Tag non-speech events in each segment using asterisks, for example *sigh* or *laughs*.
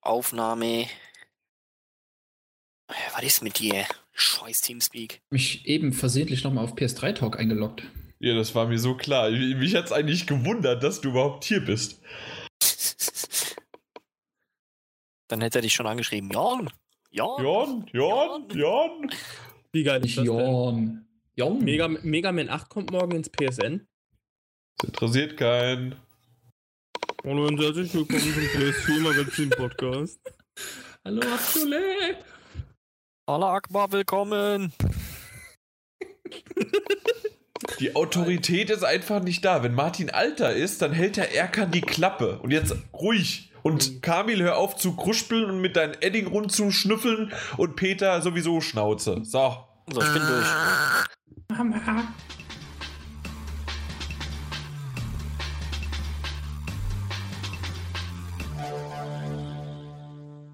Aufnahme. Was ist mit dir? Scheiß Teamspeak. Mich eben versehentlich nochmal auf PS3 Talk eingeloggt. Ja, das war mir so klar. Mich hat es eigentlich gewundert, dass du überhaupt hier bist. *laughs* Dann hätte er dich schon angeschrieben. Jan! Jan! Jan! Jan! Jan! Wie geil ist das denn? Jan. Jan. Mega, Mega Man 8 kommt morgen ins PSN. Das interessiert keinen. *laughs* Hallo und herzlich willkommen zum PS4 Magazin Podcast. Hallo, Abschule. Allah Akbar, willkommen! Die Autorität ist einfach nicht da. Wenn Martin alter ist, dann hält der Erkan die Klappe. Und jetzt ruhig. Und Kamil, hör auf zu kruspeln und mit deinen Edding rund zu schnüffeln. Und Peter sowieso Schnauze. So. So, ich bin durch. Mama.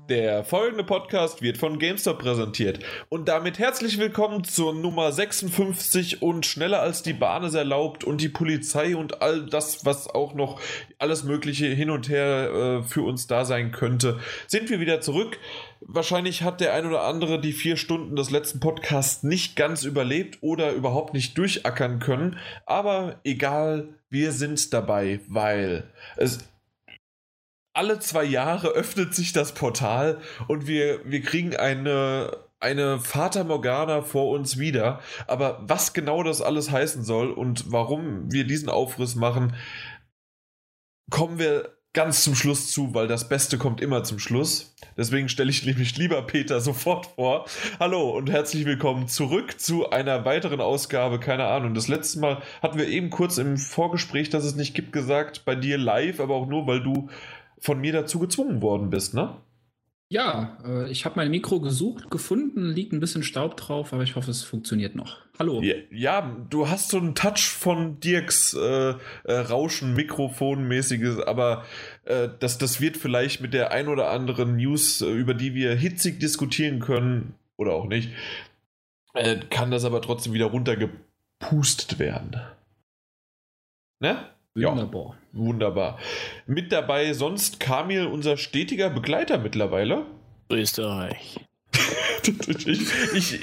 Der folgende Podcast wird von GameStop präsentiert. Und damit herzlich willkommen zur Nummer 56 und schneller als die Bahn es erlaubt und die Polizei und all das, was auch noch alles Mögliche hin und her äh, für uns da sein könnte, sind wir wieder zurück. Wahrscheinlich hat der ein oder andere die vier Stunden des letzten Podcasts nicht ganz überlebt oder überhaupt nicht durchackern können. Aber egal, wir sind dabei, weil es alle zwei Jahre öffnet sich das Portal und wir, wir kriegen eine, eine Fata Morgana vor uns wieder. Aber was genau das alles heißen soll und warum wir diesen Aufriss machen, kommen wir ganz zum Schluss zu, weil das Beste kommt immer zum Schluss. Deswegen stelle ich nämlich lieber Peter sofort vor. Hallo und herzlich willkommen zurück zu einer weiteren Ausgabe. Keine Ahnung. Das letzte Mal hatten wir eben kurz im Vorgespräch, dass es nicht gibt, gesagt, bei dir live, aber auch nur, weil du von mir dazu gezwungen worden bist, ne? Ja, äh, ich habe mein Mikro gesucht, gefunden, liegt ein bisschen Staub drauf, aber ich hoffe, es funktioniert noch. Hallo. Ja, ja du hast so einen Touch von Dirks äh, äh, Rauschen, Mikrofonmäßiges, aber äh, das, das wird vielleicht mit der ein oder anderen News, äh, über die wir hitzig diskutieren können, oder auch nicht, äh, kann das aber trotzdem wieder runtergepustet werden. Ne? Wunderbar. Ja, wunderbar. Mit dabei sonst Kamil, unser stetiger Begleiter mittlerweile. Grüßt euch. *laughs* ich, ich, ich,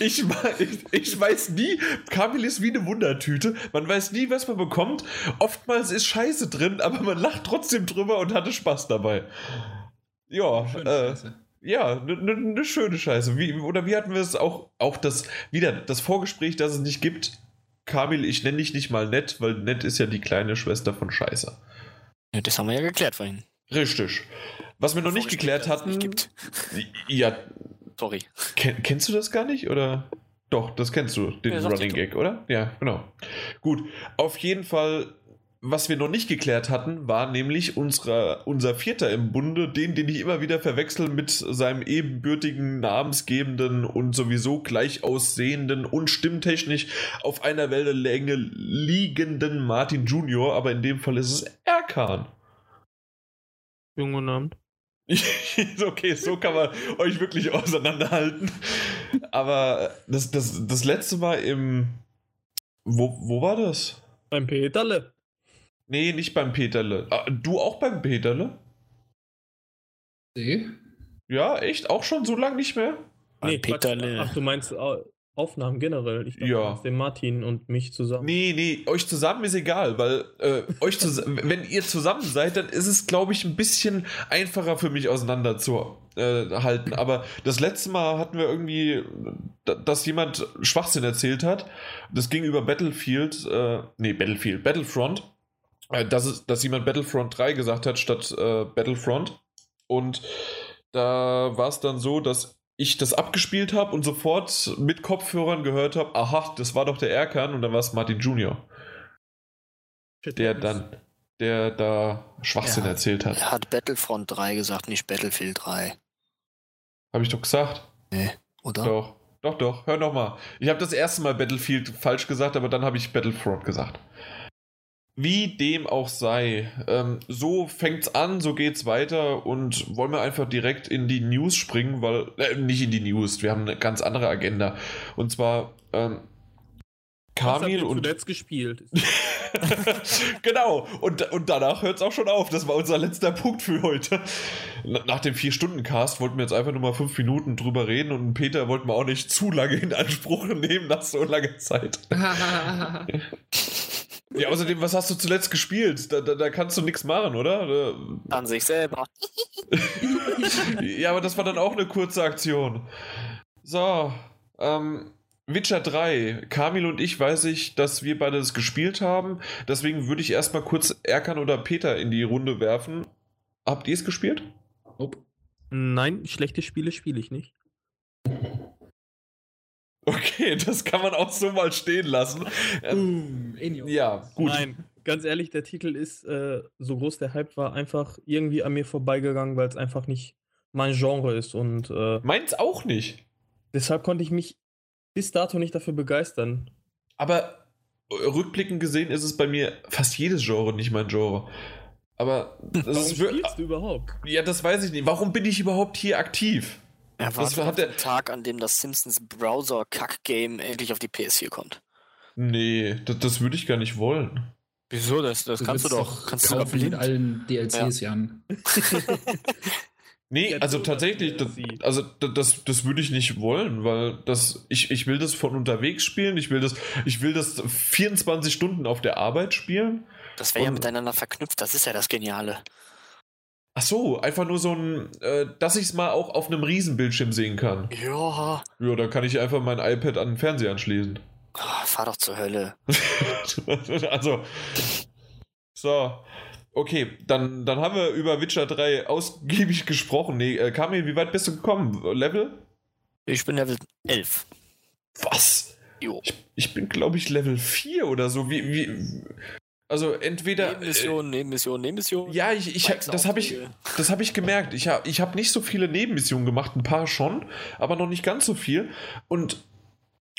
ich, ich, weiß nie, Kamil ist wie eine Wundertüte. Man weiß nie, was man bekommt. Oftmals ist Scheiße drin, aber man lacht trotzdem drüber und hatte Spaß dabei. Ja, äh, ja, eine ne, ne schöne Scheiße. Wie, oder wie hatten wir es auch, auch das, wieder das Vorgespräch, das es nicht gibt, Kamil, ich nenne dich nicht mal nett, weil nett ist ja die kleine Schwester von Scheiße. Ja, das haben wir ja geklärt vorhin. Richtig. Was wir noch nicht geklärt hatten. Nicht gibt. Ja. Sorry. Ken, kennst du das gar nicht? Oder? Doch, das kennst du, den Ja, Running. Gag, oder? Ja, genau. Gut. Auf jeden Fall, was wir noch nicht geklärt hatten, war nämlich unsere, unser Vierter im Bunde, den, den ich immer wieder verwechsel mit seinem ebenbürtigen, namensgebenden und sowieso gleich aussehenden und stimmtechnisch auf einer Wellenlänge liegenden Martin Junior, aber in dem Fall ist es Erkan. Jungen Abend. *laughs* okay, so kann man euch wirklich auseinanderhalten. Aber das, das, das letzte Mal im. Wo, wo war das? Beim Peterle. Nee, nicht beim Peterle. Ah, du auch beim Peterle? See? Ja, echt? Auch schon so lange nicht mehr? Quatsch. Peterle. Ach, du meinst äh, Aufnahmen generell. Ich dachte, Ja. den Martin und mich zusammen. Nee, nee, euch zusammen ist egal, weil äh, euch *laughs* wenn ihr zusammen seid, dann ist es, glaube ich, ein bisschen einfacher für mich auseinander zu äh, halten. Aber das letzte Mal hatten wir irgendwie, da- dass jemand Schwachsinn erzählt hat. Das ging über Battlefield, äh, nee, Battlefield, Battlefront. Äh, dass, es, dass jemand Battlefront 3 gesagt hat statt äh, Battlefront. Und da war es dann so, dass ich das abgespielt habe und sofort mit Kopfhörern gehört habe, aha, das war doch der Erkan und dann war es Martin Junior, der dann, der da Schwachsinn Ja. erzählt hat. Er hat Battlefront 3 gesagt, nicht Battlefield 3. Habe ich doch gesagt. Oder? Doch, doch, doch. Hör noch mal. Ich habe das erste Mal Battlefield falsch gesagt, aber dann habe ich Battlefront gesagt. Wie dem auch sei, ähm, so fängt's an, so geht's weiter und wollen wir einfach direkt in die News springen, weil, äh, nicht in die News, wir haben eine ganz andere Agenda. Und zwar, ähm, Kamil und zuletzt gespielt. *laughs* *laughs* genau. Und, und danach hört es auch schon auf. Das war unser letzter Punkt für heute. Na- Nach dem 4-Stunden-Cast wollten wir jetzt einfach nur mal fünf Minuten drüber reden und Peter wollten wir auch nicht zu lange in Anspruch nehmen nach so langer Zeit. *laughs* Ja, außerdem, was hast du zuletzt gespielt? Da, da, da kannst du nichts machen, oder? An sich selber. *laughs* Ja, aber das war dann auch eine kurze Aktion. So, ähm, Witcher 3. Kamil und ich weiß ich, dass wir beide das gespielt haben. Deswegen würde ich erstmal kurz Erkan oder Peter in die Runde werfen. Habt ihr es gespielt? Nope. Nein, schlechte Spiele spiele ich nicht. Okay, das kann man auch so mal stehen lassen. Ähm, Boom, ja, gut. Nein, ganz ehrlich, der Titel ist, äh, so groß der Hype war, einfach irgendwie an mir vorbeigegangen, weil es einfach nicht mein Genre ist. Und äh, Meins auch nicht. deshalb konnte ich mich bis dato nicht dafür begeistern. Aber äh, rückblickend gesehen ist es bei mir fast jedes Genre nicht mein Genre. Aber das Warum ist spielst du überhaupt? ja, das weiß ich nicht. Warum bin ich überhaupt hier aktiv? Er Was wartet auf der- den Tag, an dem das Simpsons Browser Kack-Game endlich auf die PS4 kommt. Nee, das, das würde ich gar nicht wollen. Wieso? Das, das kannst du doch. Kannst du doch blind. allen DLCs, Jan. *laughs* Nee, Ja, also du, tatsächlich, das also da- das, das würde ich nicht wollen, weil das, ich, ich will das von unterwegs spielen, ich will das, ich will das 24 Stunden auf der Arbeit spielen. Das wäre ja miteinander verknüpft. Das ist ja das Geniale. Ach so, einfach nur so ein, äh, dass ich es mal auch auf einem Riesenbildschirm sehen kann. Ja, Ja, dann kann ich einfach mein iPad an den Fernseher anschließen. Ah, fahr doch zur Hölle. *laughs* also, so. Okay, dann, dann haben wir über Witcher 3 ausgiebig gesprochen. Nee, äh, Kamil, wie weit bist du gekommen? Level? Ich bin Level 11. Was? Jo. Ich, ich bin, glaube ich, Level 4 oder so. Wie, wie, also entweder. Nebenmission, Nebenmission, Nebenmission. Äh, ja, ich, ich, das habe ich, das ich gemerkt. Ich habe ich hab nicht so viele Nebenmissionen gemacht, ein paar schon, aber noch nicht ganz so viel. Und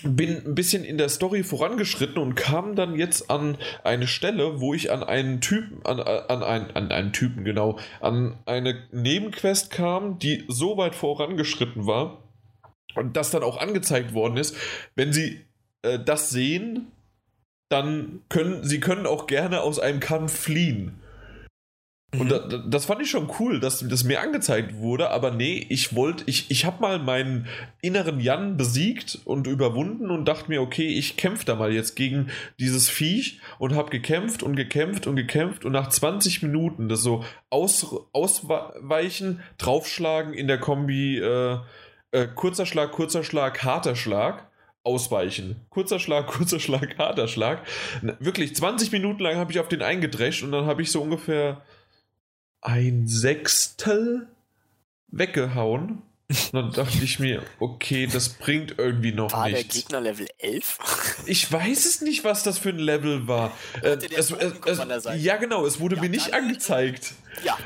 bin ein bisschen in der Story vorangeschritten und kam dann jetzt an eine Stelle, wo ich an einen Typen, an, an, einen, an einen Typen, genau, an eine Nebenquest kam, die so weit vorangeschritten war und das dann auch angezeigt worden ist. Wenn Sie äh, das sehen, dann können Sie können auch gerne aus einem Kampf fliehen. Und da, da- das fand ich schon cool, dass das mir angezeigt wurde, aber nee, ich wollte, ich, ich habe mal meinen inneren Jan besiegt und überwunden und dachte mir, okay, ich kämpfe da mal jetzt gegen dieses Viech und habe gekämpft und gekämpft und gekämpft und nach 20 Minuten das so aus, ausweichen, draufschlagen in der Kombi äh, äh, kurzer Schlag, kurzer Schlag, harter Schlag. Ausweichen. Kurzer Schlag, *laughs* kurzer Schlag, harter Schlag. Wirklich, 20 Minuten lang habe ich auf den eingedrescht und dann habe ich so ungefähr ein Sechstel weggehauen. Und dann dachte ich mir, okay, das bringt irgendwie noch War der nichts. Gegner Level 11? *laughs* Ich weiß es nicht, was das für ein Level war. Äh, der es, es, es, der ja, genau, es wurde Ja, mir nicht angezeigt. ja.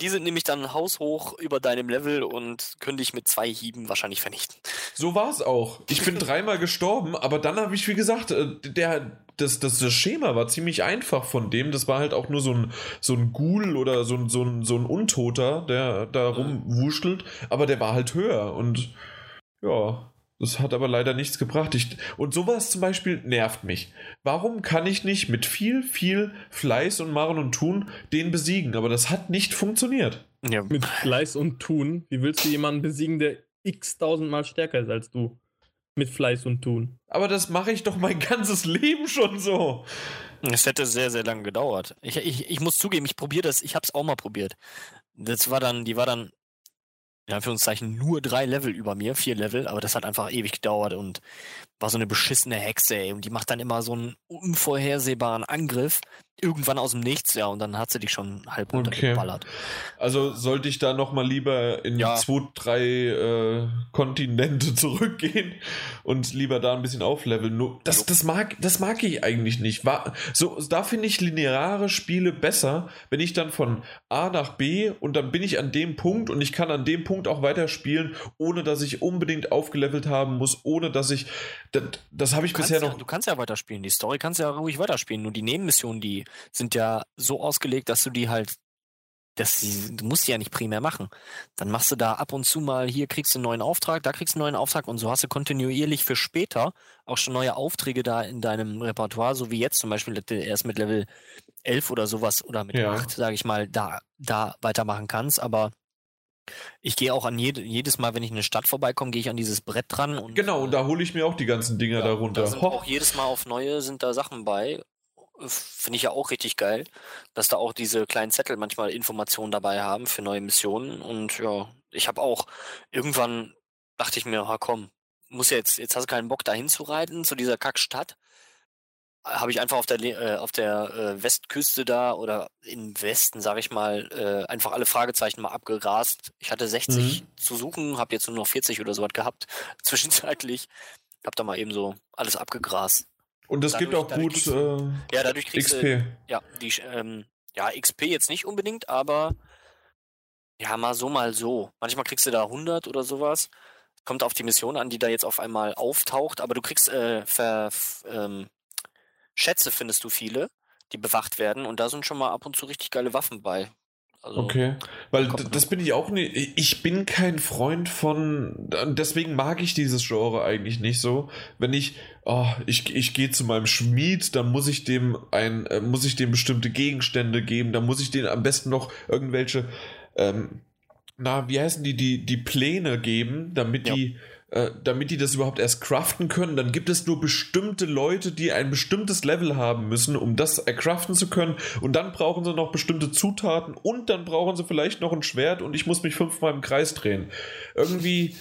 Die sind nämlich dann haushoch über deinem Level und können dich mit zwei Hieben wahrscheinlich vernichten. So war es auch. Ich bin *laughs* dreimal gestorben, aber dann habe ich, wie gesagt, äh, der, das, das, das Schema war ziemlich einfach von dem. Das war halt auch nur so ein, so ein Ghoul oder so ein, so, ein, so ein Untoter, der da rumwuschelt, aber der war halt höher und ja. Das hat aber leider nichts gebracht. Ich, und sowas zum Beispiel nervt mich. Warum kann ich nicht mit viel, viel Fleiß und Machen und Tun den besiegen? Aber das hat nicht funktioniert. Ja. Mit Fleiß und Tun. Wie willst du jemanden besiegen, der x tausendmal stärker ist als du? Mit Fleiß und Tun. Aber das mache ich doch mein *laughs* ganzes Leben schon so. Es hätte sehr, sehr lange gedauert. Ich, ich, ich muss zugeben, ich probiere das, ich habe es auch mal probiert. Das war dann, die war dann, in Anführungszeichen, nur drei Level über mir, vier Level, aber das hat einfach ewig gedauert und war so eine beschissene Hexe, ey. Und die macht dann immer so einen unvorhersehbaren Angriff, irgendwann aus dem Nichts, ja, und dann hat sie dich schon halb Okay. runtergeballert. Also sollte ich da noch mal lieber in Ja. zwei, drei äh, Kontinente *laughs* zurückgehen und lieber da ein bisschen aufleveln. Nur, das, das, mag, das mag ich eigentlich nicht. War, so, da finde ich lineare Spiele besser, wenn ich dann von A nach B und dann bin ich an dem Punkt und ich kann an dem Punkt auch weiterspielen, ohne dass ich unbedingt aufgelevelt haben muss, ohne dass ich. Das, das habe ich bisher ja, noch. du kannst ja weiterspielen, die Story kannst du ja ruhig weiterspielen, nur die Nebenmissionen, die sind ja so ausgelegt, dass du die halt das, du musst die ja nicht primär machen. Dann machst du da ab und zu mal, hier kriegst du einen neuen Auftrag, da kriegst du einen neuen Auftrag und so hast du kontinuierlich für später auch schon neue Aufträge da in deinem Repertoire, so wie jetzt zum Beispiel erst mit Level 11 oder sowas oder mit Ja. 8, sage ich mal, da, da weitermachen kannst. Aber ich gehe auch an jede, jedes Mal, wenn ich in eine Stadt vorbeikomme, gehe ich an dieses Brett dran und Genau, und da hole ich mir auch die ganzen Dinger ja, da und runter. Da sind Ho. auch jedes Mal auf neue sind da Sachen bei. Finde ich ja auch richtig geil, dass da auch diese kleinen Zettel manchmal Informationen dabei haben für neue Missionen. Und ja, ich habe auch irgendwann dachte ich mir, ha komm, muss jetzt, jetzt hast du keinen Bock dahin zu reiten, zu dieser Kackstadt. Habe ich einfach auf der äh, auf der äh, Westküste da oder im Westen, sage ich mal, äh, einfach alle Fragezeichen mal abgegrast. Ich hatte 60 zu suchen, habe jetzt nur noch 40 oder so was gehabt, *laughs* zwischenzeitlich. Hab da mal eben so alles abgegrast. Und es gibt auch gut äh, Ja, dadurch kriegst du, XP. ja, die, ähm, ja, XP jetzt nicht unbedingt, aber ja, mal so, mal so. Manchmal kriegst du da 100 oder sowas. Kommt auf die Mission an, die da jetzt auf einmal auftaucht, aber du kriegst äh, ver, ähm, Schätze findest du viele, die bewacht werden und da sind schon mal ab und zu richtig geile Waffen bei. Also, Okay, weil das bin ich auch nicht. Ich bin kein Freund von. Deswegen mag ich dieses Genre eigentlich nicht so. Wenn ich, oh, ich, ich gehe zu meinem Schmied, dann muss ich dem ein, äh, muss ich dem bestimmte Gegenstände geben, dann muss ich denen am besten noch irgendwelche, ähm, na, wie heißen die, die, die Pläne geben, damit Ja. die, äh, damit die das überhaupt erst craften können. Dann gibt es nur bestimmte Leute, die ein bestimmtes Level haben müssen, um das ercraften zu können. Und dann brauchen sie noch bestimmte Zutaten und dann brauchen sie vielleicht noch ein Schwert und ich muss mich fünfmal im Kreis drehen. Irgendwie.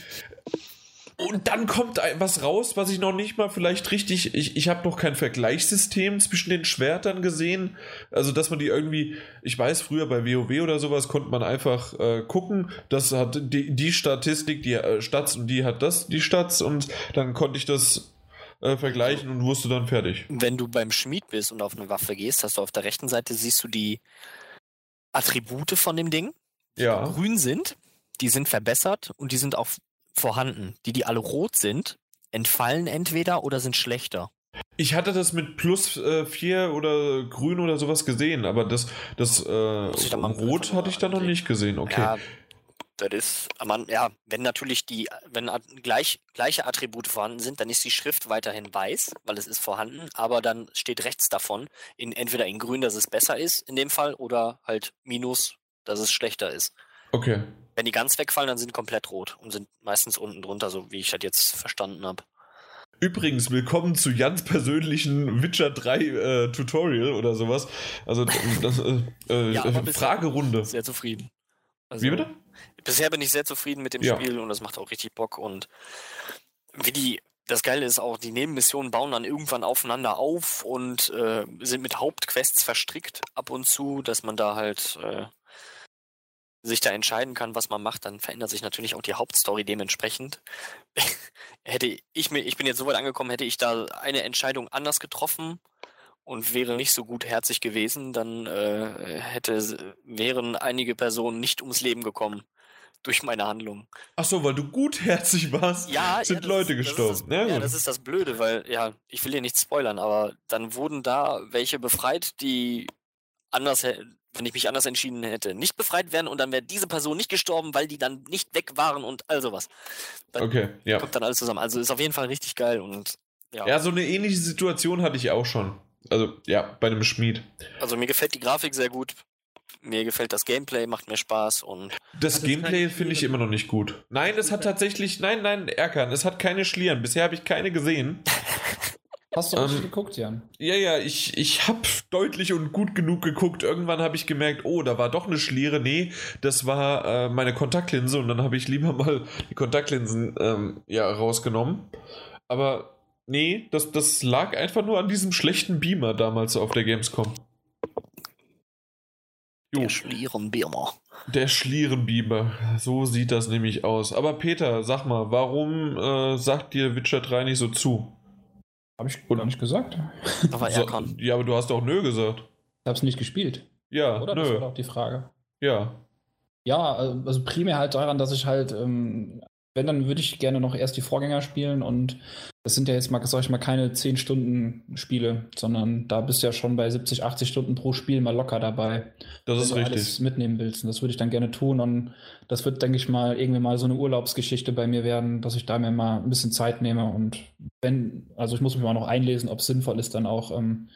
Und dann kommt was raus, was ich noch nicht mal vielleicht richtig. Ich, ich habe noch kein Vergleichssystem zwischen den Schwertern gesehen. Also, dass man die irgendwie. Ich weiß, früher bei WoW oder sowas konnte man einfach äh, gucken. Das hat die, die Statistik, die äh, Stats und die hat das, die Stats. Und dann konnte ich das äh, vergleichen und wusste dann fertig. Wenn du beim Schmied bist und auf eine Waffe gehst, hast du auf der rechten Seite siehst du die Attribute von dem Ding, die Ja. grün sind, die sind verbessert und die sind auch vorhanden. Die, die alle rot sind, entfallen entweder oder sind schlechter. Ich hatte das mit plus 4 oder grün oder sowas gesehen, aber das, das äh, Rot hatte ich da noch nicht gesehen. Okay. Ja, das ist, man, ja, wenn natürlich die, wenn gleich, gleiche Attribute vorhanden sind, dann ist die Schrift weiterhin weiß, weil es ist vorhanden, aber dann steht rechts davon, in, entweder in grün, dass es besser ist in dem Fall, oder halt minus, dass es schlechter ist. Okay. Wenn die ganz wegfallen, dann sind die komplett rot und sind meistens unten drunter, so wie ich das jetzt verstanden habe. Übrigens, willkommen zu Jans persönlichen Witcher 3 äh, Tutorial oder sowas. Also das, äh, äh, *laughs* Ja, bisher- Fragerunde. Sehr zufrieden. Also, Wie bitte? Bisher bin ich sehr zufrieden mit dem Ja. Spiel und das macht auch richtig Bock und wie die, das Geile ist auch, die Nebenmissionen bauen dann irgendwann aufeinander auf und äh, sind mit Hauptquests verstrickt ab und zu, dass man da halt äh, sich da entscheiden kann, was man macht, dann verändert sich natürlich auch die Hauptstory dementsprechend. *laughs* hätte ich mir, ich bin jetzt so weit angekommen, hätte ich da eine Entscheidung anders getroffen und wäre nicht so gutherzig gewesen, dann äh, hätte, wären einige Personen nicht ums Leben gekommen durch meine Handlung. Ach so, weil du gutherzig warst, Ja, sind ja, Leute ist, gestorben. Das das, ja, gut. das ist das Blöde, weil, ja, ich will hier nichts spoilern, aber dann wurden da welche befreit, die anders, wenn ich mich anders entschieden hätte, nicht befreit werden und dann wäre diese Person nicht gestorben, weil die dann nicht weg waren und all sowas. Dann okay, ja. kommt dann alles zusammen. Also ist auf jeden Fall richtig geil und ja. Ja, so eine ähnliche Situation hatte ich auch schon. Also, ja, bei einem Schmied. Also mir gefällt die Grafik sehr gut. Mir gefällt das Gameplay, macht mir Spaß und Das Gameplay finde ich immer noch nicht gut. Nein, es hat tatsächlich. Nein, nein, Erkan, es hat keine Schlieren. Bisher habe ich keine gesehen. *laughs* Hast du auch Ähm, nicht geguckt, Jan? Ja, ja, ich, ich habe deutlich und gut genug geguckt. Irgendwann habe ich gemerkt, oh, da war doch eine Schliere. Nee, das war äh, meine Kontaktlinse und dann habe ich lieber mal die Kontaktlinsen ähm, ja, rausgenommen. Aber nee, das, das lag einfach nur an diesem schlechten Beamer damals auf der Gamescom. Jo, der Schlierenbirmer. der Schlierenbeamer. So sieht das nämlich aus. Aber Peter, sag mal, warum äh, sagt dir Witcher 3 nicht so zu? Habe ich gar nicht gesagt. Aber er kann. ja, aber du hast auch nö gesagt. Ich habe es nicht gespielt. Ja, Oder? Das war nö. doch die Frage. Ja. Ja, also primär halt daran, dass ich halt, ähm, wenn, dann würde ich gerne noch erst die Vorgänger spielen und das sind ja jetzt mal, sag ich mal, keine 10 Stunden Spiele, sondern da bist du ja schon bei 70, 80 Stunden pro Spiel mal locker dabei. Das wenn ist du richtig. alles mitnehmen willst. Und das würde ich dann gerne tun. Und das wird, denke ich mal, irgendwie mal so eine Urlaubsgeschichte bei mir werden, dass ich da mir mal ein bisschen Zeit nehme. Und wenn, also ich muss mich mal noch einlesen, ob es sinnvoll ist, dann auch ähm,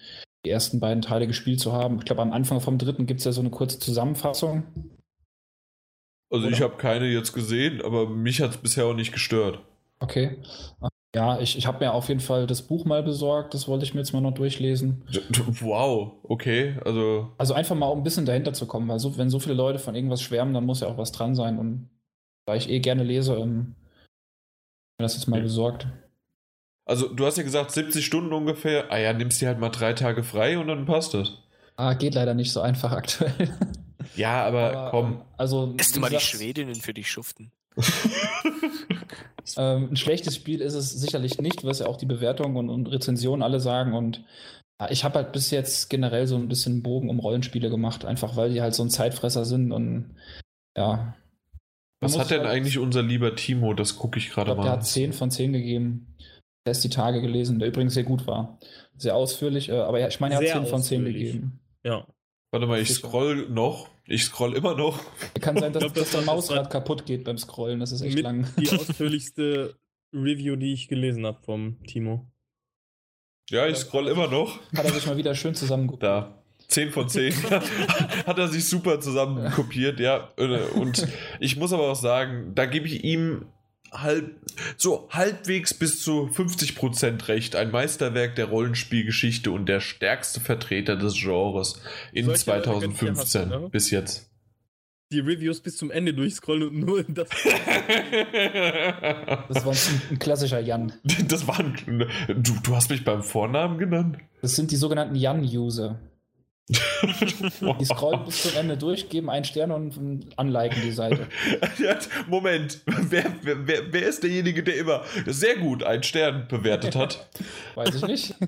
die ersten beiden Teile gespielt zu haben. Ich glaube, am Anfang vom dritten gibt es ja so eine kurze Zusammenfassung. Also ich Oder? habe keine jetzt gesehen, aber mich hat es bisher auch nicht gestört. Okay. Ja, ich, ich habe mir auf jeden Fall das Buch mal besorgt. Das wollte ich mir jetzt mal noch durchlesen. Wow, okay, also Also einfach mal, um ein bisschen dahinter zu kommen, weil so, wenn so viele Leute von irgendwas schwärmen, dann muss ja auch was dran sein. Und da ich eh gerne lese, ähm, mir das jetzt mal Ja. besorgt. Also, du hast ja gesagt, 70 Stunden ungefähr. Ah ja, nimmst dir halt mal drei Tage frei und dann passt das. Ah, geht leider nicht so einfach *laughs* aktuell. Ja, aber, Aber, komm. ähm, Also, wie du mal die Schwedinnen für dich schuften. *laughs* Ähm, ein schlechtes Spiel ist es sicherlich nicht, was ja auch die Bewertungen und, und Rezensionen alle sagen. Und ja, ich habe halt bis jetzt generell so ein bisschen Bogen um Rollenspiele gemacht, einfach weil die halt so ein Zeitfresser sind und ja. Was hat denn halt- eigentlich unser lieber Timo? Das gucke ich gerade mal. der hat 10 von 10 gegeben. Der ist die Tage gelesen, der übrigens sehr gut war. Sehr ausführlich, äh, aber ja, ich meine, er hat Sehr 10 von 10 ausführlich. gegeben. Ja. Warte mal, ich scroll noch. Ich scroll immer noch. Kann sein, *laughs* dass, glaub, das dass der war- Mausrad kaputt geht beim Scrollen. Das ist echt Mit lang. *laughs* die ausführlichste Review, die ich gelesen habe vom Timo. Ja, ich scroll immer noch. Hat er sich mal wieder schön zusammengeguckt. Da. 10 von 10. *laughs* Hat er sich super zusammen kopiert, ja. Äh, Und ich muss aber auch sagen, da gebe ich ihm halb, so halbwegs bis zu 50% recht. Ein Meisterwerk der Rollenspielgeschichte und der stärkste Vertreter des Genres in Solche 2015 Argumente hast du, ne? bis jetzt. Die Reviews bis zum Ende durchscrollen und nur das. *laughs* Das war ein, ein klassischer Jan. Das war ein, du, du hast mich beim Vornamen genannt? Das sind die sogenannten Jan-User. Die scrollen bis zum Ende durch, geben einen Stern und unliken die Seite. *laughs* Moment, wer, wer, wer, ist derjenige, der immer sehr gut einen Stern bewertet hat? *laughs* Weiß ich nicht. *laughs*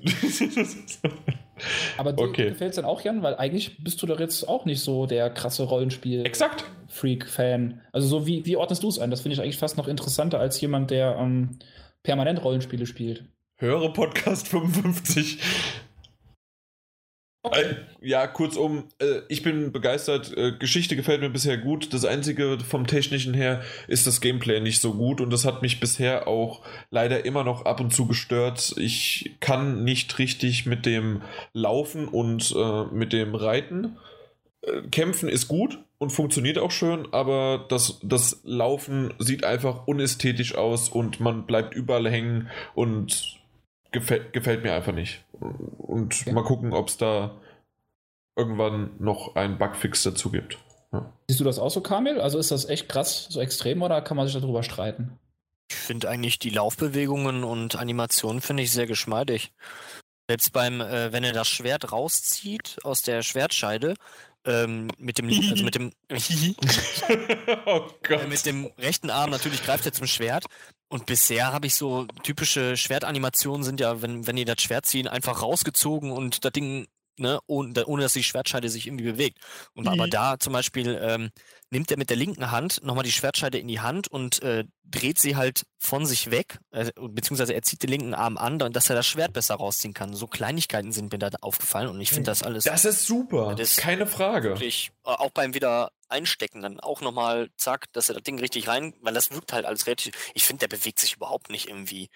Aber dir Okay. gefällt es dann auch, Jan? Weil eigentlich bist du doch jetzt auch nicht so der krasse Rollenspiel-Freak-Fan. Also so wie, wie ordnest du es ein? Das finde ich eigentlich fast noch interessanter als jemand, der ähm, permanent Rollenspiele spielt. Höre Podcast 55. Äh, ja, kurzum, äh, ich bin begeistert. Äh, Geschichte gefällt mir bisher gut. Das Einzige vom Technischen her ist das Gameplay nicht so gut und das hat mich bisher auch leider immer noch ab und zu gestört. Ich kann nicht richtig mit dem Laufen und mit dem Reiten. Kämpfen ist gut und funktioniert auch schön, aber das, das Laufen sieht einfach unästhetisch aus und man bleibt überall hängen und gefällt, gefällt mir einfach nicht. Und Okay. mal gucken, ob es da irgendwann noch einen Bugfix dazu gibt. Siehst du das auch so, Kamil? Also ist das echt krass, so extrem oder kann man sich darüber streiten? Ich finde eigentlich die Laufbewegungen und Animationen finde ich sehr geschmeidig. Selbst beim, äh, wenn er das Schwert rauszieht aus der Schwertscheide, ähm, mit dem, also mit dem, *laughs* oh Gott. Mit dem rechten Arm natürlich greift er zum Schwert. Und bisher habe ich so typische Schwertanimationen sind ja, wenn, wenn die das Schwert ziehen, einfach rausgezogen und das Ding, ne, ohne, ohne dass die Schwertscheide sich irgendwie bewegt. Und aber Mhm. da zum Beispiel ähm, nimmt er mit der linken Hand nochmal die Schwertscheide in die Hand und äh, dreht sie halt von sich weg, äh, beziehungsweise er zieht den linken Arm an, dass er das Schwert besser rausziehen kann. So Kleinigkeiten sind mir da aufgefallen und ich finde das alles Das ist super. Das ist Keine Frage. wirklich, äh, auch beim wieder einstecken, dann auch nochmal, zack, dass er das Ding richtig rein, weil das wirkt halt alles relativ, ich finde, der bewegt sich überhaupt nicht irgendwie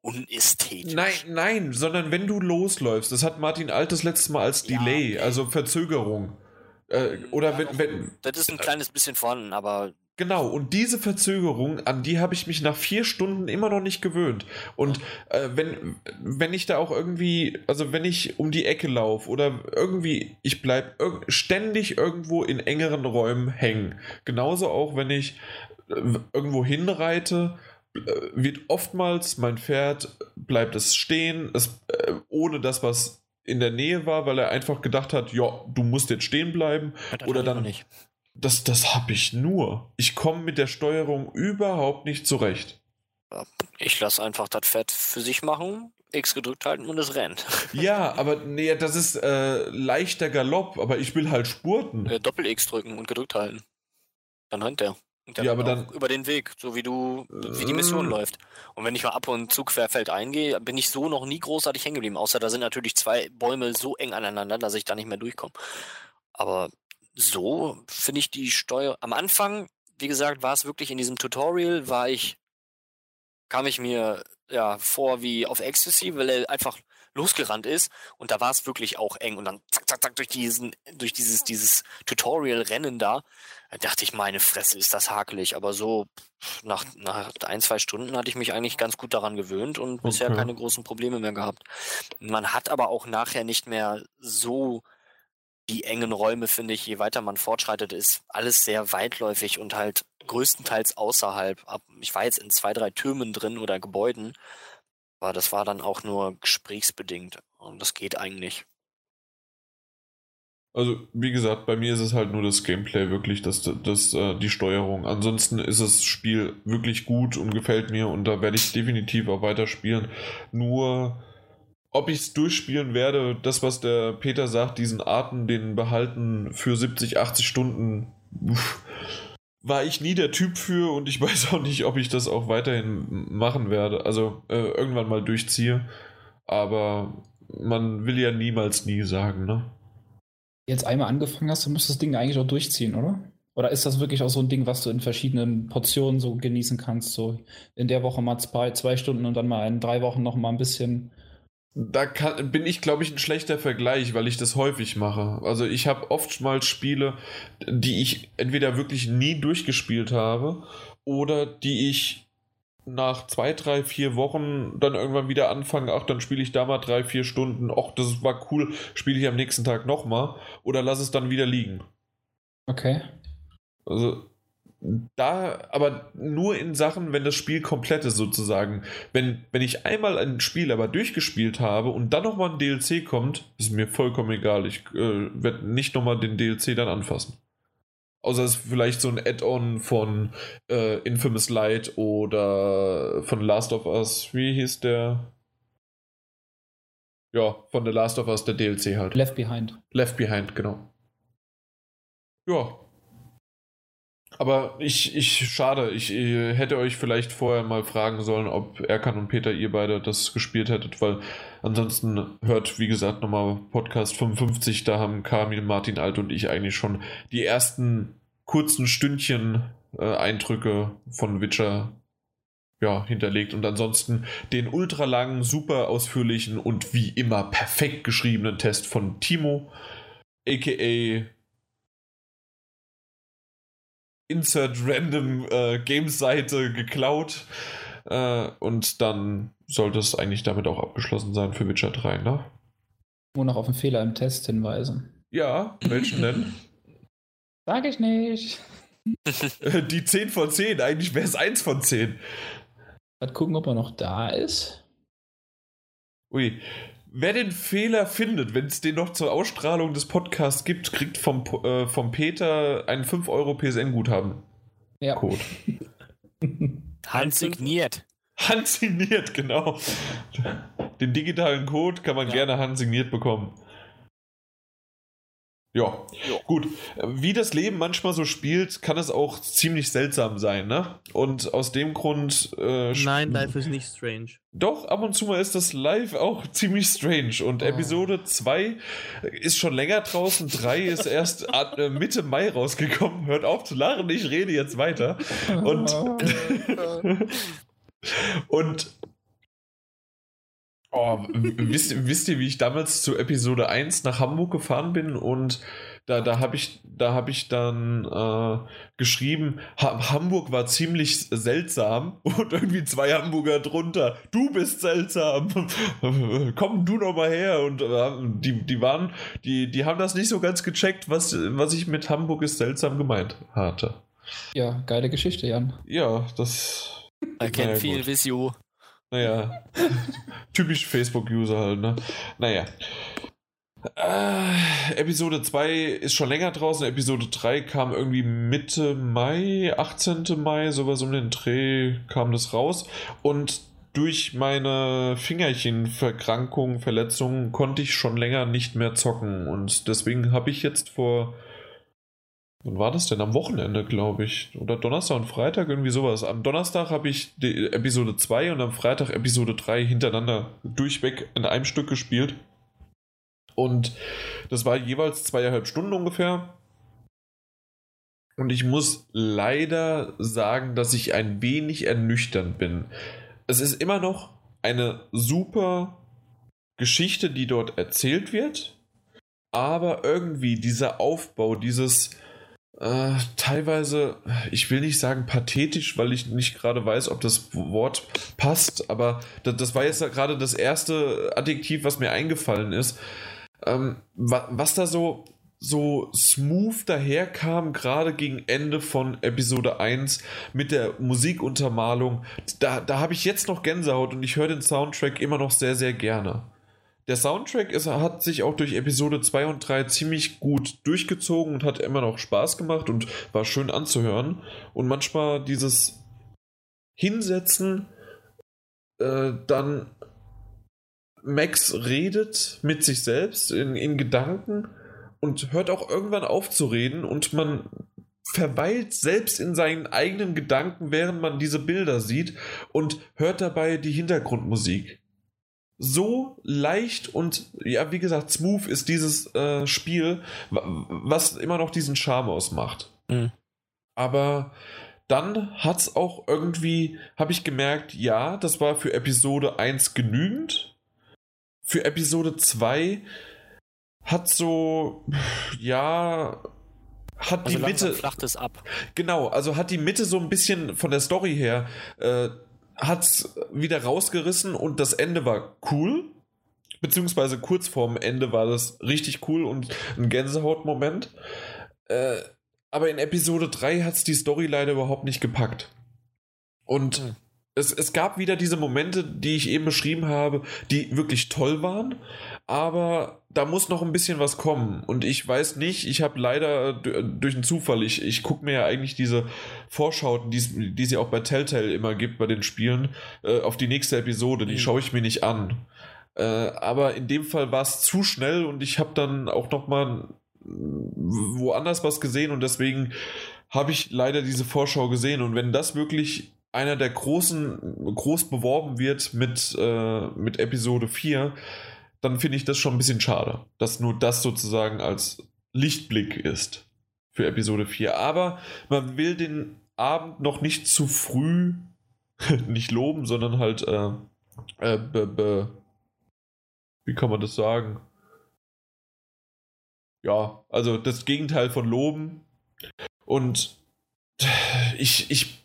unästhetisch. Nein, nein, sondern wenn du losläufst, das hat Martin Alt das letzte Mal als Ja, Delay, also Verzögerung. Äh, oder Ja, wenn, wenn, Das ist ein kleines bisschen vorhanden, aber Genau, und diese Verzögerung, an die habe ich mich nach vier Stunden immer noch nicht gewöhnt. Und äh, wenn, wenn ich da auch irgendwie, also wenn ich um die Ecke laufe oder irgendwie, ich bleibe irg ständig irgendwo in engeren Räumen hängen. Genauso auch, wenn ich äh, irgendwo hinreite, äh, wird oftmals mein Pferd, bleibt es stehen, es, äh, ohne das, was in der Nähe war, weil er einfach gedacht hat, ja, du musst jetzt stehen bleiben. das Oder hab ich noch dann- nicht. Das, das habe ich nur. Ich komme mit der Steuerung überhaupt nicht zurecht. Ich lasse einfach das Pferd für sich machen, X gedrückt halten und es rennt. *laughs* Ja, aber nee, das ist äh, leichter Galopp, aber ich will halt spurten. Äh, Doppel-X drücken und gedrückt halten. Dann rennt er. Ja, aber dann über den Weg, so wie du, wie die Mission äh. läuft. Und wenn ich mal ab und zu querfeld eingehe, bin ich so noch nie großartig hängen geblieben. Außer da sind natürlich zwei Bäume so eng aneinander, dass ich da nicht mehr durchkomme. Aber so finde ich die Steuer. Am Anfang, wie gesagt, war es wirklich in diesem Tutorial, war ich, kam ich mir ja vor wie auf Ecstasy, weil er einfach losgerannt ist und da war es wirklich auch eng und dann zack, zack, zack durch diesen, durch dieses, dieses Tutorial-Rennen da, da dachte ich, meine Fresse, ist das hakelig, aber so nach, nach ein, zwei Stunden hatte ich mich eigentlich ganz gut daran gewöhnt und okay. bisher keine großen Probleme mehr gehabt. Man hat aber auch nachher nicht mehr so die engen Räume, finde ich, je weiter man fortschreitet, ist alles sehr weitläufig und halt größtenteils außerhalb. Ich war jetzt in zwei, drei Türmen drin oder Gebäuden, aber das war dann auch nur gesprächsbedingt und das geht eigentlich. Also, wie gesagt, bei mir ist es halt nur das Gameplay wirklich, das, das, äh, die Steuerung. Ansonsten ist das Spiel wirklich gut und gefällt mir und da werde ich definitiv auch weiter spielen. Nur, ob ich es durchspielen werde, das, was der Peter sagt, diesen Arten, den behalten für 70, 80 Stunden, war ich nie der Typ für und ich *laughs* weiß auch nicht, ob ich das auch weiterhin machen werde. Also äh, irgendwann mal durchziehe. Aber man will ja niemals nie sagen, ne? Jetzt einmal angefangen hast, du musst das Ding eigentlich auch durchziehen, oder? Oder ist das wirklich auch so ein Ding, was du in verschiedenen Portionen so genießen kannst? So in der Woche mal zwei, zwei Stunden und dann mal in drei Wochen noch mal ein bisschen da kann, bin ich, glaube ich, ein schlechter Vergleich, weil ich das häufig mache. Also ich habe oftmals Spiele, die ich entweder wirklich nie durchgespielt habe oder die ich nach zwei, drei, vier Wochen dann irgendwann wieder anfange, ach, dann spiele ich da mal drei, vier Stunden, ach, das war cool, spiele ich am nächsten Tag nochmal oder lass es dann wieder liegen. Okay. Also da, aber nur in Sachen, wenn das Spiel komplett ist, sozusagen. Wenn, wenn ich einmal ein Spiel aber durchgespielt habe und dann nochmal ein DLC kommt, ist mir vollkommen egal. Ich äh, werde nicht nochmal den DLC dann anfassen. Außer es ist vielleicht so ein Add-on von äh, Infamous Light oder von Last of Us. Wie hieß der? Ja, von The Last of Us, der DLC halt. Left Behind. Left Behind, genau. Ja, aber ich, ich, schade, ich, ich, äh, hätte euch vielleicht vorher mal fragen sollen, ob Erkan und Peter, ihr beide das gespielt hättet, weil ansonsten hört, wie gesagt, nochmal Podcast 55, da haben Kamil, Martin Alt und ich eigentlich schon die ersten kurzen Stündchen äh, Eindrücke von Witcher ja, hinterlegt. Und ansonsten den ultralangen, super ausführlichen und wie immer perfekt geschriebenen Test von Timo, aka Insert Random äh, Games-Seite geklaut. Äh, und dann sollte es eigentlich damit auch abgeschlossen sein für Witcher 3, ne? Nur noch auf einen Fehler im Test hinweisen. Ja, welchen denn? Sag ich nicht. Die 10 von 10, eigentlich wäre es 1 von 10. Mal gucken, ob er noch da ist. Ui, Wer den Fehler findet, wenn es den noch zur Ausstrahlung des Podcasts gibt, kriegt vom, äh, vom Peter einen 5 Euro PSN-Guthaben. Ja. Code. *laughs* Handsigniert. Handsigniert, genau. Den digitalen Code kann man ja. gerne handsigniert bekommen. Ja, gut. Wie das Leben manchmal so spielt, kann es auch ziemlich seltsam sein, ne? Und aus dem Grund. Äh, Nein, live ist nicht strange. Doch, ab und zu mal ist das live auch *laughs* ziemlich strange. Und oh. Episode 2 ist schon länger draußen, 3 ist erst *laughs* äh, Mitte Mai rausgekommen. Hört auf zu lachen, ich rede jetzt weiter. Und. *laughs* und Oh, wisst, wisst ihr, wie ich damals zu Episode 1 nach Hamburg gefahren bin und da, da habe ich, hab ich dann äh, geschrieben, ha Hamburg war ziemlich seltsam *laughs* und irgendwie zwei Hamburger drunter. Du bist seltsam. *laughs* Komm du noch mal her. Und äh, die, die waren, die, die haben das nicht so ganz gecheckt, was, was ich mit Hamburg ist seltsam gemeint hatte. Ja, geile Geschichte, Jan. Ja, das. I can feel with you. Naja, *laughs* typisch Facebook-User halt, ne? Naja. Äh, Episode 2 ist schon länger draußen. Episode 3 kam irgendwie Mitte Mai, 18. Mai, sowas um den Dreh kam das raus. Und durch meine Fingerchenverkrankung, Verletzungen konnte ich schon länger nicht mehr zocken. Und deswegen habe ich jetzt vor Wann war das denn? Am Wochenende, glaube ich. Oder Donnerstag und Freitag, irgendwie sowas. Am Donnerstag habe ich Episode 2 und am Freitag Episode 3 hintereinander durchweg in einem Stück gespielt. Und das war jeweils zweieinhalb Stunden ungefähr. Und ich muss leider sagen, dass ich ein wenig ernüchternd bin. Es ist immer noch eine super Geschichte, die dort erzählt wird. Aber irgendwie dieser Aufbau, dieses äh, teilweise, ich will nicht sagen pathetisch, weil ich nicht gerade weiß, ob das Wort passt, aber das, das war jetzt gerade das erste Adjektiv, was mir eingefallen ist. Ähm, wa was da so, so smooth daherkam, gerade gegen Ende von Episode 1 mit der Musikuntermalung, da, da habe ich jetzt noch Gänsehaut und ich höre den Soundtrack immer noch sehr, sehr gerne. Der Soundtrack ist, hat sich auch durch Episode 2 und 3 ziemlich gut durchgezogen und hat immer noch Spaß gemacht und war schön anzuhören. Und manchmal dieses Hinsetzen, äh, dann Max redet mit sich selbst in, in Gedanken und hört auch irgendwann auf zu reden und man verweilt selbst in seinen eigenen Gedanken, während man diese Bilder sieht und hört dabei die Hintergrundmusik so leicht und ja, wie gesagt, smooth ist dieses äh, Spiel, was immer noch diesen Charme ausmacht. Mhm. Aber dann hat es auch irgendwie, habe ich gemerkt, ja, das war für Episode 1 genügend. Für Episode 2 hat so, ja, hat also die Mitte. flacht es ab. Genau, also hat die Mitte so ein bisschen von der Story her äh, hat's wieder rausgerissen und das Ende war cool. Beziehungsweise kurz vorm Ende war das richtig cool und ein Gänsehautmoment. Äh, aber in Episode 3 hat es die Story leider überhaupt nicht gepackt. Und mhm es, es gab wieder diese Momente, die ich eben beschrieben habe, die wirklich toll waren, aber da muss noch ein bisschen was kommen. Und ich weiß nicht, ich habe leider durch einen Zufall, ich, ich gucke mir ja eigentlich diese Vorschauten, die, die sie auch bei Telltale immer gibt bei den Spielen, äh, auf die nächste Episode, die mhm. schaue ich mir nicht an. Äh, aber in dem Fall war es zu schnell und ich habe dann auch noch mal woanders was gesehen und deswegen habe ich leider diese Vorschau gesehen. Und wenn das wirklich einer der großen, groß beworben wird mit, äh, mit Episode 4, dann finde ich das schon ein bisschen schade, dass nur das sozusagen als Lichtblick ist für Episode 4. Aber man will den Abend noch nicht zu früh *laughs* nicht loben, sondern halt äh, äh, be, be, wie kann man das sagen? Ja, also das Gegenteil von loben. Und ich, ich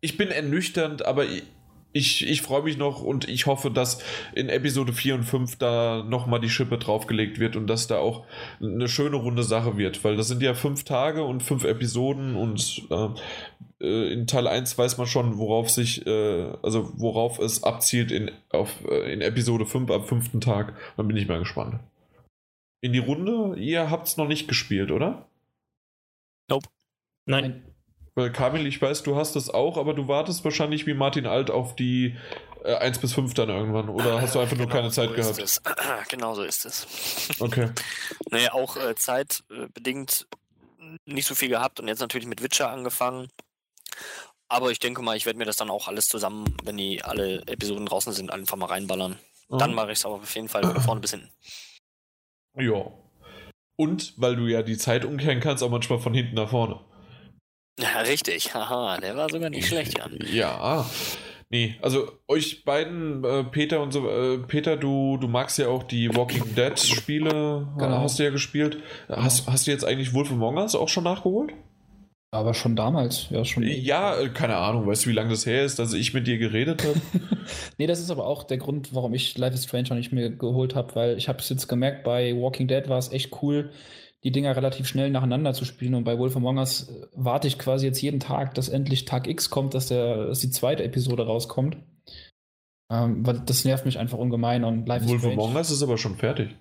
ich bin ernüchternd, aber ich, ich freue mich noch und ich hoffe, dass in Episode 4 und 5 da nochmal die Schippe draufgelegt wird und dass da auch eine schöne runde Sache wird, weil das sind ja fünf Tage und fünf Episoden und äh, äh in Teil 1 weiß man schon, worauf sich, äh, also worauf es abzielt in, auf, äh, in Episode 5 am fünften Tag. Dann bin ich mal gespannt. In die Runde, ihr habt es noch nicht gespielt, oder? Nope. Nein. Weil Kamil, ich weiß, du hast das auch, aber du wartest wahrscheinlich wie Martin Alt auf die äh, 1 bis 5 dann irgendwann. Oder hast du einfach *laughs* genau nur keine Zeit so gehabt? Es. *clears throat* Genau so ist es. *laughs* Okay. naja, auch äh, zeitbedingt nicht so viel gehabt und jetzt natürlich mit Witcher angefangen. Aber ich denke mal, ich werde mir das dann auch alles zusammen, wenn die alle Episoden draußen sind, einfach mal reinballern. Mhm. Dann mache ich es aber auf jeden Fall von vorne bis hinten. Ja. Und weil du ja die Zeit umkehren kannst, auch manchmal von hinten nach vorne. Ja, richtig. Haha, der war sogar nicht schlecht, Jan. Ja. Nee, also euch beiden, äh, Peter und so, äh, Peter, du, du magst ja auch die Walking Dead Spiele, genau. hast du ja gespielt. Hast, hast du jetzt eigentlich Wolf Among Us auch schon nachgeholt? Aber schon damals, ja schon. Ja, äh, keine Ahnung, weißt du, wie lange das her ist, dass ich mit dir geredet habe? *laughs* nee, das ist aber auch der Grund, warum ich Life is Strange noch nicht mehr geholt habe, weil ich habe es jetzt gemerkt, bei Walking Dead war es echt cool, die Dinger relativ schnell nacheinander zu spielen. Und bei Wolf Among Us äh, warte ich quasi jetzt jeden Tag, dass endlich Tag X kommt, dass, der, dass die zweite Episode rauskommt. Ähm, weil das nervt mich einfach ungemein. Und Life Wolf Among Us ist aber schon fertig.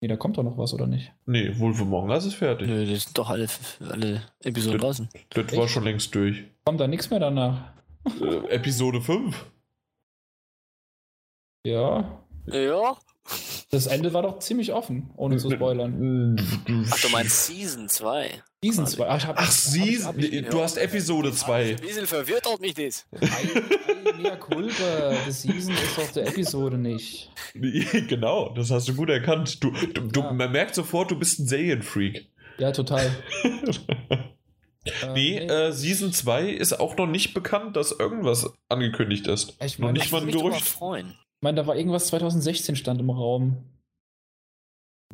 Nee, da kommt doch noch was, oder nicht? Nee, Wolf Among Us ist fertig. Nö, das sind doch alle, alle Episoden draußen. Das, das war schon längst durch. Kommt da nichts mehr danach? Äh, Episode 5. Ja. Ja. Das Ende war doch ziemlich offen, ohne zu spoilern. Ach, du meinst Season 2. Season 2. Ach, ich hab, Ach, hab- sie, hab- ich- du hast Episode 2. Ein bisschen verwirrt hat mich das. Mea culpa. Das Season ist doch der Episode nicht. genau, das hast du gut erkannt. Du, du, du, Ja. man merkt sofort, du bist ein Serienfreak. Ja, total. *laughs* Nee, äh, Season 2 ist auch noch nicht bekannt, dass irgendwas angekündigt ist. Ich noch meine, nicht mal ein Gerücht. freuen. Ich meine, da war irgendwas 2016 stand im Raum.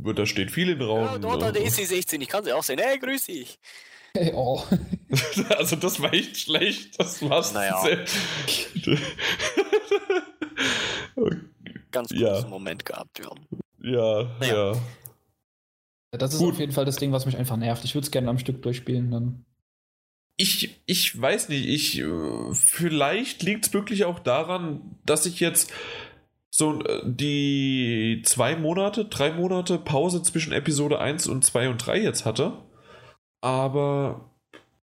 Da steht viel in den Raum. Ja, dort hat der EC16, ich kann sie auch sehen. Hey, grüß dich. Hey, oh. *laughs* Also das war echt schlecht. Das war's. Naja. sehr- *laughs* Ganz kurzen Ja. Moment gehabt, ja. ja, Naja. ja. Das ist Gut. auf jeden Fall das Ding, was mich einfach nervt. Ich würde es gerne am Stück durchspielen. Dann. Ich, ich weiß nicht, ich äh, vielleicht liegt es wirklich auch daran, dass ich jetzt so äh, die zwei Monate, drei Monate Pause zwischen Episode 1 und 2 und 3 jetzt hatte. Aber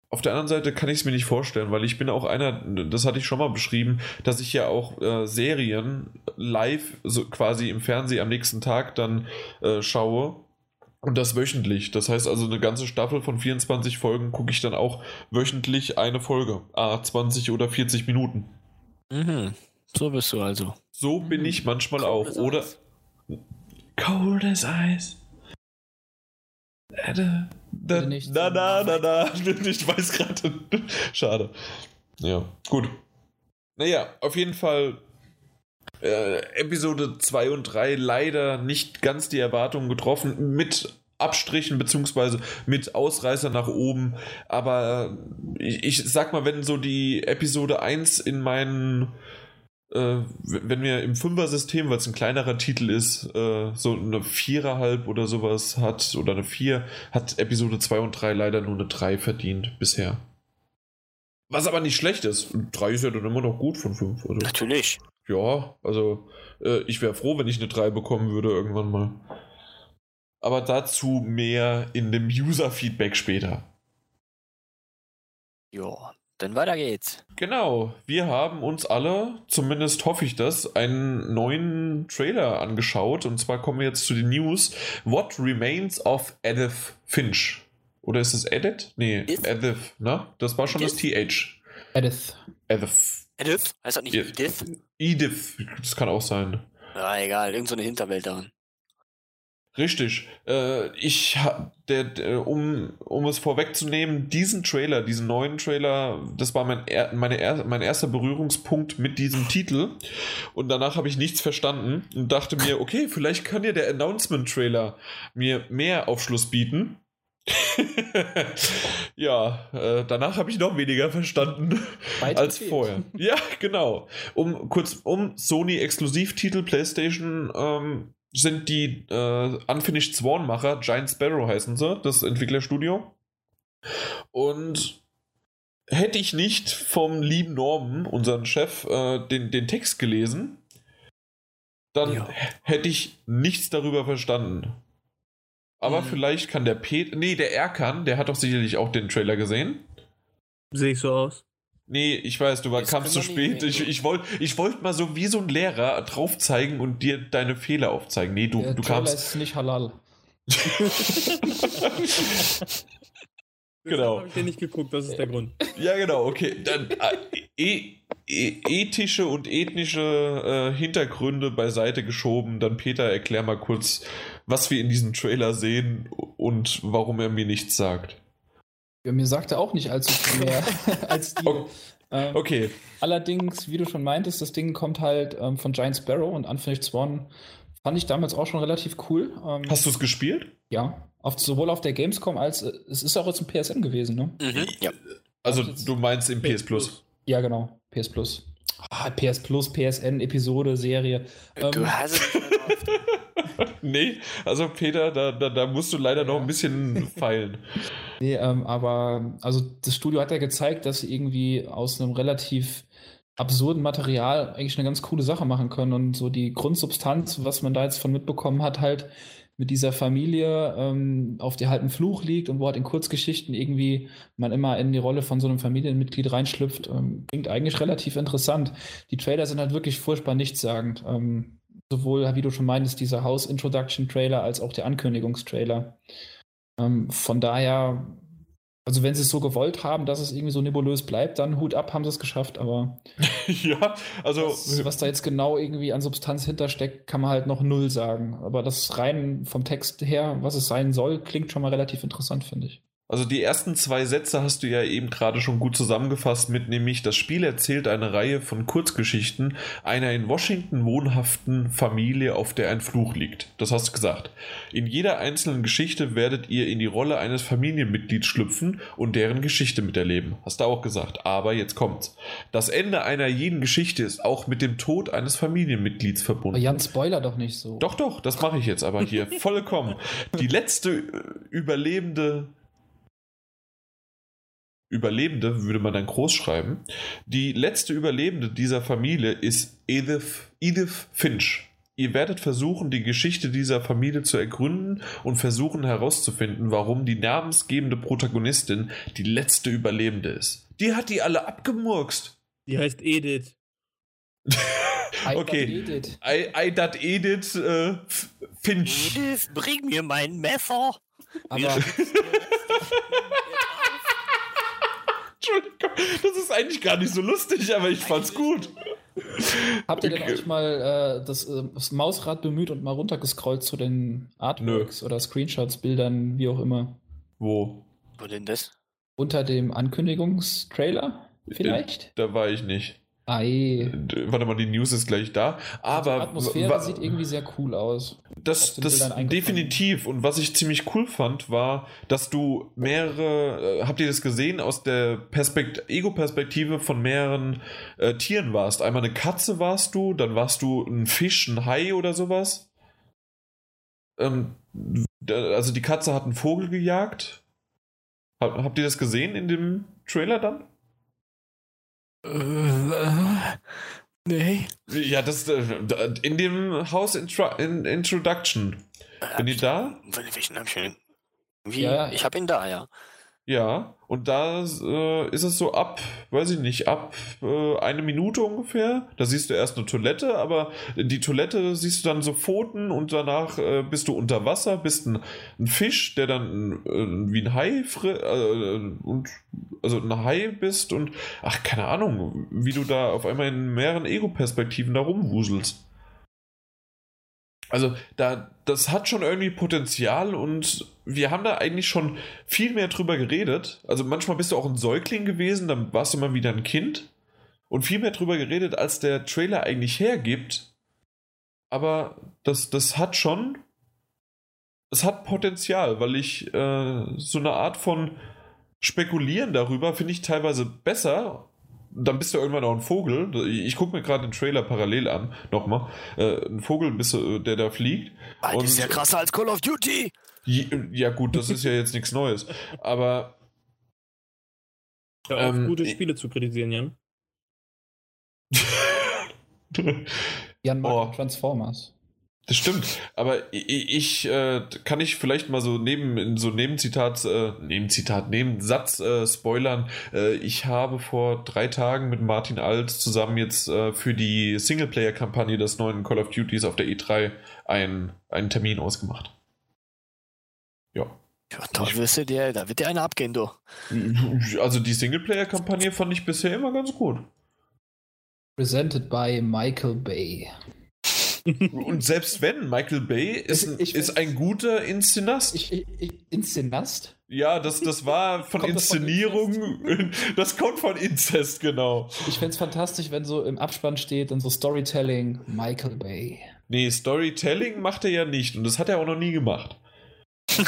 auf der anderen Seite kann ich es mir nicht vorstellen, weil ich bin auch einer, das hatte ich schon mal beschrieben, dass ich ja auch äh, Serien live, so quasi im Fernsehen am nächsten Tag dann äh, schaue. Und das wöchentlich. Das heißt also, eine ganze Staffel von 24 Folgen gucke ich dann auch wöchentlich eine Folge. Ah, 20 oder 40 Minuten. Mhm. So bist du also. So bin Mhm. ich manchmal auch. Cold as Oder. ice. Cold as Ice. Äh, da, da, nicht na, na, na, na. Ich weiß gerade. *laughs* Schade. Ja, gut. Naja, auf jeden Fall. Äh, Episode 2 und 3 leider nicht ganz die Erwartungen getroffen. Mit Abstrichen beziehungsweise mit Ausreißer nach oben. Aber äh, ich, ich sag mal, wenn so die Episode 1 in meinen äh, wenn wir im Fünfer-System, weil es ein kleinerer Titel ist, äh, so eine Viererhalb oder sowas hat, oder eine Vier, hat Episode 2 und 3 leider nur eine 3 verdient bisher. Was aber nicht schlecht ist. 3 ist ja dann immer noch gut von 5. Also, Natürlich. ja, also äh, ich wäre froh, wenn ich eine 3 bekommen würde irgendwann mal. Aber dazu mehr in dem User-Feedback später. Ja, dann weiter geht's. Genau, wir haben uns alle, zumindest hoffe ich das, einen neuen Trailer angeschaut. Und zwar kommen wir jetzt zu den News. What Remains of Edith Finch? Oder ist es Edith? Nee, Edith? Edith, ne? Das war schon das TH. Edith. Edith. Edith? Heißt das nicht. Edith? Edith, das kann auch sein. Ja, egal, irgend so eine Hinterwelt darin. Richtig. Äh, ich der, um, um es vorwegzunehmen, diesen Trailer, diesen neuen Trailer, das war mein, meine mein erster Berührungspunkt mit diesem Titel. Und danach habe ich nichts verstanden und dachte mir, okay, vielleicht kann ja der Announcement-Trailer mir mehr Aufschluss bieten. *laughs* ja, äh, danach habe ich noch weniger verstanden Weit als gefehlt. vorher. Ja, genau. Um kurz um Sony Exklusivtitel PlayStation ähm, sind die äh, Unfinished Sworn Macher, Giant Sparrow heißen sie, das Entwicklerstudio. Und hätte ich nicht vom lieben Norman, unseren Chef, äh, den, den Text gelesen, dann Ja. hätte ich nichts darüber verstanden. Aber Mhm. vielleicht kann der Pet, nee, der Erkan, der hat doch sicherlich auch den Trailer gesehen. Sehe ich so aus. Nee, ich weiß, du war, Das kamst zu spät. Ich, ich wollte ich wollt mal so wie so ein Lehrer drauf zeigen und dir deine Fehler aufzeigen. Nee, du, Der du Trailer kamst. ist nicht halal. *laughs* Genau. habe ich dir nicht geguckt, das ist der Grund. Ja, genau, okay. Dann äh, e, e, ethische und ethnische äh, Hintergründe beiseite geschoben. Dann Peter, erklär mal kurz, was wir in diesem Trailer sehen und warum er mir nichts sagt. Ja, mir sagte auch nicht allzu viel mehr *laughs* als dir. Okay. Ähm, Okay, Allerdings, wie du schon meintest, das Ding kommt halt ähm, von Giant Sparrow und Unfinished Swan. Fand ich damals auch schon relativ cool. Ähm, hast du es gespielt? Ja, auf, sowohl auf der Gamescom als äh, es ist auch jetzt ein PSN gewesen, ne? Mhm, ja. Also, du meinst im PS Plus. Ja, genau. PS Plus. Ah, PS Plus, PSN, Episode, Serie. Ähm, Du hast es mehr *laughs* nee, also Peter, da, da, da musst du leider noch ein bisschen *laughs* feilen. Nee, ähm, aber also das Studio hat ja gezeigt, dass sie irgendwie aus einem relativ absurden Material eigentlich eine ganz coole Sache machen können und so die Grundsubstanz, was man da jetzt von mitbekommen hat, halt mit dieser Familie, ähm, auf der halt ein Fluch liegt und wo halt in Kurzgeschichten irgendwie man immer in die Rolle von so einem Familienmitglied reinschlüpft, ähm, klingt eigentlich relativ interessant. Die Trailer sind halt wirklich furchtbar nichtssagend. Ähm, sowohl, wie du schon meintest, dieser House-Introduction-Trailer als auch der Ankündigungstrailer. Ähm, von daher, also wenn sie es so gewollt haben, dass es irgendwie so nebulös bleibt, dann Hut ab, haben sie es geschafft, aber *laughs* ja, also. was, was da jetzt genau irgendwie an Substanz hintersteckt, kann man halt noch null sagen. Aber das rein vom Text her, was es sein soll, klingt schon mal relativ interessant, finde ich. Also die ersten zwei Sätze hast du ja eben gerade schon gut zusammengefasst mit nämlich das Spiel erzählt eine Reihe von Kurzgeschichten einer in Washington wohnhaften Familie, auf der ein Fluch liegt. Das hast du gesagt. In jeder einzelnen Geschichte werdet ihr in die Rolle eines Familienmitglieds schlüpfen und deren Geschichte miterleben. Hast du auch gesagt. Aber jetzt kommt's. Das Ende einer jeden Geschichte ist auch mit dem Tod eines Familienmitglieds verbunden. Jan, Spoiler doch nicht so. Doch, doch, das mache ich jetzt aber hier *laughs* vollkommen. Die letzte äh, überlebende Überlebende, würde man dann groß schreiben. Die letzte Überlebende dieser Familie ist Edith, Edith Finch. Ihr werdet versuchen, die Geschichte dieser Familie zu ergründen und versuchen herauszufinden, warum die namensgebende Protagonistin die letzte Überlebende ist. Die hat die alle abgemurkst. Die heißt Edith. *laughs* okay. Edith. I, I dat Edith äh, Finch. Edith, bring mir mein Messer. Aber *laughs* Entschuldigung, das ist eigentlich gar nicht so lustig, aber ich fand's gut. habt ihr denn euch mal äh, das, äh, das Mausrad bemüht und mal runtergescrollt zu den Artworks oder Screenshots, Bildern, wie auch immer? Wo? Wo denn das? Unter dem Ankündigungstrailer vielleicht? Da war ich nicht. Ei. D- Warte mal, die News ist gleich da. Also Aber die Atmosphäre sieht irgendwie sehr cool aus. Das, das definitiv. Und was ich ziemlich cool fand, war, dass du mehrere, äh, habt ihr das gesehen, aus der Perspekt Ego-Perspektive von mehreren äh, Tieren warst. Einmal eine Katze warst du, dann warst du ein Fisch, ein Hai oder sowas. Ähm, da- also die Katze hat einen Vogel gejagt. Hab, habt ihr das gesehen in dem Trailer dann? Äh, nee. Ja, das äh, in dem House Intro in Introduction. Bin ich da? Welchen hab ich denn? Wie? Ja, ja. Ich hab ihn da, ja. Ja, und da äh, ist es so ab, weiß ich nicht, ab äh, eine Minute ungefähr. Da siehst du erst eine Toilette, aber die Toilette siehst du dann so Pfoten und danach äh, bist du unter Wasser, bist ein, ein Fisch, der dann äh, wie ein Hai äh, und also ein Hai bist und ach, keine Ahnung, wie du da auf einmal in mehreren Ego-Perspektiven da rumwuselst. Also, da, das hat schon irgendwie Potenzial und wir haben da eigentlich schon viel mehr drüber geredet. Also, manchmal bist du auch ein Säugling gewesen, dann warst du mal wieder ein Kind und viel mehr drüber geredet, als der Trailer eigentlich hergibt. Aber das, das hat schon. Es hat Potenzial, weil ich äh, so eine Art von Spekulieren darüber finde ich teilweise besser. Dann bist du irgendwann auch ein Vogel. Ich gucke mir gerade den Trailer parallel an. Nochmal. Äh, ein Vogel, bist du, der da fliegt. Ah, das ist ja krasser als Call of Duty. Ja, gut, das ist ja jetzt nichts Neues. Aber auf, Ähm, gute Spiele zu kritisieren, Jan. *laughs* Jan mag Oh. Transformers. Das stimmt, aber ich, ich äh, kann ich vielleicht mal so neben in so Nebenzitat, äh, Nebenzitat, Nebensatz äh, spoilern. Äh, ich habe vor drei Tagen mit Martin Alt zusammen jetzt äh, für die Singleplayer-Kampagne des neuen Call of Duties auf der E3 ein, einen Termin ausgemacht. Ja. Ja, toll, wirst du dir, da wird dir einer abgehen, du. Also die Singleplayer-Kampagne fand ich bisher immer ganz gut. Presented by Michael Bay. Und selbst wenn, Michael Bay ist, ein- Ich- ich- ist ein guter Inszenast. Ich, Inszenast? Ja, das, das war *laughs* von Kommt das von Inszenierung. *laughs* Das kommt von Inzest, genau. Ich fände es fantastisch, wenn so im Abspann steht, dann so Storytelling, Michael Bay. Nee, Storytelling macht er ja nicht und das hat er auch noch nie gemacht. *laughs*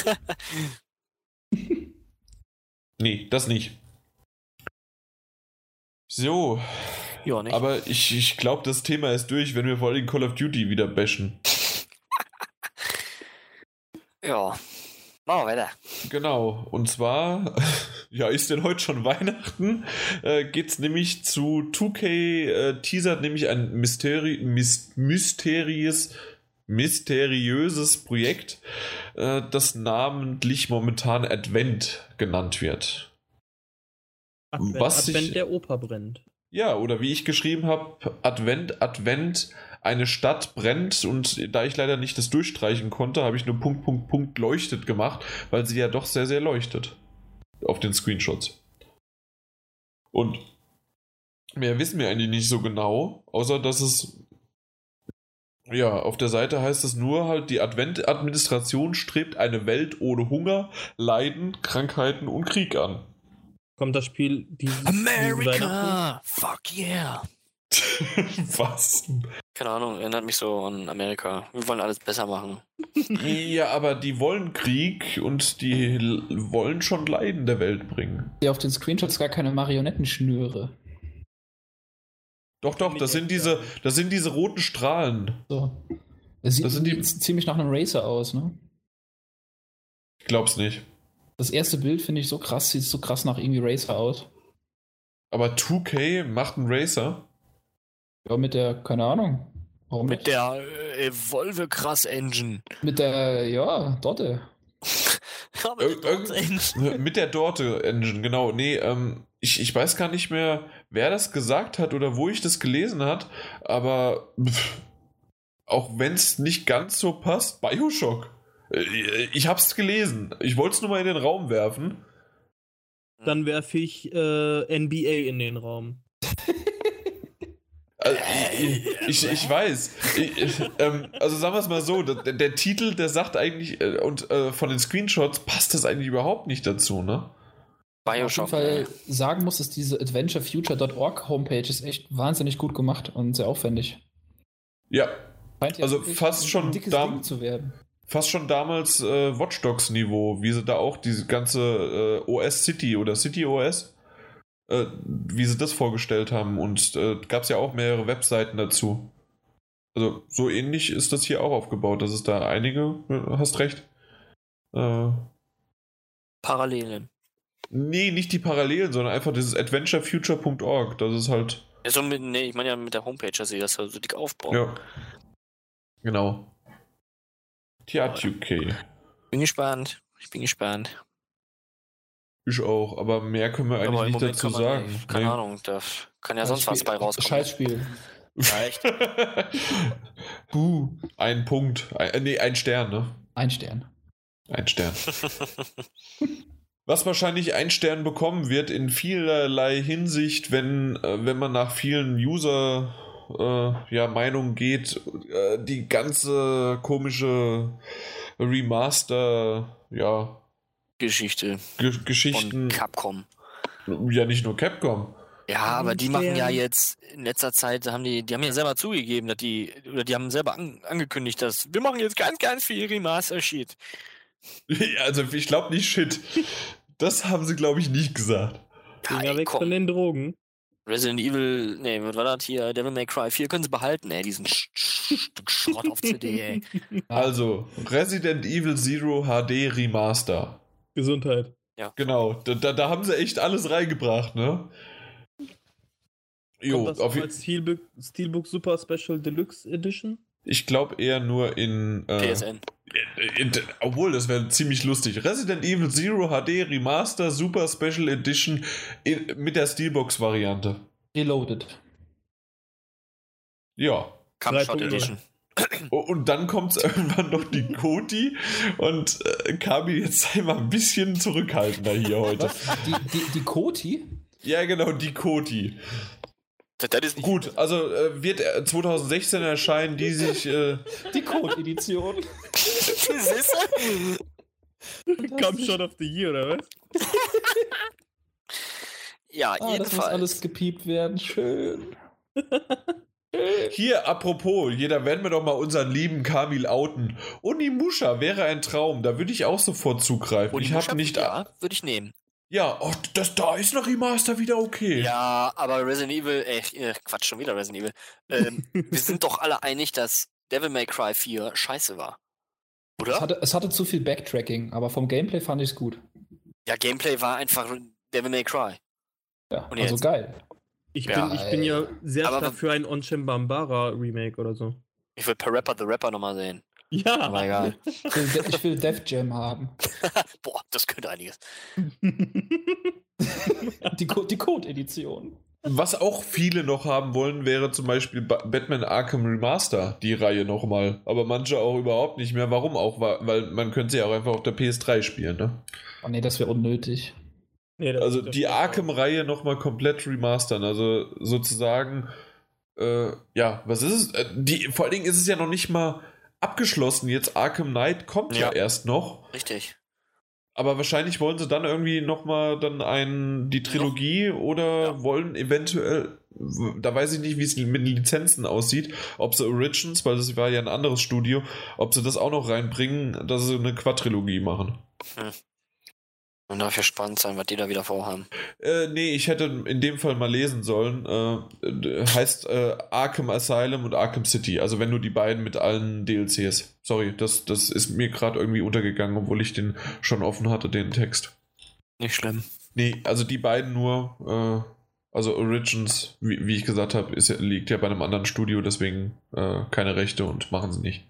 Nee, das nicht. So, Ja, nicht? aber ich, ich glaube, das Thema ist durch, wenn wir vor allem Call of Duty wieder bashen. *laughs* ja. Machen wir weiter. Genau, und zwar, *laughs* ja, ist denn heute schon Weihnachten? Äh, geht's nämlich zu 2K, äh, teasert nämlich ein Mysteri Mys mysteries, mysteriöses Projekt, äh, das namentlich momentan Advent genannt wird. Advent, Was Advent ich- der Oper brennt. Ja, oder wie ich geschrieben habe, Advent, Advent, eine Stadt brennt und da ich leider nicht das durchstreichen konnte, habe ich nur Punkt, Punkt, Punkt leuchtet gemacht, weil sie ja doch sehr, sehr leuchtet. Auf den Screenshots. Und mehr wissen wir eigentlich nicht so genau, außer dass es ja, auf der Seite heißt es nur halt, die Advent-Administration strebt eine Welt ohne Hunger, Leiden, Krankheiten und Krieg an. Kommt das Spiel dieses? America! Fuck yeah! *laughs* Was? Keine Ahnung, erinnert mich so an Amerika. Wir wollen alles besser machen. Ja, aber die wollen Krieg und die wollen schon Leiden der Welt bringen. Ja, auf den Screenshots gar keine Marionettenschnüre. Doch, doch, das sind diese, das sind diese roten Strahlen. So. Es sieht Das sind die- ziemlich nach einem Racer aus, ne? Ich glaub's nicht. Das erste Bild finde ich so krass, sieht so krass nach irgendwie Racer aus. Aber 2K macht einen Racer. Ja, mit der, keine Ahnung. Warum Mit nicht? der äh, Evolve Krass Engine. Mit der, ja, Dotte. *laughs* Ja, mit der irgend- Engine. *laughs* Mit der Dorte Engine, genau. Nee, ähm, ich, ich weiß gar nicht mehr, wer das gesagt hat oder wo ich das gelesen hat, aber pff, auch wenn es nicht ganz so passt, Bioshock. Äh, Ich hab's gelesen. Ich wollte es nur mal in den Raum werfen. Dann werfe ich äh, NBA in den Raum. *laughs* Also, ich, ich, ich weiß. Ich, *laughs* ähm, also sagen wir es mal so, der, der Titel, der sagt eigentlich, äh, und äh, von den Screenshots passt das eigentlich überhaupt nicht dazu, ne? Auf jeden Bioshock. Fall sagen muss, dass diese adventurefuture.org Homepage ist echt wahnsinnig gut gemacht und sehr aufwendig. Ja, Scheint ja Also fast ein schon dickes da- Ding zu werden. Fast schon damals äh, Watch Dogs Niveau, wie sie da auch diese ganze äh, OS City oder City OS, äh, wie sie das vorgestellt haben. Und äh, gab es ja auch mehrere Webseiten dazu. Also so ähnlich ist das hier auch aufgebaut. Das ist da einige, äh, hast recht. Äh, Parallelen. nee, nicht die Parallelen, sondern einfach dieses adventurefuture.org. Das ist halt, Ja, so mit, nee, ich meine ja mit der Homepage, dass sie das so dick aufbauen. ja. Genau. Tja, UK. Bin gespannt. Ich bin gespannt. Ich auch, aber mehr können wir eigentlich nicht Moment dazu sagen. nee, keine Nee. Ahnung, da kann ja sonst was bei rauskommen. Scheißspiel. Echt. *laughs* Puh, ein Punkt. Ein, äh, nee, ein Stern, ne? Ein Stern. Ein Stern. *laughs* *laughs* Was wahrscheinlich ein Stern bekommen wird in vielerlei Hinsicht, wenn, äh, wenn man nach vielen User äh, ja, Meinungen geht, äh, die ganze komische Remaster, ja, Geschichte Ge von Geschichten, Capcom. ja nicht nur Capcom. Ja, aber die machen ja jetzt in letzter Zeit, haben die, die haben ja selber zugegeben, dass die, oder die haben selber an, angekündigt, dass wir machen jetzt ganz, ganz viel Remaster-Shit. Ja, *laughs* also ich glaube nicht shit. Das haben sie, glaube ich, nicht gesagt. Finger Ey, weg von den Drogen. Resident Evil, nee, was war das hier? Devil May Cry 4 können sie behalten, ey, diesen Sch Sch Stück Schrott auf CD, ey. *laughs* Also, Resident Evil Zero HD Remaster. Gesundheit. Genau, da, da, da haben sie echt alles reingebracht, ne? Jo, Kommt das auf, auch je- als Steelbook, Steelbook Super Special Deluxe Edition? ich glaube eher nur in, äh, PSN. In, in Obwohl, das wäre ziemlich lustig. Resident Evil Zero HD Remaster Super Special Edition in, mit der Steelbox-Variante. Reloaded. Ja. 3.0. Edition. O- Und dann kommt *laughs* irgendwann noch die Koti und äh, Kabi, jetzt sei mal ein bisschen zurückhaltender hier heute. Die, die, die Koti? Ja, genau, die Koti. Das, das ist nicht Gut, also äh, wird äh, 2016 erscheinen, die sich. Äh, Die Code-Edition. *laughs* Siehst du? Kampfshot of the Year, oder was? *laughs* Ja, Ah, das muss jedenfalls. alles gepiept werden. Schön. *laughs* hier, apropos, jeder werden wir doch mal unseren lieben Kamil outen. Onimusha wäre ein Traum, da würde ich auch sofort zugreifen. Und ich die habe nicht. Ja, würde ich nehmen. Ja, oh, das, da ist noch Remaster wieder okay. Ja, aber Resident Evil, ey, äh, Quatsch, schon wieder Resident Evil. Ähm, wir sind doch alle einig, dass Devil May Cry 4 scheiße war. Es Oder? hatte, es hatte zu viel Backtracking, aber vom Gameplay fand ich es gut. Ja, Gameplay war einfach Devil May Cry. Ja, Und also jetzt? geil. Ich, Ja, bin, ich bin ja sehr Aber- stark für ein Onchem Bambara Remake oder so. Ich will Per Rapper the Rapper nochmal sehen. Ja. Aber egal. Ich will, ich will Def Jam haben. *laughs* Boah, das könnte einiges. *laughs* Die, die Code-Edition. Was auch viele noch haben wollen, wäre zum Beispiel Batman Arkham Remaster, die Reihe nochmal. Aber manche auch überhaupt nicht mehr. Warum auch? Weil man könnte sie auch einfach auf der PS3 spielen, ne? Oh nee, das wäre unnötig. Nee, also die Arkham-Reihe nochmal komplett remastern. Also sozusagen, äh, ja, was ist es? Äh, die, vor allen Dingen ist es ja noch nicht mal abgeschlossen. Jetzt Arkham Knight kommt ja, ja erst noch. Richtig. Aber wahrscheinlich wollen sie dann irgendwie nochmal dann ein, die Trilogie oder ja. wollen eventuell, da weiß ich nicht, wie es mit Lizenzen aussieht, ob sie Origins, weil das war ja ein anderes Studio, ob sie das auch noch reinbringen, dass sie eine Quadrilogie machen. Hm. Man darf gespannt sein, was die da wieder vorhaben. Äh, nee, ich hätte in dem Fall mal lesen sollen. Äh, heißt äh, Arkham Asylum und Arkham City. Also wenn du die beiden mit allen DLCs. Sorry, das, das ist mir gerade irgendwie untergegangen, obwohl ich den schon offen hatte, den Text. Nicht schlimm. Nee, also die beiden nur. Äh, also Origins, wie, wie ich gesagt habe, liegt ja bei einem anderen Studio, deswegen äh, keine Rechte und machen sie nicht.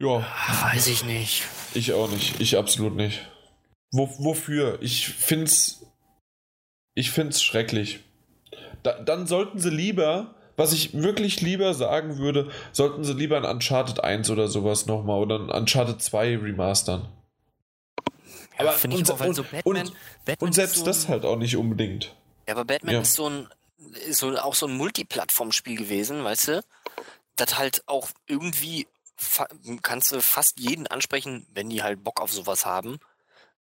Ja. Weiß ich nicht. Ich auch nicht. Ich absolut nicht. Wo, wofür? Ich find's. Ich find's schrecklich. Da, dann sollten sie lieber, was ich wirklich lieber sagen würde, sollten sie lieber ein Uncharted 1 oder sowas nochmal oder ein Uncharted 2 remastern. Ja, aber finde ich auch, weil so Batman, und, Batman und selbst so ein, das halt auch nicht unbedingt. Ja, aber Batman ja. ist so ein ist so, auch so ein Multiplattform-Spiel gewesen, weißt du? Das halt auch irgendwie kannst du fast jeden ansprechen, wenn die halt Bock auf sowas haben.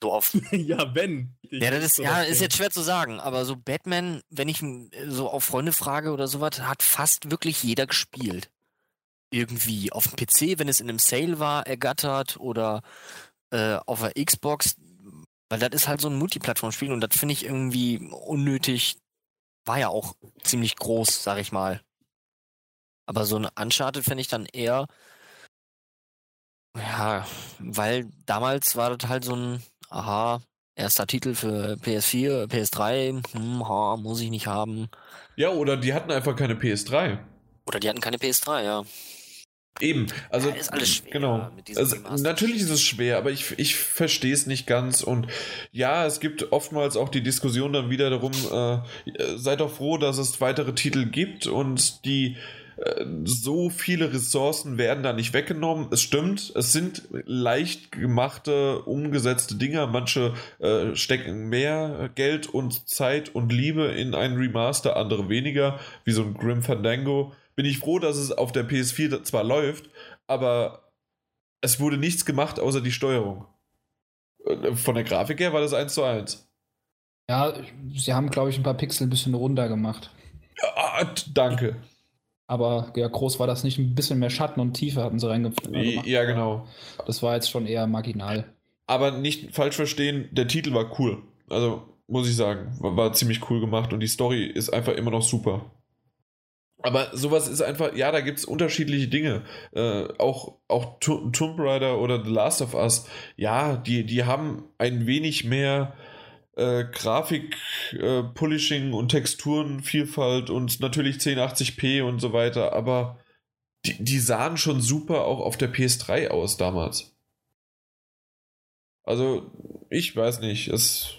So auf. *laughs* ja, wenn. Ja, das ist, ja, ist jetzt schwer zu sagen, aber so Batman, wenn ich so auf Freunde frage oder sowas, hat fast wirklich jeder gespielt. Irgendwie. Auf dem PC, wenn es in einem Sale war, ergattert oder äh, auf der Xbox. Weil das ist halt so ein Multiplattform-Spiel und das finde ich irgendwie unnötig. War ja auch ziemlich groß, sag ich mal. Aber so ein Uncharted fände ich dann eher. Ja, weil damals war das halt so ein aha, erster Titel für PS4, PS3, hm, ha, muss ich nicht haben. Ja, oder die hatten einfach keine PS3. Oder die hatten keine PS3, ja. Eben, also ja, ist alles schwer. Genau. Also, natürlich ist es schwer, aber ich, ich verstehe es nicht ganz. Und ja, es gibt oftmals auch die Diskussion dann wieder darum, äh, seid doch froh, dass es weitere Titel gibt und die so viele Ressourcen werden da nicht weggenommen. Es stimmt, es sind leicht gemachte, umgesetzte Dinge. Manche äh, stecken mehr Geld und Zeit und Liebe in einen Remaster, andere weniger, wie so ein Grim Fandango. Bin ich froh, dass es auf der PS4 zwar läuft, aber es wurde nichts gemacht außer die Steuerung. Äh, von der Grafik her war das 1 zu 1. Ja, sie haben, glaube ich, ein paar Pixel ein bisschen runder gemacht. Ja, danke. Aber ja, groß war das nicht. Ein bisschen mehr Schatten und Tiefe hatten sie reingemacht. Ja, genau. Das war jetzt schon eher marginal. Aber nicht falsch verstehen, der Titel war cool. Also, muss ich sagen, war, war ziemlich cool gemacht und die Story ist einfach immer noch super. Aber sowas ist einfach, ja, da gibt es unterschiedliche Dinge. Äh, auch auch Tomb Raider oder The Last of Us, ja, die, die haben ein wenig mehr äh, Grafik, äh, Polishing und Texturenvielfalt und natürlich 1080p und so weiter, aber die, die sahen schon super auch auf der PS3 aus damals. Also, ich weiß nicht, es.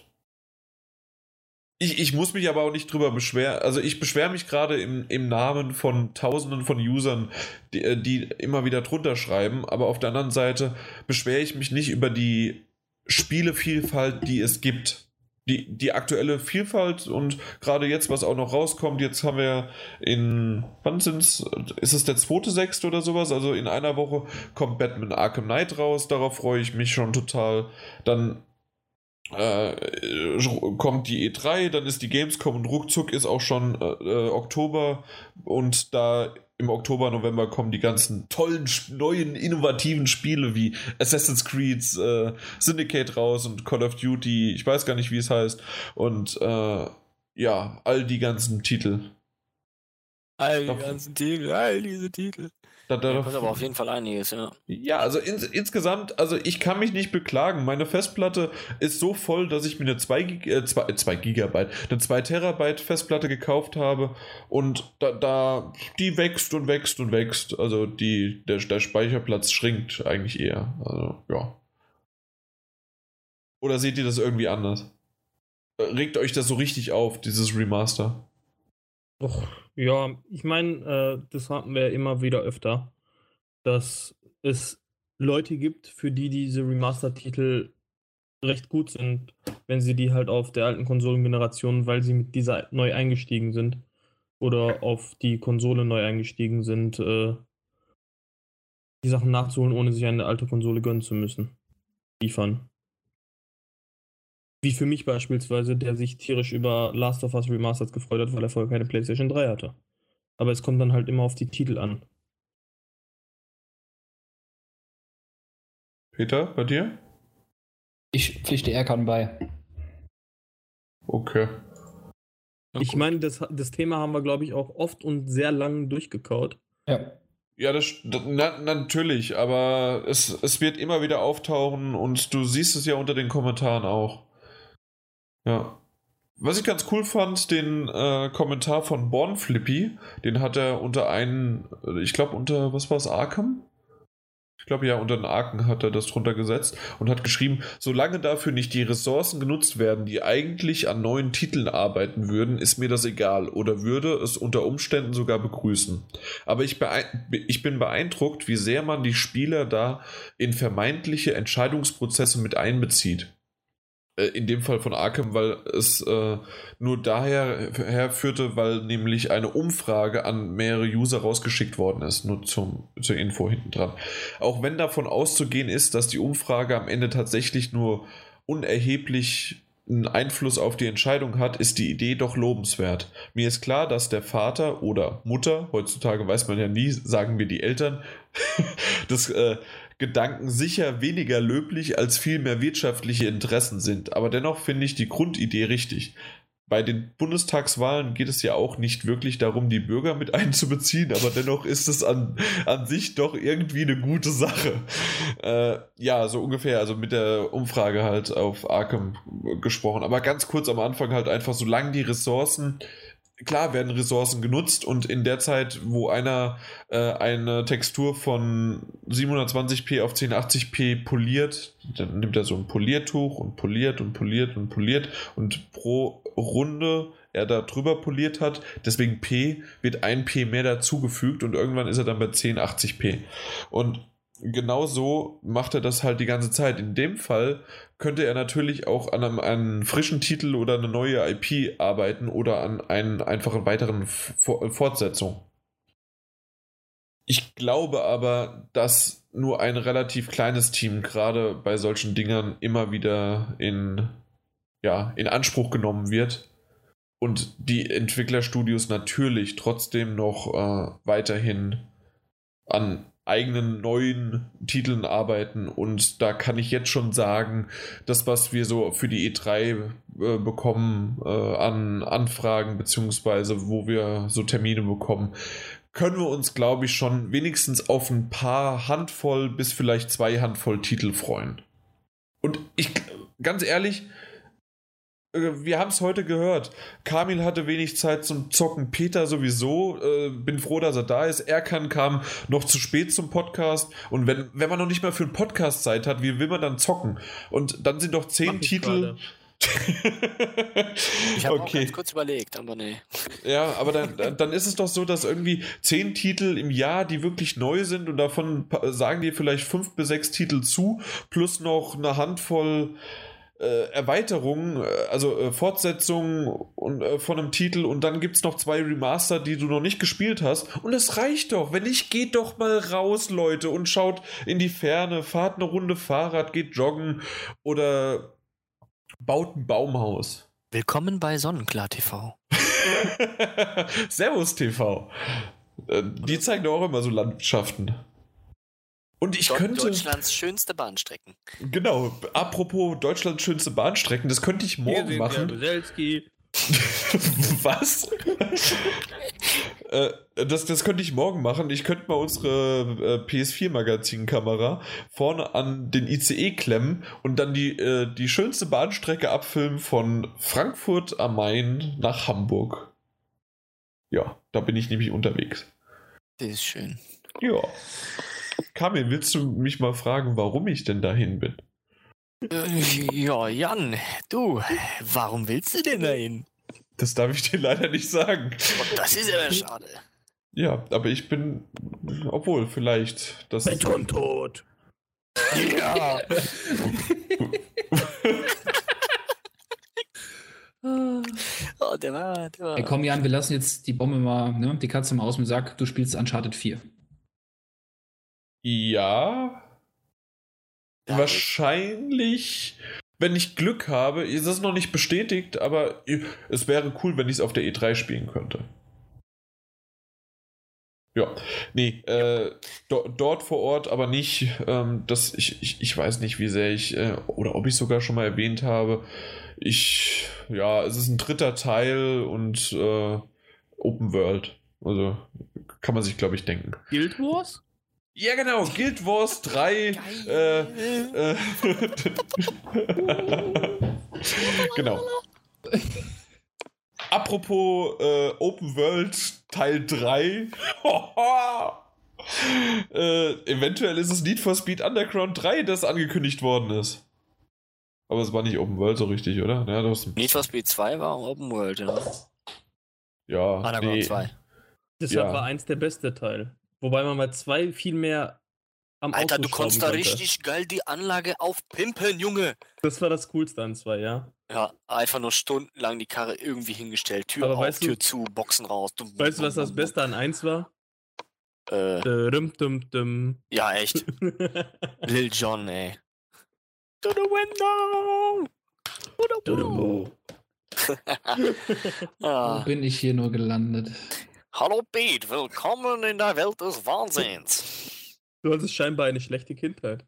Ich, ich muss mich aber auch nicht drüber beschweren. Also ich beschwere mich gerade im, im Namen von Tausenden von Usern, die, äh, die immer wieder drunter schreiben, aber auf der anderen Seite beschwere ich mich nicht über die Spielevielfalt, die es gibt die, die aktuelle Vielfalt und gerade jetzt, was auch noch rauskommt, jetzt haben wir in, wann sind's, ist es der zweite Sechste oder sowas? Also in einer Woche kommt Batman Arkham Knight raus, darauf freue ich mich schon total. Dann äh, kommt die E3, dann ist die Gamescom und ruckzuck ist auch schon äh, äh Oktober und da im Oktober, November kommen die ganzen tollen, neuen, innovativen Spiele wie Assassin's Creed, äh, Syndicate raus und Call of Duty, ich weiß gar nicht, wie es heißt. Und äh, ja, all die ganzen Titel. All die ganzen Titel, all diese Titel. Da, da, ja, kommt aber auf jeden Fall einiges, ja. Ja, also in, insgesamt, also ich kann mich nicht beklagen. Meine Festplatte ist so voll, dass ich mir eine 2, äh, 2, 2 Gigabyte, eine 2 Terabyte Festplatte gekauft habe und da, da, die wächst und wächst und wächst. Also die, der, der Speicherplatz schrinkt eigentlich eher. Also, ja. Oder seht ihr das irgendwie anders? äh, regt euch das so richtig auf, dieses Remaster? Och, ja, ich meine, äh, das hatten wir immer wieder öfter, dass es Leute gibt, für die diese Remaster-Titel recht gut sind, wenn sie die halt auf der alten Konsolengeneration, weil sie mit dieser neu eingestiegen sind oder auf die Konsole neu eingestiegen sind, äh, die Sachen nachzuholen, ohne sich eine alte Konsole gönnen zu müssen, liefern. Wie für mich beispielsweise, der sich tierisch über Last of Us Remastered gefreut hat, weil er vorher keine PlayStation 3 hatte. Aber es kommt dann halt immer auf die Titel an. Peter, bei dir? Ich pflichte Erkan bei. Okay. Ich meine, das, das Thema haben wir, glaube ich, auch oft und sehr lang durchgekaut. Ja. Ja, das, na, natürlich, aber es, es wird immer wieder auftauchen und du siehst es ja unter den Kommentaren auch. Ja. Was ich ganz cool fand, den äh, Kommentar von Born Flippy, den hat er unter einen, ich glaube unter, was war es, Arkham? Ich glaube ja, unter den Arken hat er das drunter gesetzt und hat geschrieben, solange dafür nicht die Ressourcen genutzt werden, die eigentlich an neuen Titeln arbeiten würden, ist mir das egal oder würde es unter Umständen sogar begrüßen. Aber ich, ich bin beeindruckt, wie sehr man die Spieler da in vermeintliche Entscheidungsprozesse mit einbezieht. Äh, in dem Fall von Arkham, weil es äh, nur daher herführte, weil nämlich eine Umfrage an mehrere User rausgeschickt worden ist, nur zum, zur Info hinten dran. Auch wenn davon auszugehen ist, dass die Umfrage am Ende tatsächlich nur unerheblich einen Einfluss auf die Entscheidung hat, ist die Idee doch lobenswert. Mir ist klar, dass der Vater oder Mutter, heutzutage weiß man ja nie, sagen wir die Eltern, *laughs* das äh, Gedanken sicher weniger löblich als vielmehr wirtschaftliche Interessen sind, aber dennoch finde ich die Grundidee richtig. Bei den Bundestagswahlen geht es ja auch nicht wirklich darum, die Bürger mit *laughs* einzubeziehen, aber dennoch ist es an, an sich doch irgendwie eine gute Sache. Äh, ja, so ungefähr, also mit der Umfrage halt auf Arkham gesprochen. Aber ganz kurz am Anfang halt einfach, solange die Ressourcen klar werden Ressourcen genutzt und in der Zeit, wo einer äh, eine Textur von 720p auf 1080p poliert, dann nimmt er so ein Poliertuch und poliert und poliert und poliert und pro Runde er da drüber poliert hat, deswegen P wird ein P mehr dazugefügt und irgendwann ist er dann bei 1080p. Und genau so macht er das halt die ganze Zeit. In dem Fall könnte er natürlich auch an einem, einem frischen Titel oder eine neue IP arbeiten oder an einer einfachen weiteren Fortsetzung. Ich glaube aber, dass nur ein relativ kleines Team gerade bei solchen Dingern immer wieder in, ja, in Anspruch genommen wird und die Entwicklerstudios natürlich trotzdem noch äh, weiterhin an eigenen neuen Titeln arbeiten und da kann ich jetzt schon sagen, das, was wir so für die E3 äh, bekommen äh, an Anfragen, beziehungsweise wo wir so Termine bekommen, können wir uns, glaube ich, schon wenigstens auf ein paar Handvoll bis vielleicht zwei Handvoll Titel freuen. Und ich, ganz ehrlich, wir haben es heute gehört. Kamil hatte wenig Zeit zum Zocken. Peter sowieso. Äh, bin froh, dass er da ist. Erkan kam noch zu spät zum Podcast. Und wenn, wenn man noch nicht mal für einen Podcast Zeit hat, wie will man dann zocken? Und dann sind doch zehn Titel. ich habe okay. kurz überlegt, aber nee. Ja, aber dann, dann ist es doch so, dass irgendwie zehn Titel im Jahr, die wirklich neu sind und davon sagen dir vielleicht fünf bis sechs Titel zu, plus noch eine Handvoll äh, Erweiterungen, äh, also äh, Fortsetzungen und, äh, von einem Titel und dann gibt es noch zwei Remaster, die du noch nicht gespielt hast. Und es reicht doch. Wenn nicht, geht doch mal raus, Leute, und schaut in die Ferne, fahrt eine Runde Fahrrad, geht joggen oder baut ein Baumhaus. Willkommen bei Sonnenklar TV. *laughs* Servus TV. Äh, die zeigen doch auch immer so Landschaften. Und ich könnte. Deutschlands schönste Bahnstrecken. Genau, apropos Deutschlands schönste Bahnstrecken, das könnte ich morgen Hier machen. *laughs* Was? äh, das, das könnte ich morgen machen. Ich könnte mal unsere äh, PS4-Magazin-Kamera vorne an den ICE klemmen und dann die, äh, die schönste Bahnstrecke abfilmen von Frankfurt am Main nach Hamburg. Ja, da bin ich nämlich unterwegs. Das ist schön. Ja. Kamil, willst du mich mal fragen, warum ich denn dahin bin? Äh, Ja, Jan, du, warum willst du denn dahin? Das darf ich dir leider nicht sagen. Und das ist ja schade. Ja, aber ich bin, obwohl, vielleicht. Das Beton tot. Ja. *laughs* Oh, der war, der war. Ey, komm, Jan, wir lassen jetzt die Bombe mal, ne, die Katze mal aus dem Sack. Du spielst Uncharted 4. ja, Ja, wahrscheinlich, wenn ich Glück habe, ist es noch nicht bestätigt, aber es wäre cool, wenn ich es auf der E3 spielen könnte. Ja, nee, äh, do, dort vor Ort aber nicht. Ähm, das, ich, ich, ich weiß nicht, wie sehr ich, äh, oder ob ich sogar schon mal erwähnt habe. Ich, ja, es ist ein dritter Teil und äh, Open World. Also kann man sich, glaube ich, denken. Guild Wars? Ja, genau, Guild Wars 3. Äh, äh, *laughs* genau. Apropos äh, Open World Teil 3. *laughs* äh, eventuell ist es Need for Speed Underground 3, das angekündigt worden ist. Aber es war nicht Open World so richtig, oder? Ja, das, Need for Speed 2 war Open World, ja. ja Underground nee. 2. Deshalb Ja. war eins der beste Teil. Wobei man bei zwei viel mehr am Alter, Auto du konntest da konnte. richtig geil die Anlage aufpimpen, Junge. Das war das Coolste an zwei, ja. Ja, einfach nur stundenlang die Karre irgendwie hingestellt. Tür Aber auf, weißt du- Tür zu, Boxen raus. Dum, Weißt du, was das Beste an eins war? Äh, Dum, dum, dum. ja, echt. *laughs* Lil Jon, ey. To the window! To the window! Wo ah. bin ich hier nur gelandet? Hallo Pete, willkommen in der Welt des Wahnsinns. Du hattest scheinbar eine schlechte Kindheit.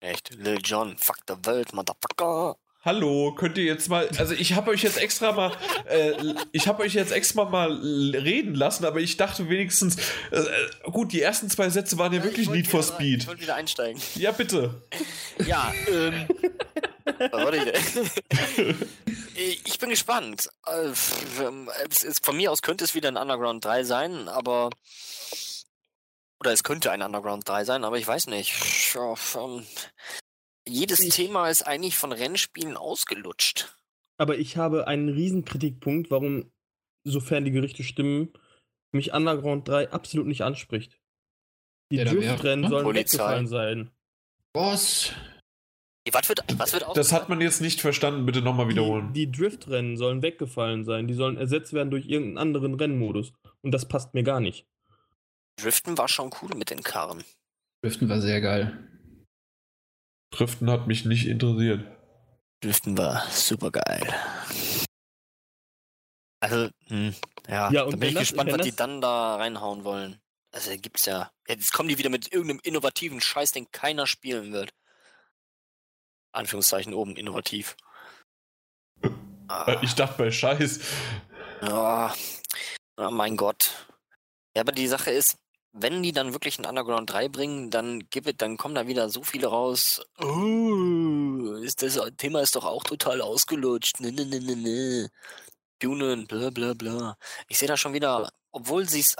Echt, Lil Jon, fuck the Welt, Motherfucker. Hallo, könnt ihr jetzt mal, also ich habe euch jetzt extra mal, äh, ich habe euch jetzt extra mal reden lassen, aber ich dachte wenigstens, äh, gut, die ersten zwei Sätze waren ja, Ja, wirklich Need for wieder- Ich Speed. wollte wieder einsteigen. Ja, bitte. Ja, ähm. Was war ich *laughs* Ich bin gespannt. Äh, von mir aus könnte es wieder ein Underground 3 sein, aber. Oder es könnte ein Underground 3 sein, aber ich weiß nicht. Ja, ähm, jedes Ich- Thema ist eigentlich von Rennspielen ausgelutscht. Aber ich habe einen riesen Kritikpunkt, warum, sofern die Gerüchte stimmen, mich Underground 3 absolut nicht anspricht. Die Ja, Driftrennen ne? sollen Polizei. weggefallen sein. Was? Was wird, was wird Das hat man jetzt nicht verstanden, bitte nochmal wiederholen. Die, die Driftrennen sollen weggefallen sein. Die sollen ersetzt werden durch irgendeinen anderen Rennmodus. Und das passt mir gar nicht. Driften war schon cool mit den Karren. Driften war sehr geil. Driften hat mich nicht interessiert. Driften war super geil. Also, hm, ja, Ja, da und bin ich das- gespannt, was die das- dann da reinhauen wollen. Also gibt's ja. ja. Jetzt kommen die wieder mit irgendeinem innovativen Scheiß, den keiner spielen wird. Anführungszeichen oben innovativ. *laughs* Äh, Ich dachte bei Scheiß. ja, oh mein Gott. Ja, aber die Sache ist, wenn die dann wirklich ein Underground 3 bringen, dann gibt es, dann kommen da wieder so viele raus. Oh, ist das Thema ist doch auch total ausgelutscht. Ne, ne, ne, ne, ne. Tunen, bla bla bla. Ich sehe da schon wieder, obwohl sich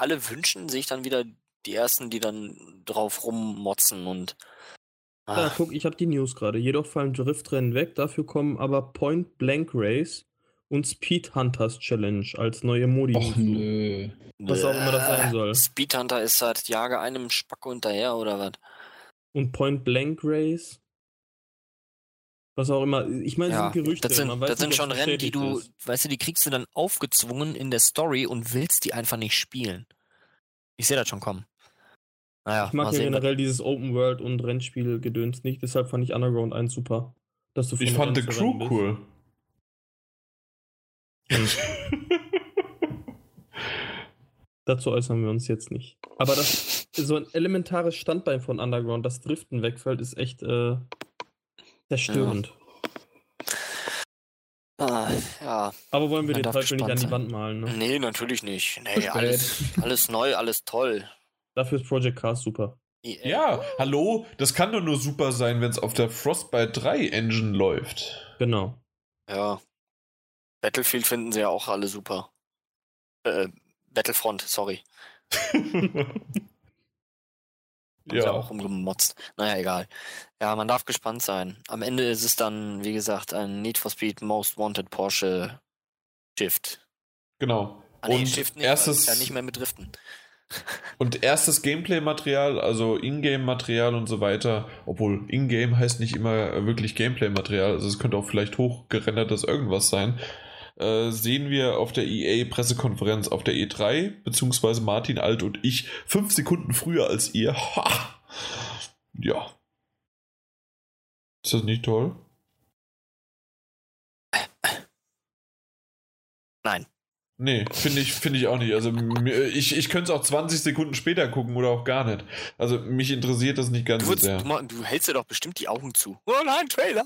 alle wünschen, sehe ich dann wieder die ersten, die dann drauf rummotzen und Ja, ah, guck, ich habe die News gerade. Jedoch fallen Driftrennen weg, dafür kommen aber Point Blank Race und Speed Hunters Challenge als neue Modi Och nö. Was auch immer das sein soll. Speedhunter ist seit Jahre einem Spacko hinterher oder was? Und Point Blank Race. Was auch immer. Ich meine, Ja, das sind Gerüchte. das sind, das sind nicht, schon Rennen, die du, ist. weißt du, die kriegst du dann aufgezwungen in der Story und willst die einfach nicht spielen. Ich sehe das schon kommen. Naja, Ich mag mal ja generell dieses Open World und Rennspiel-Gedöns nicht, deshalb fand ich Underground 1 super. Dass du von Ich fand The Crew bist. cool. *laughs* Dazu äußern wir uns jetzt nicht. Aber das so ein elementares Standbein von Underground, das Driften wegfällt, ist echt äh, zerstörend. Ah, ja, Aber wollen wir Man den Teufel nicht an die. Wand malen, ne? nee, natürlich nicht. Nee, alles, alles neu, alles toll. Dafür ist Project Cars super. Ja, hallo, das kann doch nur super sein, wenn es auf der Frostbite 3 Engine läuft. Genau. Ja. Battlefield finden sie ja auch alle super. Äh, Battlefront, sorry. *laughs* Ja. sie auch rumgemotzt. Naja, egal. Ja, man darf gespannt sein. Am Ende ist es dann, wie gesagt, ein Need for Speed Most Wanted Porsche Shift. Genau. Ah, nee, Und Shift nicht, erstes, ja nicht mehr mit Driften. Und erstes Gameplay-Material, also Ingame-Material und so weiter, obwohl Ingame heißt nicht immer wirklich Gameplay-Material, also es könnte auch vielleicht hochgerendertes irgendwas sein, äh, sehen wir auf der EA-Pressekonferenz auf der E3, beziehungsweise Martin Alt und ich, fünf Sekunden früher als ihr. Ha! Ja. Ist das nicht toll? Nein. Nee, finde ich, finde ich auch nicht. Also ich, ich könnte es auch 20 Sekunden später gucken oder auch gar nicht. Also mich interessiert das nicht ganz Du, so würdest, sehr. du, du hältst dir doch bestimmt die Augen zu. Oh nein, Trailer.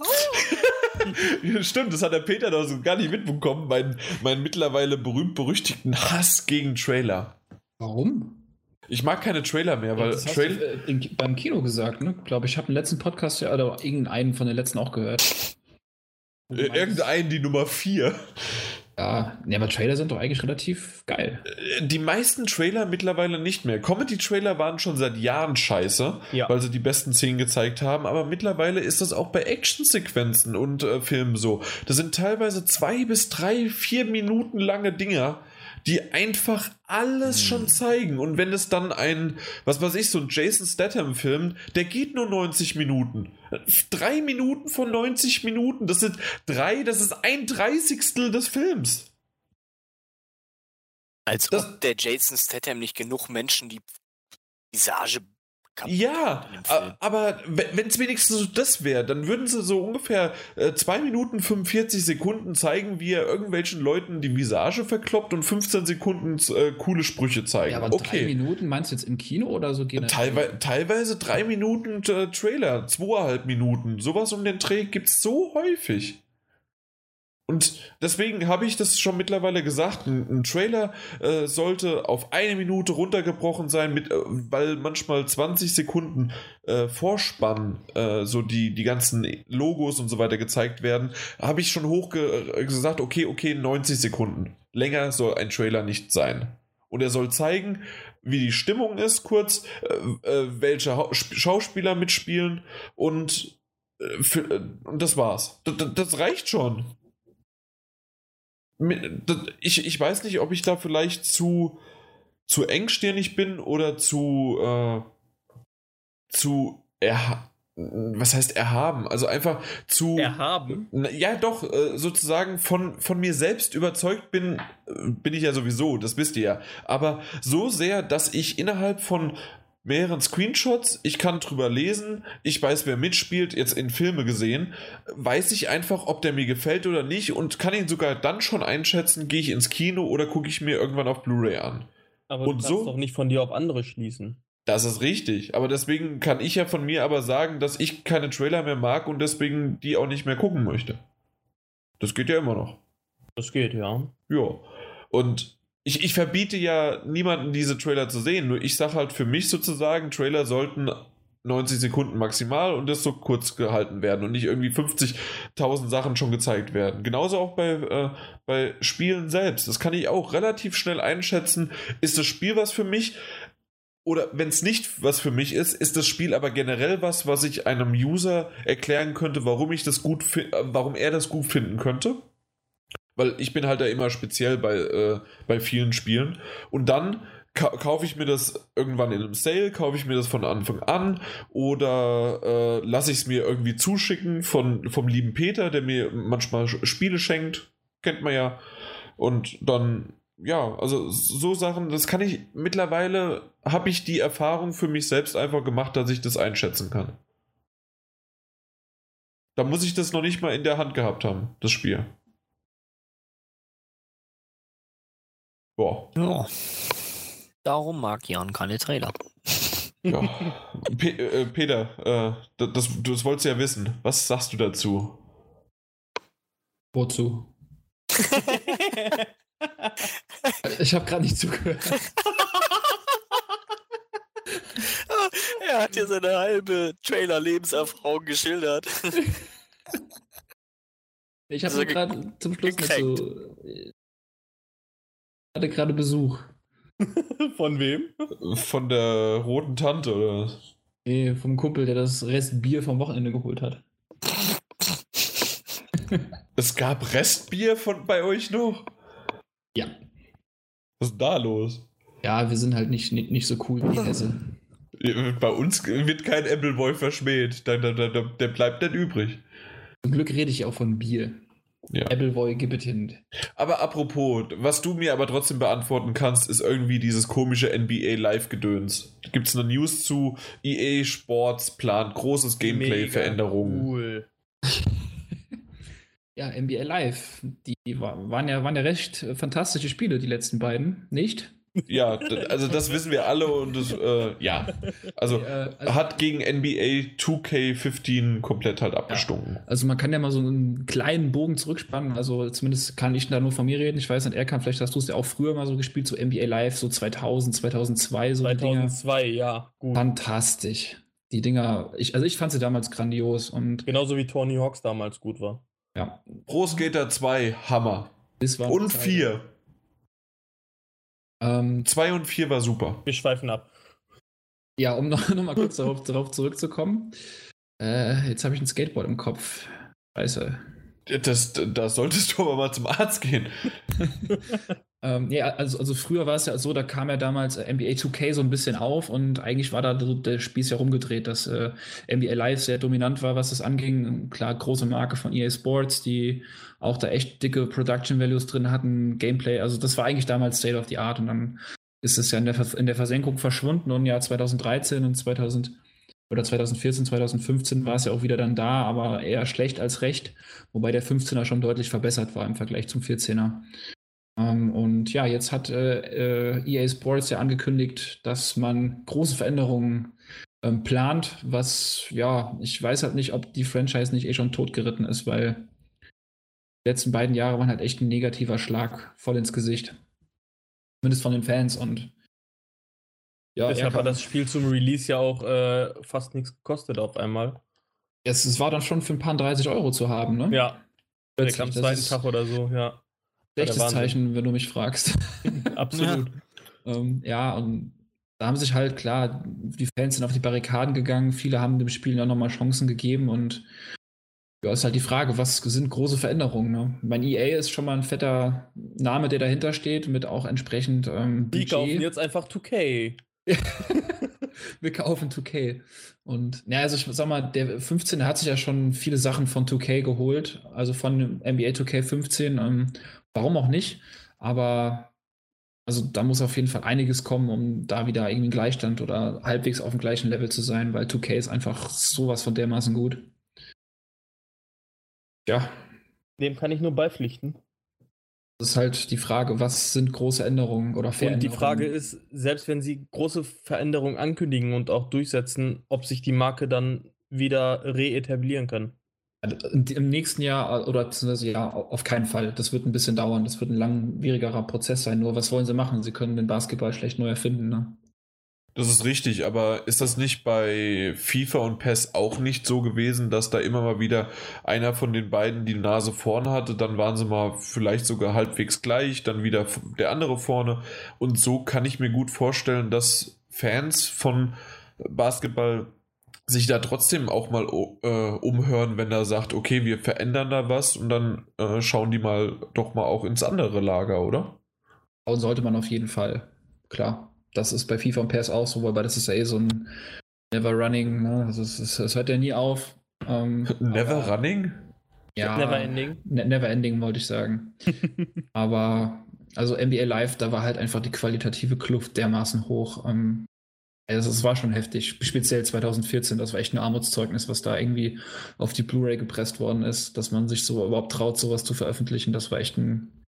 Ja, *laughs* Stimmt, das hat der Peter doch so gar nicht mitbekommen, meinen, meinen mittlerweile berühmt-berüchtigten Hass gegen Trailer. Warum? Ich mag keine Trailer mehr, weil das hast Trail du, äh, in, beim Kino gesagt, ne? Ich glaube, ich habe im letzten Podcast ja, oder irgendeinen von den letzten auch gehört. Äh, meintest, irgendein die Nummer 4. Ja, nee, aber Trailer sind doch eigentlich relativ geil. Die meisten Trailer mittlerweile nicht mehr. Comedy-Trailer waren schon seit Jahren scheiße, Ja. weil sie die besten Szenen gezeigt haben, aber mittlerweile ist das auch bei Actionsequenzen und äh, Filmen so. Das sind teilweise zwei bis drei, vier Minuten lange Dinger, die einfach alles Hm. schon zeigen. Und wenn es dann ein, was weiß ich, so ein Jason Statham-Film, der geht nur 90 Minuten. Drei Minuten von 90 Minuten, das sind drei, das ist ein Dreißigstel des Films. Als Das- ob der Jason Statham nicht genug Menschen die Visage Ja, aber wenn es wenigstens so das wäre, dann würden sie so ungefähr 2 Minuten 45 Sekunden zeigen, wie er irgendwelchen Leuten die Visage verkloppt und 15 Sekunden äh, coole Sprüche zeigen. Ja, aber drei okay. Minuten meinst du jetzt im Kino oder so generell? Teilweise, teilweise drei Minuten äh, Trailer, zweieinhalb Minuten. Sowas um den Dreh gibt es so häufig. Und deswegen habe ich das schon mittlerweile gesagt, ein, ein Trailer äh, sollte auf eine Minute runtergebrochen sein, mit, äh, weil manchmal 20 Sekunden äh, Vorspann, äh, so die, die ganzen Logos und so weiter gezeigt werden, habe ich schon hoch ge- gesagt, okay, okay, 90 Sekunden. Länger soll ein Trailer nicht sein. Und er soll zeigen, wie die Stimmung ist, kurz, äh, äh, welche Sp- Schauspieler mitspielen und, äh, äh, und das war's. Das reicht schon. Ich, ich weiß nicht, ob ich da vielleicht zu, zu engstirnig bin oder zu, äh, zu erha was heißt erhaben? Also einfach zu. Erhaben. Ja, doch, äh, sozusagen von, von mir selbst überzeugt bin, äh, bin ich ja sowieso, das wisst ihr ja. Aber so sehr, dass ich innerhalb von mehreren Screenshots, ich kann drüber lesen, ich weiß, wer mitspielt, jetzt in Filme gesehen, weiß ich einfach, ob der mir gefällt oder nicht und kann ihn sogar dann schon einschätzen, gehe ich ins Kino oder gucke ich mir irgendwann auf Blu-ray an. Aber Und du kannst so- doch nicht von dir auf andere schließen. Das ist richtig, aber deswegen kann ich ja von mir aber sagen, dass ich keine Trailer mehr mag und deswegen die auch nicht mehr gucken möchte. Das geht ja immer noch. Das geht, ja. Ja. Und ich, ich verbiete ja niemanden, diese Trailer zu sehen. Nur ich sage halt für mich sozusagen, Trailer sollten 90 Sekunden maximal und das so kurz gehalten werden und nicht irgendwie 50.000 Sachen schon gezeigt werden. Genauso auch bei, äh, bei Spielen selbst. Das kann ich auch relativ schnell einschätzen. Ist das Spiel was für mich? Oder wenn es nicht was für mich ist, ist das Spiel aber generell was, was ich einem User erklären könnte, warum ich das gut warum er das gut finden könnte. Weil ich bin halt da immer speziell bei, äh, bei vielen Spielen. Und dann ka kaufe ich mir das irgendwann in einem Sale, kaufe ich mir das von Anfang an oder äh, lasse ich es mir irgendwie zuschicken von, vom lieben Peter, der mir manchmal Spiele schenkt. Kennt man ja. Und dann, ja, also so Sachen, das kann ich mittlerweile, habe ich die Erfahrung für mich selbst einfach gemacht, dass ich das einschätzen kann. Da muss ich das noch nicht mal in der Hand gehabt haben, das Spiel. Boah. Ja. Darum mag Jan keine Trailer. Ja. Pe äh, Peter, äh, das, das, das wolltest du ja wissen. Was sagst du dazu? Wozu? *laughs* Ich habe gerade nicht zugehört. *laughs* er hat hier seine halbe Trailer-Lebenserfahrung geschildert. Ich habe Also gerade zum Schluss noch gekränkt. so. Ich hatte gerade Besuch. *laughs* Von wem? Von der roten Tante oder? was? Nee, vom Kumpel, der das Restbier vom Wochenende geholt hat. *laughs* Es gab Restbier von bei euch noch? Ja. Was ist denn da los? Ja, wir sind halt nicht, nicht, nicht so cool wie die *laughs* Hesse. Bei uns wird kein Appleboy verschmäht. Der, der, der, der bleibt nicht übrig. Zum Glück rede ich auch von Bier. Ja. Appleboy, gib it hin. Aber apropos, was du mir aber trotzdem beantworten kannst, ist irgendwie dieses komische NBA Live-Gedöns. Gibt es eine News zu EA Sports plant großes Gameplay-Veränderungen? Cool. *laughs* Ja, NBA Live. Die wa- waren ja, waren ja recht fantastische Spiele, die letzten beiden, nicht? Ja, also das wissen wir alle und das, äh, ja. Also Äh, also, hat gegen NBA 2K15 komplett halt abgestunken. also man kann ja mal so einen kleinen Bogen zurückspannen. Also zumindest kann ich da nur von mir reden. Ich weiß nicht, er kann, vielleicht hast du es ja auch früher mal so gespielt, so NBA Live, so 2000, 2002, so die Dinger. 2002, ja, gut. Fantastisch. Die Dinger, ich, also ich fand sie damals grandios und Genauso wie Tony Hawks damals gut war. ja, Pro Skater 2, Hammer. das war Und 4. Ähm, 2 und 4 war super. Wir schweifen ab. ja, um noch, *laughs* noch mal kurz darauf, darauf zurückzukommen. Äh, jetzt habe ich ein Skateboard im Kopf. Scheiße. Das, da solltest du aber mal zum Arzt gehen. *laughs* Ähm, ja, also, also früher war es ja so, da kam ja damals äh, NBA 2K so ein bisschen auf und eigentlich war da so der Spieß ja rumgedreht, dass äh, NBA Live sehr dominant war, was das anging. Klar, große Marke von EA Sports, die auch da echt dicke Production Values drin hatten, Gameplay. Also das war eigentlich damals State of the Art und dann ist es ja in der, Vers- in der Versenkung verschwunden und ja 2013 und 2000 oder 2014, 2015 war es ja auch wieder dann da, aber eher schlecht als recht, wobei der 15er schon deutlich verbessert war im Vergleich zum 14er. Ähm, und ja, jetzt hat äh, äh, EA Sports ja angekündigt, dass man große Veränderungen ähm, plant, was, ja, ich weiß halt nicht, ob die Franchise nicht eh schon totgeritten ist, weil die letzten beiden Jahre waren halt echt ein negativer Schlag voll ins Gesicht. Zumindest von den Fans und ja, Deshalb hat das Spiel zum Release ja auch äh, fast nichts gekostet auf einmal. es, es war dann schon für ein paar 30 Euro zu haben, ne? Ja, Plötzlich, am zweiten Tag oder so, ja. Schlechtes. Zeichen, wenn du mich fragst. *laughs* Absolut. Ähm, ja, und da haben sich halt klar, die Fans sind auf die Barrikaden gegangen, viele haben dem Spiel ja nochmal Chancen gegeben und ja, ist halt die Frage, was sind große Veränderungen? Ne? Mein EA ist schon mal ein fetter Name, der dahinter steht, mit auch entsprechend ähm, Die Budget. kaufen jetzt einfach 2K. *laughs* *laughs* *laughs* Wir kaufen 2K. Und ja, also ich sag mal, der 15 hat sich ja schon viele Sachen von 2K geholt, also von NBA 2K 15. Ähm, warum auch nicht? Aber also da muss auf jeden Fall einiges kommen, um da wieder irgendwie einen Gleichstand oder halbwegs auf dem gleichen Level zu sein, weil 2K ist einfach sowas von dermaßen gut. Ja, Dem kann ich nur beipflichten. Das ist halt die Frage, was sind große Änderungen oder Und Veränderungen? die Frage ist, selbst wenn sie große Veränderungen ankündigen und auch durchsetzen, ob sich die Marke dann wieder reetablieren kann. Im nächsten Jahr oder beziehungsweise ja, auf keinen Fall. Das wird ein bisschen dauern. Das wird ein langwierigerer Prozess sein. Nur was wollen sie machen? Sie können den Basketball schlecht neu erfinden. Ne? Das ist richtig, aber ist das nicht bei FIFA und PES auch nicht so gewesen, dass da immer mal wieder einer von den beiden die Nase vorne hatte, dann waren sie mal vielleicht sogar halbwegs gleich, dann wieder der andere vorne und so kann ich mir gut vorstellen, dass Fans von Basketball sich da trotzdem auch mal äh, umhören, wenn er sagt, okay, wir verändern da was und dann äh, schauen die mal doch mal auch ins andere Lager, oder? Und sollte man auf jeden Fall. Klar. Das ist bei FIFA und PES auch so, wobei das ist ja eh so ein Never Running. Ne? Also es, ist, es hört ja nie auf. Ähm, *laughs* Never aber- running? Ja, Never ending. Ne never ending wollte ich sagen. *laughs* Aber also NBA Live, da war halt einfach die qualitative Kluft dermaßen hoch. Ähm, also es war schon heftig. Speziell 2014, das war echt ein Armutszeugnis, was da irgendwie auf die Blu-ray gepresst worden ist, dass man sich so überhaupt traut, sowas zu veröffentlichen. Das war echt ein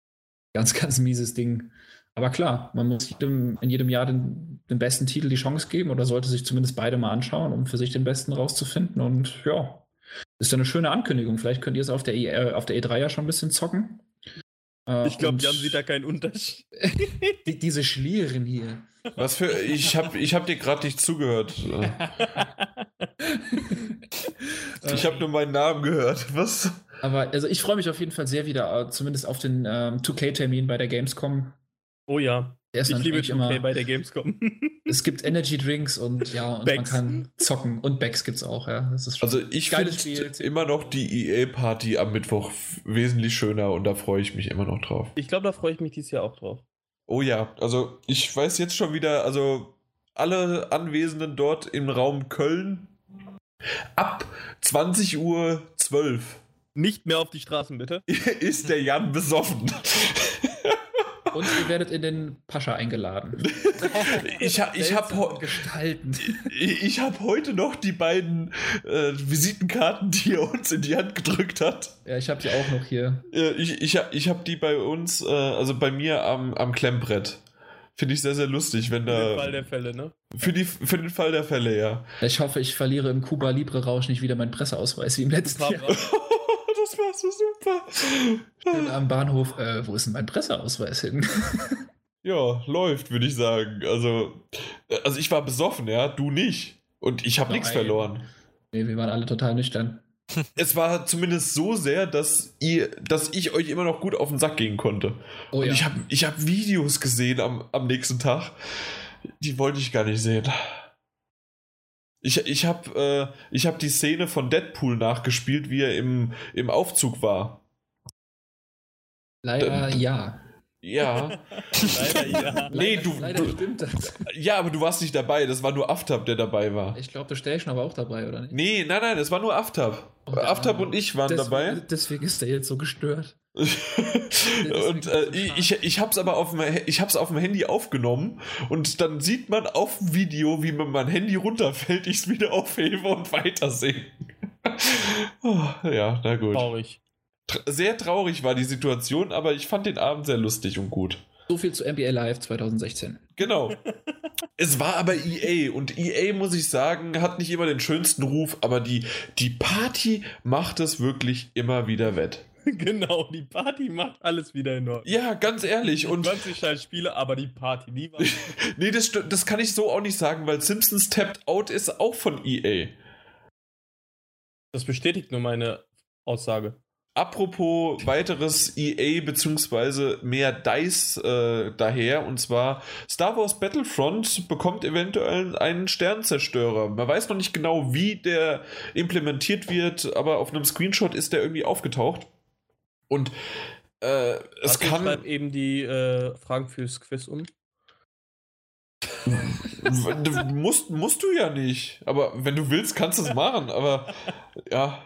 ganz, *laughs* ganz mieses Ding. Aber klar, man muss jedem, in jedem Jahr den, den besten Titel die Chance geben oder sollte sich zumindest beide mal anschauen, um für sich den besten rauszufinden. Und ja, ist ja eine schöne Ankündigung. Vielleicht könnt ihr es auf der, E, äh, auf der E3 ja schon ein bisschen zocken. Äh, Ich glaube, Jan sieht da keinen Unterschied. *laughs* die, diese Schlieren hier. Was für. Ich habe ich hab dir gerade nicht zugehört. *laughs* Ich habe nur meinen Namen gehört. Was? Aber also ich freue mich auf jeden Fall sehr wieder, äh, zumindest auf den ähm, 2K-Termin bei der Gamescom. Oh ja. Ich liebe immer, bei der Gamescom. *laughs* es gibt Energy Drinks und ja, und man kann zocken. Und Bags gibt es auch, ja. also ich finde immer noch die EA-Party am Mittwoch wesentlich schöner und da freue ich mich immer noch drauf. Ich glaube, da freue ich mich dieses Jahr auch drauf. Oh ja, also ich weiß jetzt schon wieder, also alle Anwesenden dort im Raum Köln ab 20 Uhr 12. Nicht mehr auf die Straßen, bitte. *laughs* ist der Jan besoffen. *laughs* Und ihr werdet in den Pascha eingeladen. *laughs* ich habe ich hab gestalten. Ich habe heute noch die beiden äh, Visitenkarten, die er uns in die Hand gedrückt hat. Ja, ich habe die auch noch hier. ich ich, ich habe die bei uns, äh, also bei mir am, am Klemmbrett. Finde ich sehr, sehr lustig, wenn da. Für den Fall der Fälle, ne? Für, die, für den Fall der Fälle, ja. Ich hoffe, ich verliere im Kuba Libre Rausch nicht wieder meinen Presseausweis wie im letzten Jahr. *laughs* das war so super. Bin am Bahnhof, äh, wo ist denn mein Presseausweis hin? *laughs* ja, läuft, würde ich sagen. Also, äh, also ich war besoffen, ja, du nicht. Und ich habe nichts verloren. Nee, wir waren alle total nüchtern. *laughs* es war zumindest so sehr, dass ihr, dass ich euch immer noch gut auf den Sack gehen konnte. Oh, Und ja. ich habe ich hab Videos gesehen am, am nächsten Tag. Die wollte ich gar nicht sehen. Ich, ich habe äh, hab die Szene von Deadpool nachgespielt, wie er im, im Aufzug war. Leider da, ja. Ja. *laughs* Leider ja. Nee, du, Leider du, stimmt das. Ja, aber du warst nicht dabei. Das war nur Aftab, der dabei war. Ich glaube, der Station aber auch dabei, oder nicht? Nee, nein, nein, es war nur Aftab. Und, Aftab und ich waren deswegen, dabei. Deswegen ist er jetzt so gestört. Und äh, ich, ich hab's aber auf dem, ich hab's auf dem Handy aufgenommen und dann sieht man auf dem Video, wie mir mein Handy runterfällt, ich es wieder aufhebe und weiter singen. oh, *laughs* ja, na gut. Traurig. Sehr traurig war die Situation, aber ich fand den Abend sehr lustig und gut. So viel zu NBA Live 2016. Genau. *laughs* es war aber EA und EA, muss ich sagen, hat nicht immer den schönsten Ruf, aber die, die Party macht es wirklich immer wieder wett. *laughs* Genau, die Party macht alles wieder in Ordnung. Ja, ganz ehrlich. Und 20 halt Spiele, aber die Party nie war. *laughs* nee, das, das kann ich so auch nicht sagen, weil Simpsons Tapped Out ist auch von EA. Das bestätigt nur meine Aussage. Apropos weiteres EA beziehungsweise mehr DICE äh, daher und zwar Star Wars Battlefront bekommt eventuell einen Sternzerstörer. Man weiß noch nicht genau, wie der implementiert wird, aber auf einem Screenshot ist der irgendwie aufgetaucht. Und äh, es Warte, kann. Ich eben die äh, Fragen fürs Quiz um. musst, musst du ja nicht. Aber wenn du willst, kannst du es machen. Aber ja.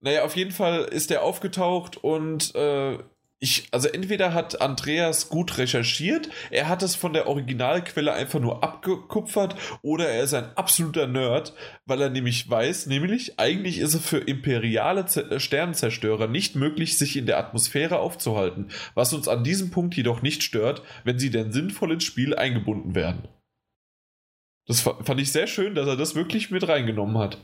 Naja, auf jeden Fall ist er aufgetaucht und äh, ich, also entweder hat Andreas gut recherchiert, er hat es von der Originalquelle einfach nur abgekupfert oder er ist ein absoluter Nerd, weil er nämlich weiß, nämlich eigentlich ist es für imperiale äh, Sternenzerstörer nicht möglich, sich in der Atmosphäre aufzuhalten, was uns an diesem Punkt jedoch nicht stört, wenn sie denn sinnvoll ins Spiel eingebunden werden. Das fand ich sehr schön, dass er das wirklich mit reingenommen hat.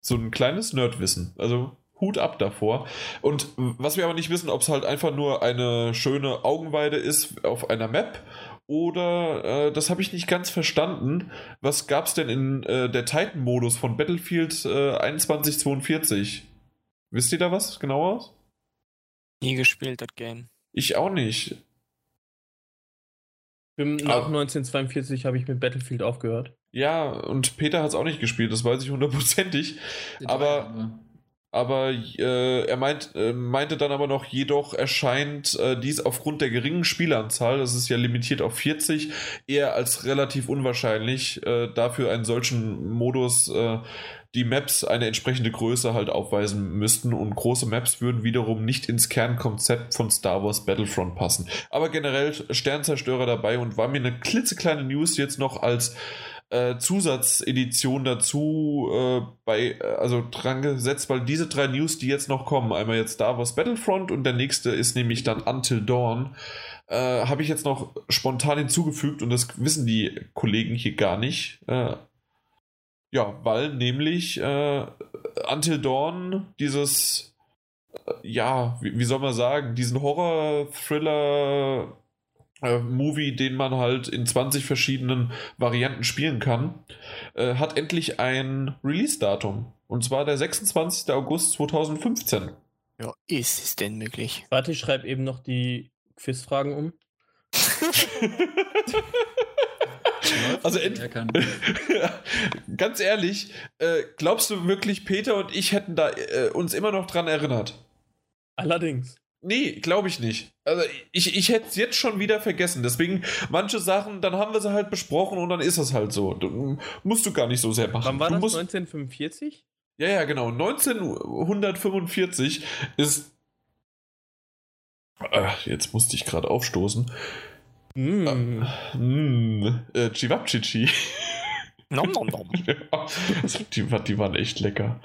So ein kleines Nerdwissen. Also Hut ab davor. Und was wir aber nicht wissen, ob es halt einfach nur eine schöne Augenweide ist auf einer Map oder äh, das habe ich nicht ganz verstanden. Was gab es denn in äh, der Titan-Modus von Battlefield äh, 2142? Wisst ihr da was genauer? Nie gespielt, das Game. Ich auch nicht. Nach 1942 habe ich mit Battlefield aufgehört. Ja, und Peter hat es auch nicht gespielt, das weiß ich hundertprozentig. Aber aber äh, er meint, äh, meinte dann aber noch, jedoch erscheint äh, dies aufgrund der geringen Spielanzahl, das ist ja limitiert auf 40, eher als relativ unwahrscheinlich, äh, dafür einen solchen Modus äh, die Maps eine entsprechende Größe halt aufweisen müssten und große Maps würden wiederum nicht ins Kernkonzept von Star Wars Battlefront passen. Aber generell Sternzerstörer dabei und war mir eine klitzekleine News jetzt noch als äh, Zusatzedition dazu äh, bei, äh, also dran gesetzt, weil diese drei News, die jetzt noch kommen, einmal jetzt Star Wars Battlefront und der nächste ist nämlich dann Until Dawn, äh, habe ich jetzt noch spontan hinzugefügt und das wissen die Kollegen hier gar nicht. Äh, ja, weil nämlich äh, Until Dawn dieses, ja, wie, wie soll man sagen, diesen Horror-Thriller äh, Movie, den man halt in 20 verschiedenen Varianten spielen kann, äh, hat endlich ein Release-Datum. Und zwar der 26. August 2015. Ja, ist es denn möglich? Warte, ich schreibe eben noch die Quizfragen um. *laughs* Also *laughs* ganz ehrlich, äh, glaubst du wirklich, Peter und ich hätten da äh, uns immer noch dran erinnert? Allerdings. Nee, glaube ich nicht. Also ich, ich hätte es jetzt schon wieder vergessen. Deswegen, manche Sachen, dann haben wir sie halt besprochen und dann ist es halt so. Du, musst du gar nicht so sehr machen. Wann war du das? musst, 1945? Ja, ja, genau. 1945 ist. Ach, jetzt musste ich gerade aufstoßen. Hm. Hm, äh, Chivapchichi. Nom, nom, nom. *laughs* Ja, die, die waren echt lecker.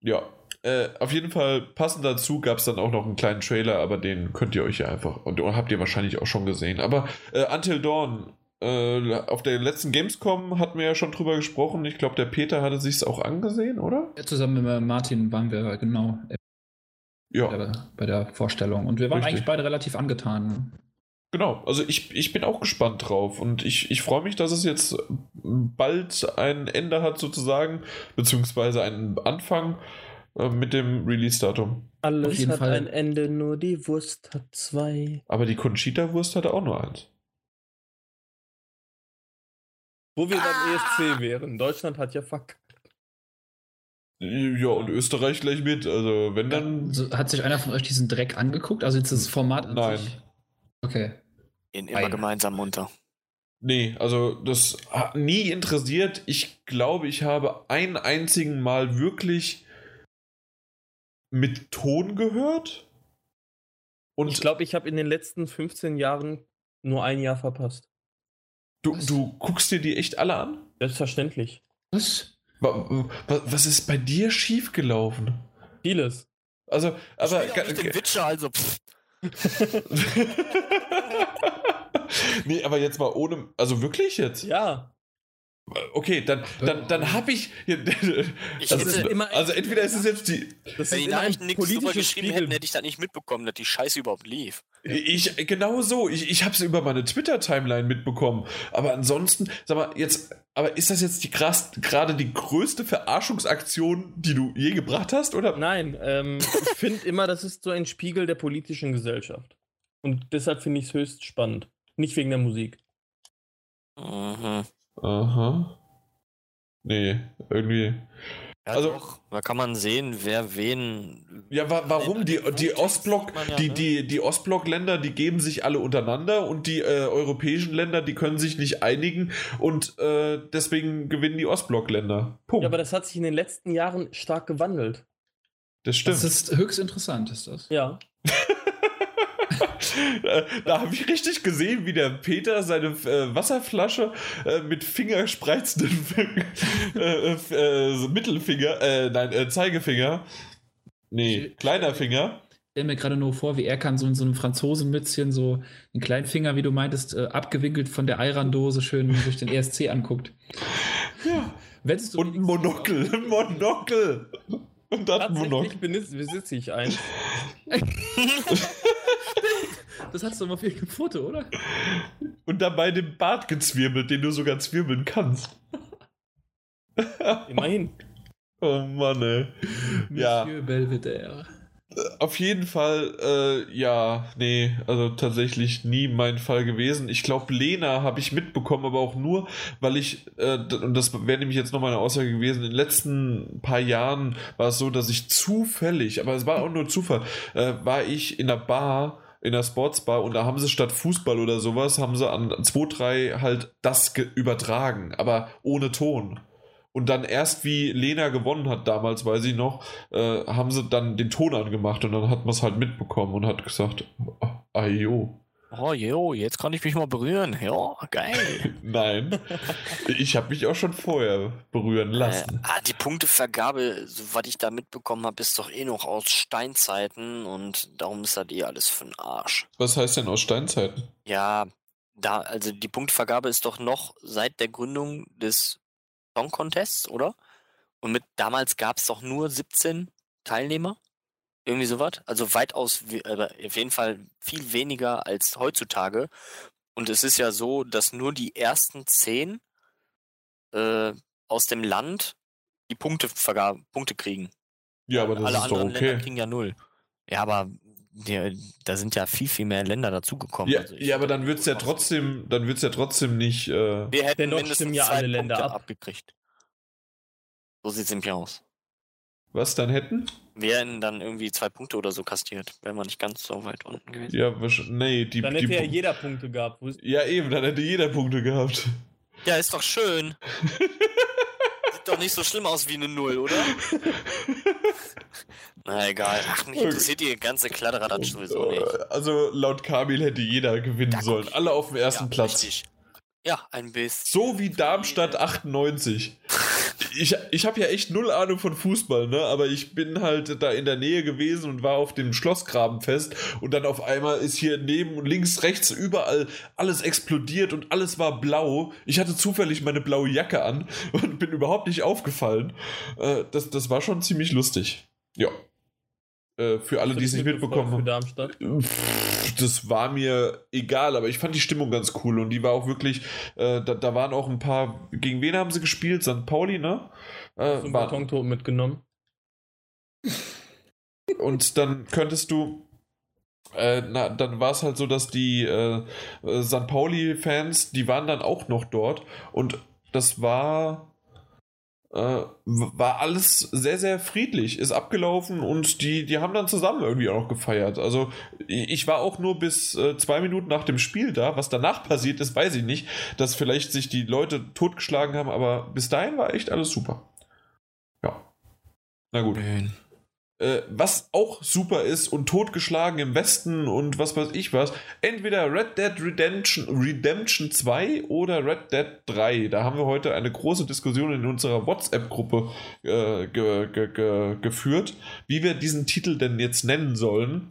Ja, äh, auf jeden Fall passend dazu gab es dann auch noch einen kleinen Trailer, aber den könnt ihr euch ja einfach und habt ihr wahrscheinlich auch schon gesehen. Aber äh, Until Dawn, äh, auf der letzten Gamescom hatten wir ja schon drüber gesprochen. Ich glaube, der Peter hatte sich's auch angesehen, oder? Ja, Zusammen mit Martin waren wir genau Ja, bei, bei der Vorstellung. Und wir waren Richtig. eigentlich beide relativ angetan. genau. Also ich, ich bin auch gespannt drauf und ich, ich freue mich, dass es jetzt bald ein Ende hat sozusagen, beziehungsweise einen Anfang äh, mit dem Release-Datum. Auf Alles jeden hat Fall. ein Ende, nur die Wurst hat zwei. Aber die Conchita-Wurst hatte auch nur eins. Wo wir beim ESC wären. Deutschland hat ja verkackt. Ja, und Österreich gleich mit. Also, wenn dann. So, hat sich einer von euch diesen Dreck angeguckt? Also jetzt das Format an Nein. sich? Okay. Gehen immer Ein. gemeinsam unter. Nee, also das hat nie interessiert. Ich glaube, ich habe ein einzigen Mal wirklich mit Ton gehört. Und Ich glaube, ich habe in den letzten 15 Jahren nur ein Jahr verpasst. du, Was? du guckst dir die echt alle an? Selbstverständlich. Was? Wa- wa- Was ist bei dir schiefgelaufen? Vieles. Also, aber. Ich nicht den Witcher, also *laughs* nee, aber jetzt mal ohne. Also wirklich jetzt? Ja. Okay, dann, dann, dann habe ich. *laughs* Ich Also, immer- also entweder ist es jetzt die. Das wenn die Nachrichten nichts drüber geschrieben Spiegel. hätten, hätte ich das nicht mitbekommen, dass die Scheiße überhaupt lief. Ich, genau so. Ich, ich habe es über meine Twitter-Timeline mitbekommen. Aber ansonsten, sag mal, jetzt, aber ist das jetzt die krass, gerade die größte Verarschungsaktion, die du je gebracht hast? Oder? Nein, ähm, ich finde immer, das ist so ein Spiegel der politischen Gesellschaft. Und deshalb finde ich es höchst spannend. Nicht wegen der Musik. Mhm. Aha. Nee, irgendwie. Ja, Also- doch, da kann man sehen, wer wen. Ja, wa warum? Die, die Ostblock, ja, die, ne? die, die Ostblock-Länder, die geben sich alle untereinander und die äh, europäischen Länder, die können sich nicht einigen und äh, deswegen gewinnen die Ostblock-Länder. Punkt. Ja, aber das hat sich in den letzten Jahren stark gewandelt. das stimmt. Das ist höchst interessant, ist das. Ja. *laughs* Äh, da habe ich richtig gesehen, wie der Peter seine äh, Wasserflasche äh, mit fingerspreizenden äh, äh, Mittelfinger, äh, nein, äh, Zeigefinger, nee, kleiner Finger. Ich stelle mir gerade nur vor, wie er kann so in so einem Franzosenmützchen so einen kleinen Finger, wie du meintest, äh, abgewinkelt von der Eirandose schön durch den ESC anguckt. Ja. Und ein Monokel, ein Monokel. Und dann. Tatsächlich besitze ich eins. *laughs* Das hast du mal auf irgendeinem Foto, oder? Und dabei den Bart gezwirbelt, den du sogar zwirbeln kannst. Immerhin. Oh Mann, ey. Ja. Monsieur Belvedere. Auf jeden Fall, äh, ja, nee, also tatsächlich nie mein Fall gewesen. Ich glaube, Lena habe ich mitbekommen, aber auch nur, weil ich, äh, und das wäre nämlich jetzt noch meine Aussage gewesen, in den letzten paar Jahren war es so, dass ich zufällig, aber es war auch nur Zufall, äh, war ich in der Bar, in der Sportsbar und da haben sie statt Fußball oder sowas, haben sie an 2, 3 halt das ge- übertragen, aber ohne Ton. Und dann erst wie Lena gewonnen hat damals, weiß ich noch, äh, haben sie dann den Ton angemacht und dann hat man es halt mitbekommen und hat gesagt, oh, ayo. Oh, jo, jetzt kann ich mich mal berühren. Ja, geil. *laughs* Nein, ich habe mich auch schon vorher berühren äh, lassen. ah, die Punktevergabe, soweit ich da mitbekommen habe, ist doch eh noch aus Steinzeiten und darum ist das eh alles für den Arsch. Was heißt denn aus Steinzeiten? Ja, da, also die Punktvergabe ist doch noch seit der Gründung des Song Contests, oder? Und mit damals gab es doch nur 17 Teilnehmer. Irgendwie sowas. Also weitaus, we- aber auf jeden Fall viel weniger als heutzutage. Und es ist ja so, dass nur die ersten 10 äh, aus dem Land die Punktevergabe, Punkte kriegen. Ja, aber das Alle ist doch anderen Länder okay. kriegen ja null. Ja, aber die, da sind ja viel, viel mehr Länder dazugekommen. Ja, Also ich- ja aber dann wird es ja trotzdem, dann wird's ja trotzdem nicht. Äh, Wir hätten Dennoch mindestens ja alle Länder ab. abgekriegt. So sieht es nämlich aus. was dann hätten? Wir hätten dann irgendwie zwei Punkte oder so kastiert, wären wir nicht ganz so weit unten gewesen. Ja. Nee, die. Dann die hätte ja Pu- jeder Punkte gehabt. Ja, eben, dann hätte jeder Punkte gehabt. Ja, ist doch schön. *laughs* Sieht doch nicht so schlimm aus wie eine Null, oder? *laughs* Na egal. Ach, mich interessiert die ganze Kladderadatsch sowieso nicht. Also laut Kamil hätte jeder gewinnen Da sollen. Alle auf dem ersten Ja, Platz. Richtig. Ja, ein bisschen. So wie Darmstadt 98. *laughs* Ich, ich habe ja echt null Ahnung von Fußball, ne? Aber ich bin halt da in der Nähe gewesen und war auf dem Schlossgrabenfest und dann auf einmal ist hier neben und links, rechts überall alles explodiert und alles war blau. Ich hatte zufällig meine blaue Jacke an und bin überhaupt nicht aufgefallen. Äh, das, das war schon ziemlich lustig. Ja. Äh, für alle, die es nicht mitbekommen haben. Darmstadt. Pff, Das war mir egal, aber ich fand die Stimmung ganz cool und die war auch wirklich, äh, da, da waren auch ein paar, gegen wen haben sie gespielt? St. Pauli, ne? Äh, So Betontoten mitgenommen. und dann könntest du, äh, na, dann war es halt so, dass die äh, St. Pauli-Fans, die waren dann auch noch dort und das war, äh, war alles sehr, sehr friedlich, ist abgelaufen und die, die haben dann zusammen irgendwie auch gefeiert. Also ich war auch nur bis äh, zwei Minuten nach dem Spiel da. Was danach passiert ist, weiß ich nicht. Dass vielleicht sich die Leute totgeschlagen haben, aber bis dahin war echt alles super. Ja. Na gut. Äh, was auch super ist und totgeschlagen im Westen und was weiß ich was, entweder Red Dead Redemption, Redemption 2 oder Red Dead 3. Da haben wir heute eine große Diskussion in unserer WhatsApp-Gruppe äh, ge, ge, ge, geführt, wie wir diesen Titel denn jetzt nennen sollen.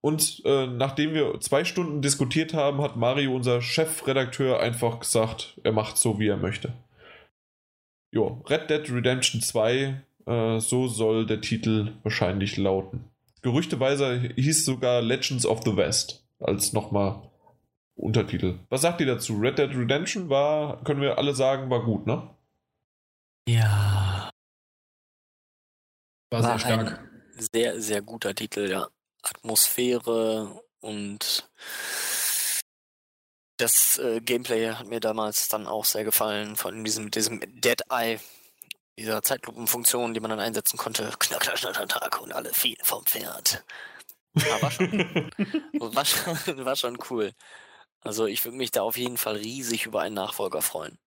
Und äh, nachdem wir zwei Stunden diskutiert haben, hat Mario, unser Chefredakteur, einfach gesagt, er macht so, wie er möchte. Jo, Red Dead Redemption 2 äh, so soll der Titel wahrscheinlich lauten. Gerüchteweise hieß sogar Legends of the West als nochmal Untertitel. Was sagt ihr dazu? Red Dead Redemption war, können wir alle sagen, war gut, ne? Ja. War sehr War stark. ein sehr, sehr guter Titel, ja. Atmosphäre und das äh, Gameplay hat mir damals dann auch sehr gefallen, von diesem, diesem Dead Eye, dieser Zeitlupenfunktion, die man dann einsetzen konnte. Knack, knack, knack, knack, knack und alle fielen vom Pferd. War, schon, *laughs* war, schon, war schon cool. Also ich würde mich da auf jeden Fall riesig über einen Nachfolger freuen.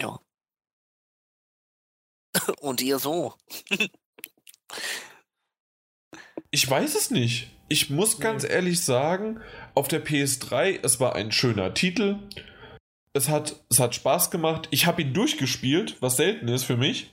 Ja. *laughs* Und ihr so. *laughs* Ich weiß es nicht. Ich muss ganz ehrlich sagen, auf der PS3, es war ein schöner Titel. Es hat, es hat Spaß gemacht. Ich habe ihn durchgespielt, was selten ist für mich.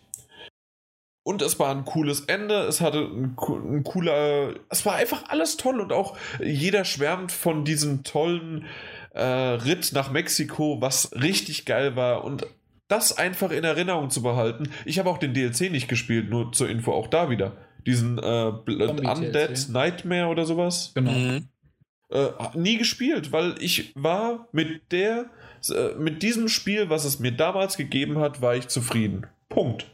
Und es war ein cooles Ende. Es hatte ein, ein cooler. Es war einfach alles toll und auch jeder schwärmt von diesem tollen äh, Ritt nach Mexiko, was richtig geil war. Und das einfach in Erinnerung zu behalten. Ich habe auch den DLC nicht gespielt, nur zur Info auch da wieder. Diesen äh. Undead Nightmare oder sowas. Genau. Mhm. Äh, nie gespielt, weil ich war mit der, äh, mit diesem Spiel, was es mir damals gegeben hat, war ich zufrieden. Punkt.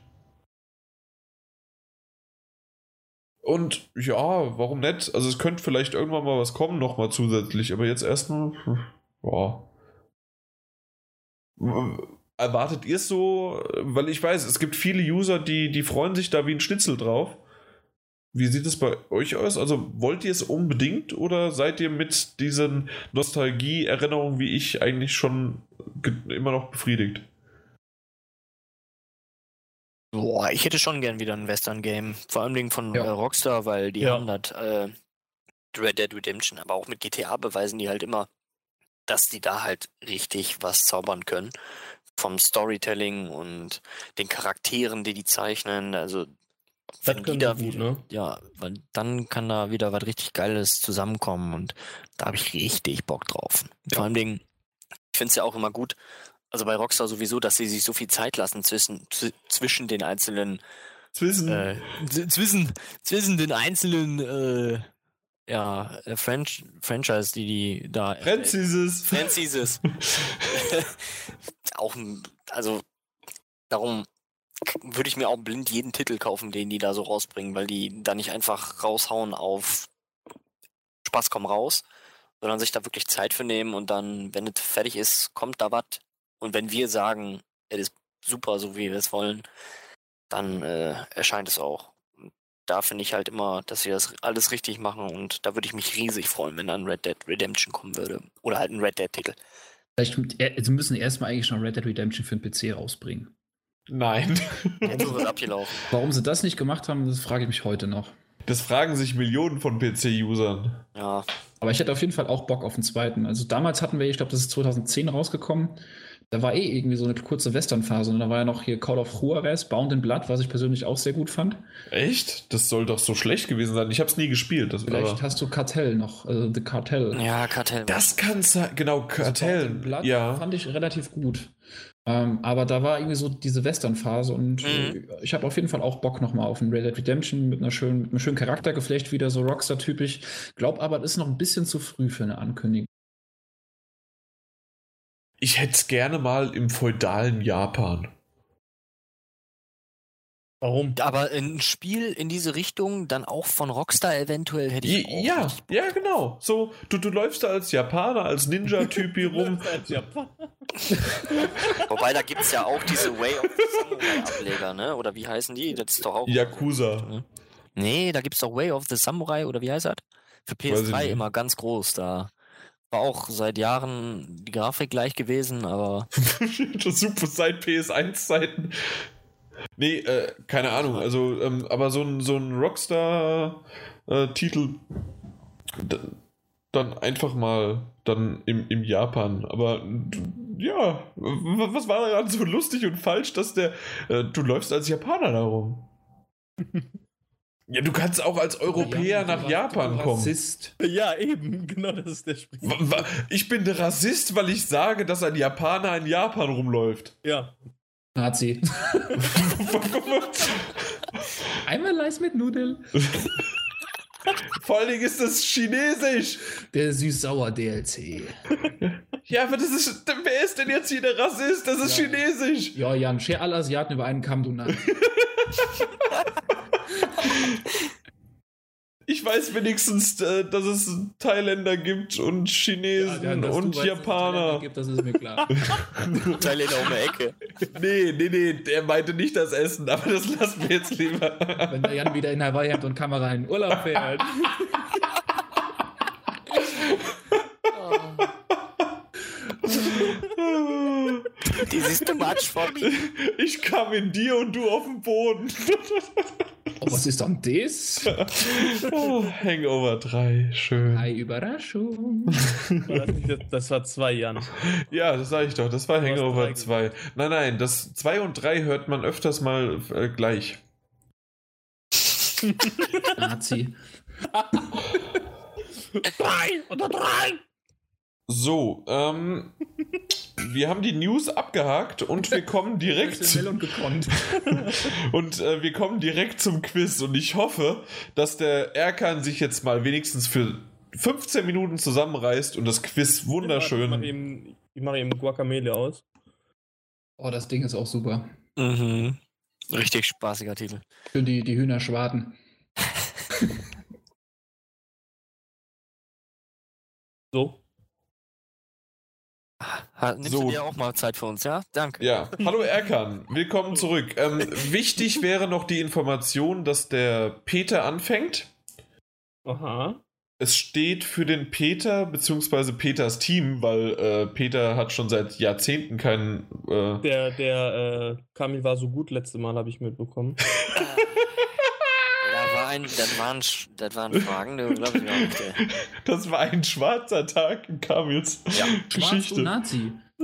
Und ja, warum nicht? Also es könnte vielleicht irgendwann mal was kommen, nochmal zusätzlich, aber jetzt erstmal, hm, ja. Erwartet ihr es so? Weil ich weiß, es gibt viele User, die, die freuen sich da wie ein Schnitzel drauf. Wie sieht es bei euch aus? Also wollt ihr es unbedingt oder seid ihr mit diesen Nostalgie-Erinnerungen wie ich eigentlich schon immer noch befriedigt? Boah, ich hätte schon gern wieder ein Western-Game. Vor allem Dingen von Ja. äh, Rockstar, weil die Ja. haben das äh, Red Dead Redemption, aber auch mit GTA beweisen die halt immer, dass die da halt richtig was zaubern können. Vom Storytelling und den Charakteren, die die zeichnen. Also, wenn die da gut, ne? ja, weil dann kann da wieder was richtig Geiles zusammenkommen und da habe ich richtig Bock drauf. Ja. Vor allem Dingen, ich finde es ja auch immer gut, also bei Rockstar sowieso, dass sie sich so viel Zeit lassen zwischen, zw- zwischen den einzelnen Zwischen. äh, zwischen, zwischen den einzelnen äh, ja, äh, French Franchise, die die da Franzises. Franchises. *laughs* *laughs* auch ein- also darum würde ich mir auch blind jeden Titel kaufen, den die da so rausbringen, weil die da nicht einfach raushauen auf Spaß komm raus, sondern sich da wirklich Zeit für nehmen und dann, wenn es fertig ist, kommt da was. Und wenn wir sagen, es ist super, so wie wir es wollen, dann äh, erscheint es auch. Da finde ich halt immer, dass sie das alles richtig machen und da würde ich mich riesig freuen, wenn dann Red Dead Redemption kommen würde. Oder halt ein Red Dead-Titel. Vielleicht sie müssen erstmal eigentlich schon Red Dead Redemption für den PC rausbringen. Nein. Jetzt ist abgelaufen. *laughs* Warum sie das nicht gemacht haben, das frage ich mich heute noch. Das fragen sich Millionen von PC-Usern. Ja. Aber ich hätte auf jeden Fall auch Bock auf den zweiten. Also damals hatten wir, ich glaube, das ist 2010 rausgekommen. Da war eh irgendwie so eine kurze Western-Phase und da war ja noch hier Call of Juarez, Bound in Blood, was ich persönlich auch sehr gut fand. Echt? Das soll doch so schlecht gewesen sein. Ich habe es nie gespielt. Das Vielleicht aber- hast du Kartell noch, also The Cartel. Ja, Kartell. Das kann sein. Genau, Also Kartell. Bound in Blood ja. fand ich relativ gut. Ähm, aber da war irgendwie so diese Western-Phase und Mhm. äh, ich habe auf jeden Fall auch Bock nochmal auf ein Red Dead Redemption mit, einer schönen, mit einem schönen Charaktergeflecht, wieder so Rockstar-typisch. Glaub aber, das ist noch ein bisschen zu früh für eine Ankündigung. Ich hätte es gerne mal im feudalen Japan. Warum? Aber ein Spiel in diese Richtung, dann auch von Rockstar eventuell, hätte ich auch Ja, ja, genau. So, du, du läufst da als Japaner, als Ninja-Typ hier *laughs* rum. *laughs* Wobei, da gibt es ja auch diese Way of the Samurai-Ableger, ne? Oder wie heißen die? Das ist doch auch. Yakuza. Nee, da gibt es doch Way of the Samurai, oder wie heißt das? Für Weiß ich PS3 nicht. immer ganz groß. Da war auch seit Jahren die Grafik gleich gewesen, aber *laughs* das super seit PS1-Zeiten. Nee, äh, keine Ahnung. Also, ähm, aber so ein, so ein Rockstar-Titel d- dann einfach mal dann im, im Japan. Aber ja, was war daran so lustig und falsch, dass der. Äh, du läufst als Japaner darum. *laughs* ja, du kannst auch als Europäer Ja, nach du Japan kommen. Rassist. Ja, eben, *laughs* genau, das ist der Sprich. Ich bin der Rassist, weil ich sage, dass ein Japaner in Japan rumläuft. Ja, Nazi. *laughs* Einmal Eis mit Nudeln. Vor allen Dingen ist das Chinesisch. Der süß-sauer DLC. Ja, aber das ist. Wer ist denn jetzt hier der Rassist? Das ist Ja. Chinesisch. Ja, Jan, scher alle Asiaten über einen Kamm, du Nazi. *laughs* Ich weiß wenigstens, äh, dass es Thailänder gibt und Chinesen Ja, du und weißt, dass es Japaner. Thailänder Gibt, das ist mir klar. *laughs* Thailänder um die Ecke. Nee, nee, nee, der meinte nicht das Essen, aber das lassen wir jetzt lieber. Wenn der Jan wieder in Hawaii hat und Kamera in den Urlaub fährt. *laughs* This is too much for me. Ich kam in dir und du auf dem Boden. Oh, was ist dann das? Oh, Hangover 3, schön. Hi, Überraschung. war das, nicht, das, war zwei Jahren. Ja, das sag ich doch, das war Du Hangover drei 2. Nein, nein, das 2 und 3 hört man öfters mal äh, gleich. Nazi. *laughs* Drei oder drei! So, ähm, wir haben die News abgehakt und wir kommen direkt Schnell und gekonnt. *laughs* und äh, wir kommen direkt zum Quiz und ich hoffe, dass der Erkan sich jetzt mal wenigstens für 15 Minuten zusammenreißt und das Quiz Ich mache wunderschön. eben, ich mach eben Guacamele aus. Oh, das Ding ist auch super. Mhm. Richtig spaßiger Titel. Schön die, die Hühner schwaden. So. Nimmst So. du dir auch mal Zeit für uns, ja? Danke. Ja, hallo Erkan, willkommen zurück. Ähm, wichtig *laughs* wäre noch die Information, dass der Peter anfängt. Aha. Es steht für den Peter bzw. Peters Team, weil äh, Peter hat schon seit Jahrzehnten keinen. Äh, Der, der äh, Kamil war so gut letzte Mal, habe ich mitbekommen. *laughs* War ein, das, waren, das waren Fragen, *laughs* du glaubst mir auch nicht, ey. das war ein schwarzer Tag in Kamils Ja. Schwarz, Geschichte. Nazi. *laughs*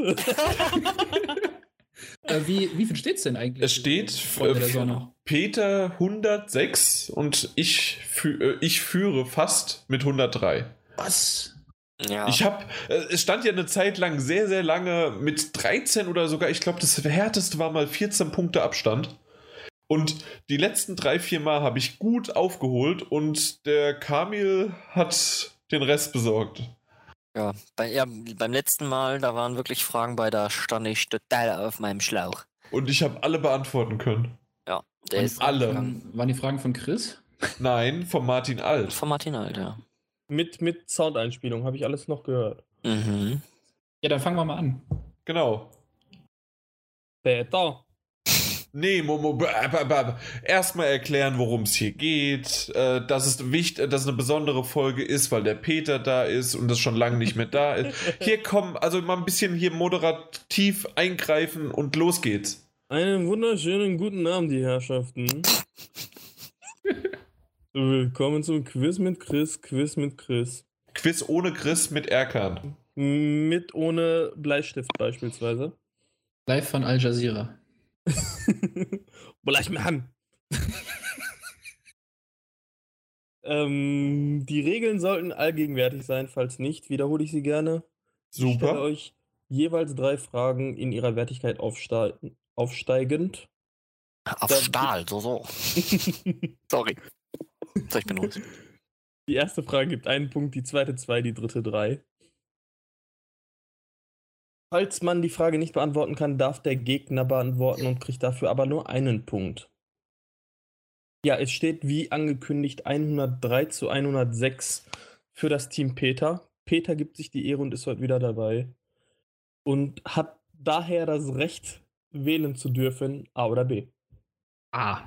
äh, wie, wie viel steht's denn eigentlich? Es steht äh. Peter 106 und ich, fü äh, ich führe fast mit 103. Was? Ja. Ich habe, äh, es stand ja eine Zeit lang sehr, sehr lange mit 13 oder sogar, ich glaube, das härteste war mal 14 Punkte Abstand. Und die letzten drei, vier Mal habe ich gut aufgeholt und der Kamil hat den Rest besorgt. ja, bei, ja, beim letzten Mal, da waren wirklich Fragen bei, da stand ich total auf meinem Schlauch. und ich habe alle beantworten können. Ja, der Waren die ist Fragen alle. Von, waren die Fragen von Chris? Nein, von Martin Alt. von Martin Alt, ja. Mit, mit Soundeinspielung habe ich alles noch gehört. Mhm. Ja, dann fangen wir mal an. Genau. Peter. Nee, Momo, erstmal erklären, worum es hier geht, äh, dass es wichtig, dass es eine besondere Folge ist, weil der Peter da ist und das schon lange nicht mehr da ist. *laughs* Hier kommen, also mal ein bisschen hier moderativ eingreifen und los geht's. Einen wunderschönen guten Abend, die Herrschaften. *laughs* Willkommen zum Quiz mit Chris, Quiz mit Chris. Quiz ohne Chris mit Erkan. Mit ohne Bleistift beispielsweise. Live von Al Jazeera. *laughs* Bleib mir an. *laughs* ähm, die Regeln sollten allgegenwärtig sein, falls nicht, wiederhole ich sie gerne. Ich stelle Super. euch jeweils drei Fragen in ihrer Wertigkeit aufste aufsteigend. Auf Da- Stahl, so, so. *laughs* Sorry. So, ich bin los. Die erste Frage gibt einen Punkt, die zweite zwei, die dritte drei. Falls man die Frage nicht beantworten kann, darf der Gegner beantworten und kriegt dafür aber nur einen Punkt. Ja, es steht wie angekündigt 103 zu 106 für das Team Peter. Peter gibt sich die Ehre und ist heute wieder dabei. Und hat daher das Recht, wählen zu dürfen, A oder B. Ah.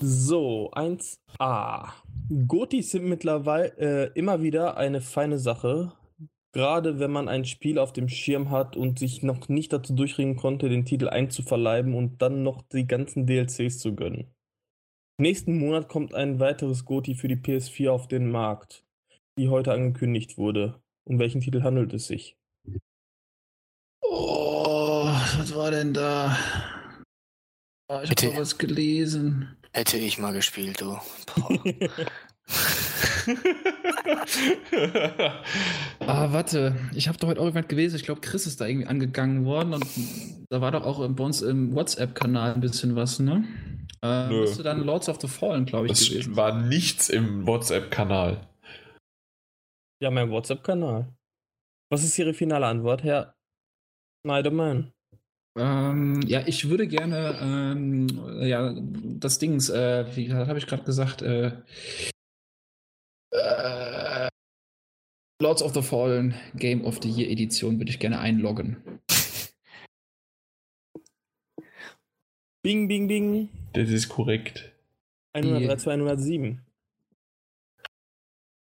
So, 1a. Gotis sind mittlerweile äh, immer wieder eine feine Sache. Gerade wenn man ein Spiel auf dem Schirm hat und sich noch nicht dazu durchringen konnte, den Titel einzuverleiben und dann noch die ganzen DLCs zu gönnen. Nächsten Monat kommt ein weiteres Goti für die PS4 auf den Markt, die heute angekündigt wurde. Um welchen Titel handelt es sich? Oh, was war denn da? Oh, ich habe was gelesen. Hätte ich mal gespielt, du. Boah. *laughs* Ah, warte. Ich habe doch heute auch irgendwas gelesen. Ich glaube, Chris ist da irgendwie angegangen worden. Und da war doch auch bei uns im WhatsApp-Kanal ein bisschen was, ne? Äh, Nö. müsste dann Lords of the Fallen, glaube ich, Es gewesen. war nichts im WhatsApp-Kanal. ja, mein WhatsApp-Kanal. Was ist Ihre finale Antwort, Herr Schneidermann? Ähm, ja, ich würde gerne, ähm, ja, das Dings, äh, wie habe ich gerade gesagt, äh, äh, Lords of the Fallen Game of the Year Edition würde ich gerne einloggen. *laughs* Bing, bing, bing. Das ist korrekt. 103 zu 107.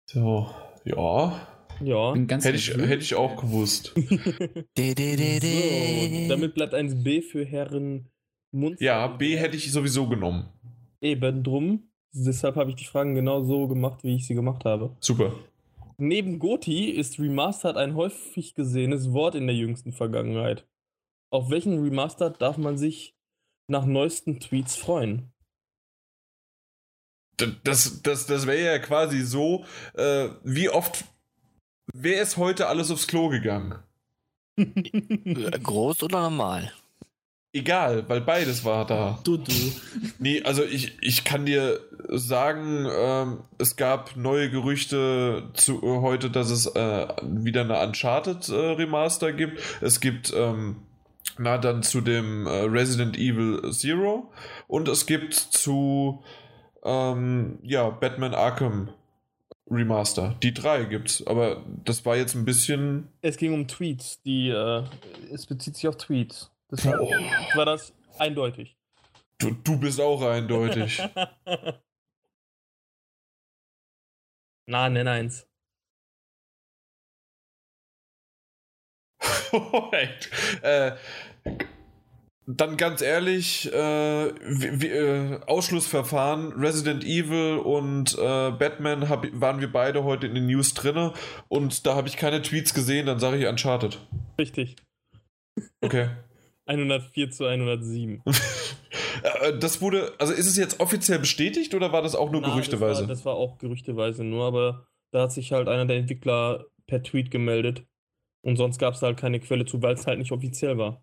So, ja. Ja. Hätte ich, hätte ich auch gewusst. *laughs* So, damit bleibt 1b für Herren Mund. Ja, B hätte ich sowieso genommen. Eben drum. Deshalb habe ich die Fragen genau so gemacht, wie ich sie gemacht habe. Super. Neben Goti ist Remastered ein häufig gesehenes Wort in der jüngsten Vergangenheit. Auf welchen Remastered darf man sich nach neuesten Tweets freuen? Das, das, das wäre ja quasi so, äh, wie oft, wer ist heute alles aufs Klo gegangen? Groß oder normal? Egal, weil beides war da. Du, du. Nee, also ich, ich kann dir sagen, ähm, es gab neue Gerüchte zu äh, heute, dass es äh, wieder eine Uncharted äh, Remaster gibt. Es gibt ähm, na dann zu dem äh, Resident Evil Zero und es gibt zu ähm, ja Batman Arkham Remaster. Die drei gibt's, aber das war jetzt ein bisschen Es ging um Tweets, die äh, es bezieht sich auf Tweets. Deshalb war das eindeutig. du, du bist auch eindeutig. *laughs* Na, nenn eins. *laughs* Äh, dann ganz ehrlich, äh, wie, äh, Ausschlussverfahren, Resident Evil und äh, Batman hab, waren wir beide heute in den News drinne und da habe ich keine Tweets gesehen, dann sage ich Uncharted. Richtig. Okay. *laughs* 104 zu 107. *laughs* Äh, das wurde, also ist es jetzt offiziell bestätigt oder war das auch nur Na, gerüchteweise? Das war, das war auch gerüchteweise nur, aber da hat sich halt einer der Entwickler per Tweet gemeldet. Und sonst gab es halt keine Quelle zu, weil es halt nicht offiziell war.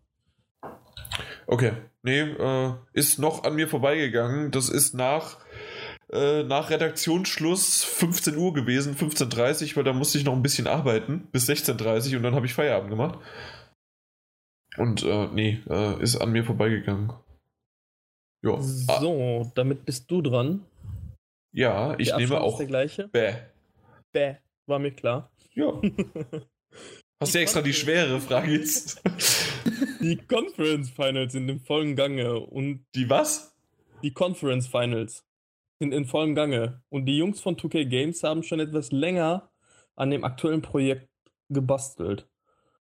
Okay. Nee, äh, ist noch an mir vorbeigegangen. Das ist nach, äh, nach Redaktionsschluss 15 Uhr gewesen, 15.30 Uhr, weil da musste ich noch ein bisschen arbeiten, bis 16.30 Uhr und dann habe ich Feierabend gemacht. Und äh, nee, äh, ist an mir vorbeigegangen. Ja. Ah, So, damit bist du dran. ja, ich nehme Abstand ist auch. der gleiche. Bäh. Bäh, war mir klar. Ja. *laughs* Hast du extra die schwere Frage jetzt? *laughs* Die Conference Finals sind im vollen Gange und Die was? die Conference Finals sind in vollem Gange und die Jungs von 2K Games haben schon etwas länger an dem aktuellen Projekt gebastelt.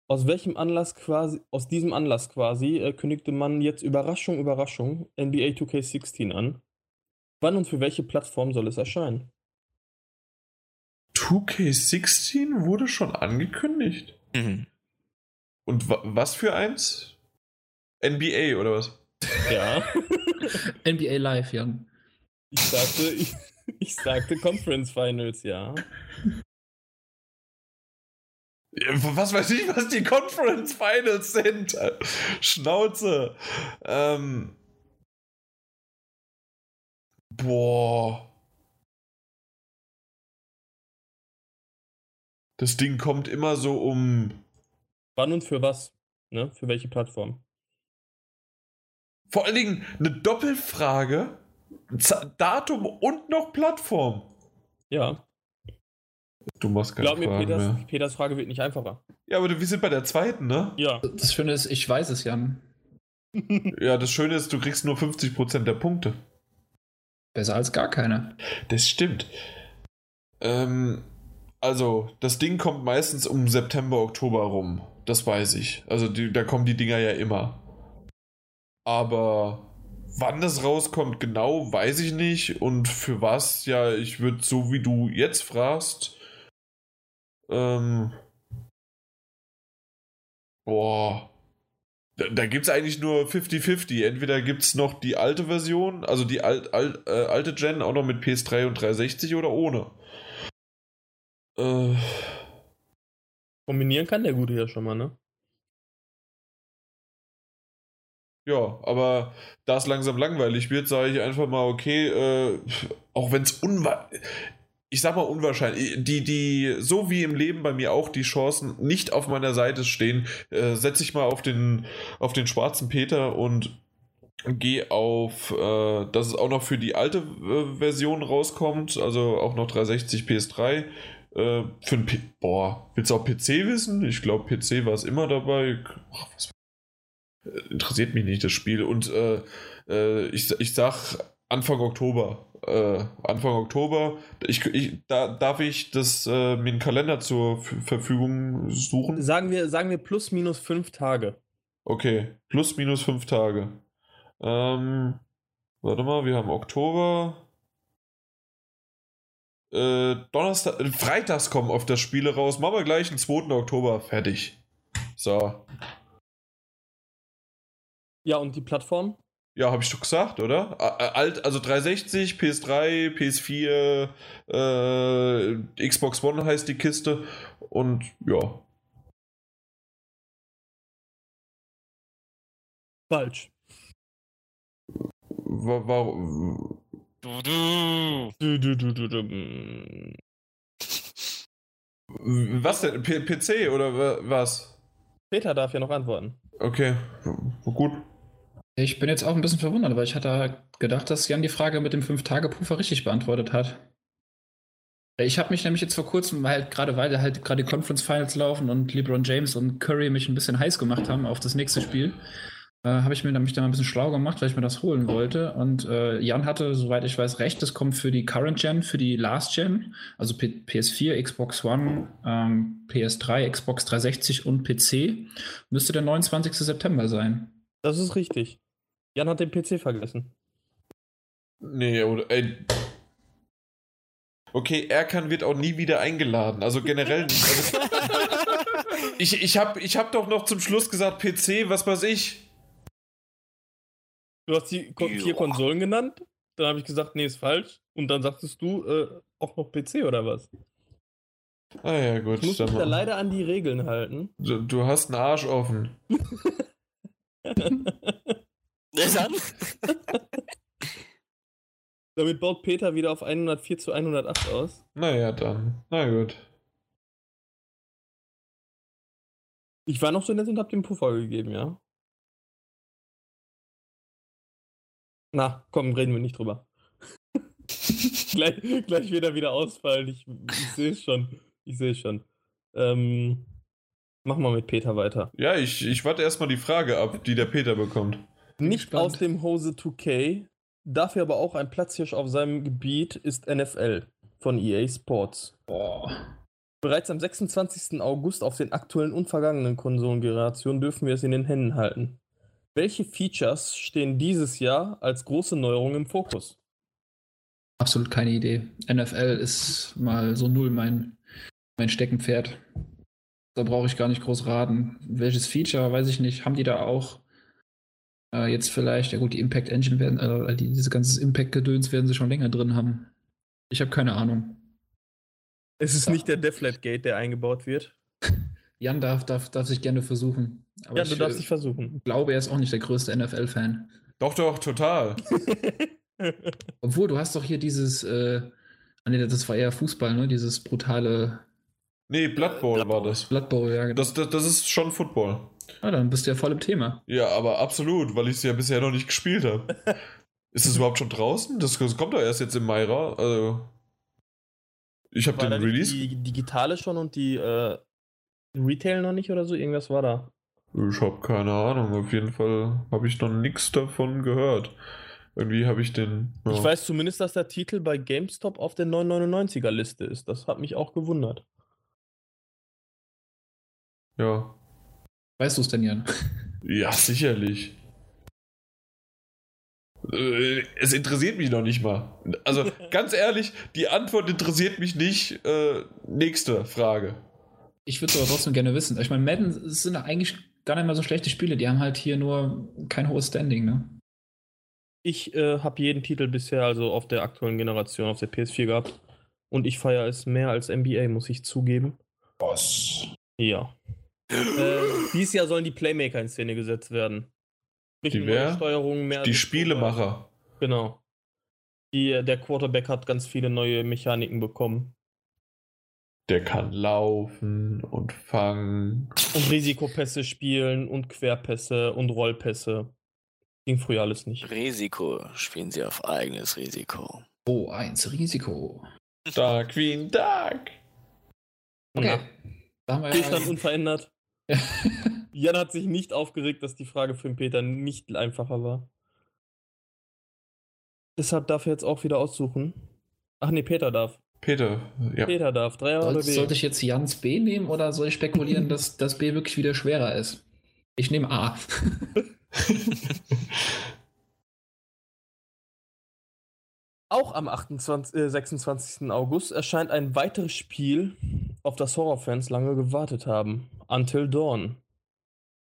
Aus welchem Anlass quasi, aus diesem Anlass quasi, äh, kündigte man jetzt Überraschung, Überraschung NBA 2K16 an. Wann und für welche Plattform soll es erscheinen? 2K16 wurde schon angekündigt. Mhm. Und wa was für eins? NBA oder was? Ja, *laughs* NBA Live, Jan. ich sagte, ich, ich sagte Conference Finals, ja. Ja, Was weiß ich, was die Conference Finals sind? Schnauze. Ähm. Boah. Das Ding kommt immer so um. Wann und für was? Ne? Für welche Plattform? Vor allen Dingen eine Doppelfrage. Z Datum und noch Plattform. Ja, Du machst keine glaub mir, Fragen Peters, mehr. Peters Frage wird nicht einfacher. Ja, aber wir sind bei der zweiten, ne? Ja. Das Schöne ist, ich weiß es, Jan. *laughs* Ja, das Schöne ist, du kriegst nur 50% der Punkte. Besser als gar keine. Das stimmt. Ähm, also, das Ding kommt meistens um September, Oktober rum. Das weiß ich. Also, die, da kommen die Dinger ja immer. Aber wann das rauskommt, genau, weiß ich nicht. Und für was, ja, ich würde so wie du jetzt fragst. Ähm. Boah. Da, da gibt es eigentlich nur 50-50. Entweder gibt es noch die alte Version, also die alt, alt, äh, alte Gen, auch noch mit PS3 und 360 oder ohne. Äh, Kombinieren kann der Gute ja schon mal, ne? ja, aber da es langsam langweilig wird, sage ich einfach mal, okay, äh, auch wenn es unwahrscheinlich. Ich sag mal unwahrscheinlich, die, die, so wie im Leben bei mir auch die Chancen nicht auf meiner Seite stehen, äh, setze ich mal auf den, auf den schwarzen Peter und gehe auf, äh, dass es auch noch für die alte äh, Version rauskommt, also auch noch 360 PS3. Äh, für ein P Boah, willst du auch PC wissen? Ich glaube, PC war es immer dabei. Ach, was äh, interessiert mich nicht das Spiel. Und äh, äh, ich, ich sag Anfang Oktober. Äh, Anfang Oktober. Ich, ich, da darf ich das äh, mir einen Kalender zur F Verfügung suchen. Sagen wir, sagen wir plus minus fünf Tage. Okay, plus minus fünf Tage. Ähm, warte mal, wir haben Oktober. Äh, Donnerstag, äh, Freitags kommen auf das Spiele raus. Machen wir gleich den 2. Oktober. Fertig. So. Ja, und die Plattform? Ja, habe ich doch gesagt, oder? Alt, also 360, PS3, PS4, äh, Xbox One heißt die Kiste. Und ja. Falsch. Wa- wa- Du, du. Du, du, du, du, du. was denn? P PC oder wa- was? Peter darf ja noch antworten. Okay, gut. Ich bin jetzt auch ein bisschen verwundert, weil ich hatte gedacht, dass Jan die Frage mit dem 5-Tage-Puffer richtig beantwortet hat. Ich habe mich nämlich jetzt vor kurzem, weil halt gerade weil halt gerade die Conference Finals laufen und LeBron James und Curry mich ein bisschen heiß gemacht haben auf das nächste Spiel, äh, habe ich mir nämlich da mal ein bisschen schlau gemacht, weil ich mir das holen wollte. Und äh, Jan hatte, soweit ich weiß, recht, das kommt für die Current Gen, für die Last Gen, also P PS4, Xbox One, ähm, PS3, Xbox 360 und PC. Müsste der 29. September sein. Das ist richtig. Jan hat den PC vergessen. Nee, oder ey. Okay, Erkan wird auch nie wieder eingeladen. Also generell nicht. Also, *laughs* ich ich habe ich hab doch noch zum Schluss gesagt, PC, was weiß ich. Du hast die Ko vier. Konsolen genannt. Dann habe ich gesagt, nee, ist falsch. Und dann sagtest du äh, auch noch PC oder was? Ah ja, gut. Ich muss mich da leider an die Regeln halten. Du, du hast einen Arsch offen. *laughs* Dann? *laughs* Damit baut Peter wieder auf 104 zu 108 aus. Naja, dann. Na gut. Ich war noch so nett und hab dem Puffer gegeben, ja. Na, komm, reden wir nicht drüber. *laughs* gleich, gleich wieder wieder ausfallen. Ich, ich sehe es schon. Ich sehe es schon. Ähm, machen wir mit Peter weiter. Ja, ich, ich warte erstmal die Frage ab, die der Peter bekommt. Nicht gespannt. aus dem Hose 2K, dafür aber auch ein Platzhirsch auf seinem Gebiet ist NFL von EA Sports. Boah. Bereits am 26. August auf den aktuellen und vergangenen Konsolengenerationen dürfen wir es in den Händen halten. Welche Features stehen dieses Jahr als große Neuerung im Fokus? Absolut keine Idee. NFL ist mal so null mein, mein Steckenpferd. Da brauche ich gar nicht groß raten. Welches Feature, weiß ich nicht. Haben die da auch äh, jetzt vielleicht, ja gut, die Impact Engine werden, äh, die, diese ganze Impact-Gedöns werden sie schon länger drin haben. Ich habe keine Ahnung. Es ist Ja. nicht der Deflate Gate, der eingebaut wird. *laughs* Jan darf, darf, darf sich gerne versuchen. Aber ja, ich du darfst äh, dich versuchen. glaube, er ist auch nicht der größte NFL-Fan. Doch, doch, total. *laughs* Obwohl, du hast doch hier dieses, äh, ah nee, das war eher Fußball, ne? Dieses brutale Nee, Blood Bowl Blood war das. Blood Bowl, ja. genau. das, das. Das ist schon Football. Ah, dann bist du ja voll im Thema. Ja, aber absolut, weil ich es ja bisher noch nicht gespielt habe. *laughs* Ist es überhaupt schon draußen? Das, das kommt doch erst jetzt im Mai raus. Also, ich habe den Release. die digitale schon und die äh, Retail noch nicht oder so? Irgendwas war da. Ich habe keine Ahnung. Auf jeden Fall habe ich noch nichts davon gehört. Irgendwie habe ich den. ja. Ich weiß zumindest, dass der Titel bei GameStop auf der 999er Liste ist. Das hat mich auch gewundert. Ja. Weißt du es denn, Jan? *laughs* Ja, sicherlich. Äh, Es interessiert mich noch nicht mal. Also *laughs* ganz ehrlich, die Antwort interessiert mich nicht. Äh, nächste Frage. Ich würde es aber trotzdem gerne wissen. Ich meine, Madden sind eigentlich gar nicht mal so schlechte Spiele. Die haben halt hier nur kein hohes Standing, ne? Ich äh, habe jeden Titel bisher also auf der aktuellen Generation auf der PS4 gehabt. Und ich feiere es mehr als NBA, muss ich zugeben. Boss. Ja. äh, dieses Jahr sollen die Playmaker in Szene gesetzt werden. Sprich, Die wer? Steuerung, mehr Die Spielemacher. Genau. Die, der Quarterback hat ganz viele neue Mechaniken bekommen. Der kann laufen und fangen. Und Risikopässe spielen und Querpässe und Rollpässe. Ging früher alles nicht. Risiko spielen sie auf eigenes Risiko. Oh, eins Risiko. Dark Queen Dark. Okay. Haben wir ja. unverändert. *laughs* Jan hat sich nicht aufgeregt, dass die Frage für den Peter nicht einfacher war. Deshalb darf er jetzt auch wieder aussuchen. Ach nee, Peter darf. Peter, ja. Peter darf. Drei oder Soll, B? sollte ich jetzt Jans B nehmen oder soll ich spekulieren, dass das B wirklich wieder schwerer ist? Ich nehme A. *laughs* Auch am 28, äh, 26. August erscheint ein weiteres Spiel, auf das Horrorfans lange gewartet haben. Until Dawn.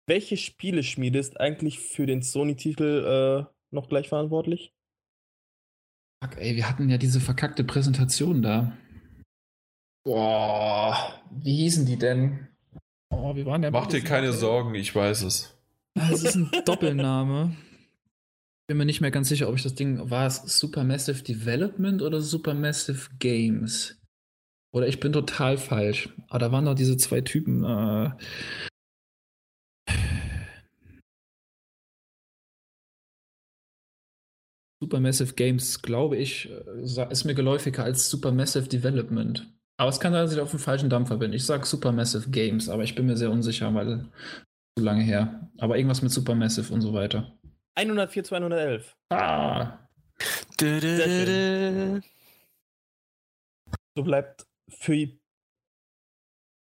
Welche Spieleschmiede ist eigentlich für den Sony-Titel äh, noch gleich verantwortlich? Fuck, ey, wir hatten ja diese verkackte Präsentation da. Boah, wie hießen die denn? Oh, wir waren ja Mach dir keine Sorgen, ich weiß es. Es ist ein *laughs* Doppelname. Bin mir nicht mehr ganz sicher, ob ich das Ding war es Supermassive Development oder Supermassive Games. Oder ich bin total falsch. Aber da waren noch diese zwei Typen. Äh, Supermassive Games, glaube ich, äh, ist mir geläufiger als Supermassive Development. Aber es kann sein, dass ich auf dem falschen Dampfer bin. Ich sage Supermassive Games, aber ich bin mir sehr unsicher, weil zu lange her. Aber irgendwas mit Supermassive und so weiter. 104 zu 111. Ah. So bleibt für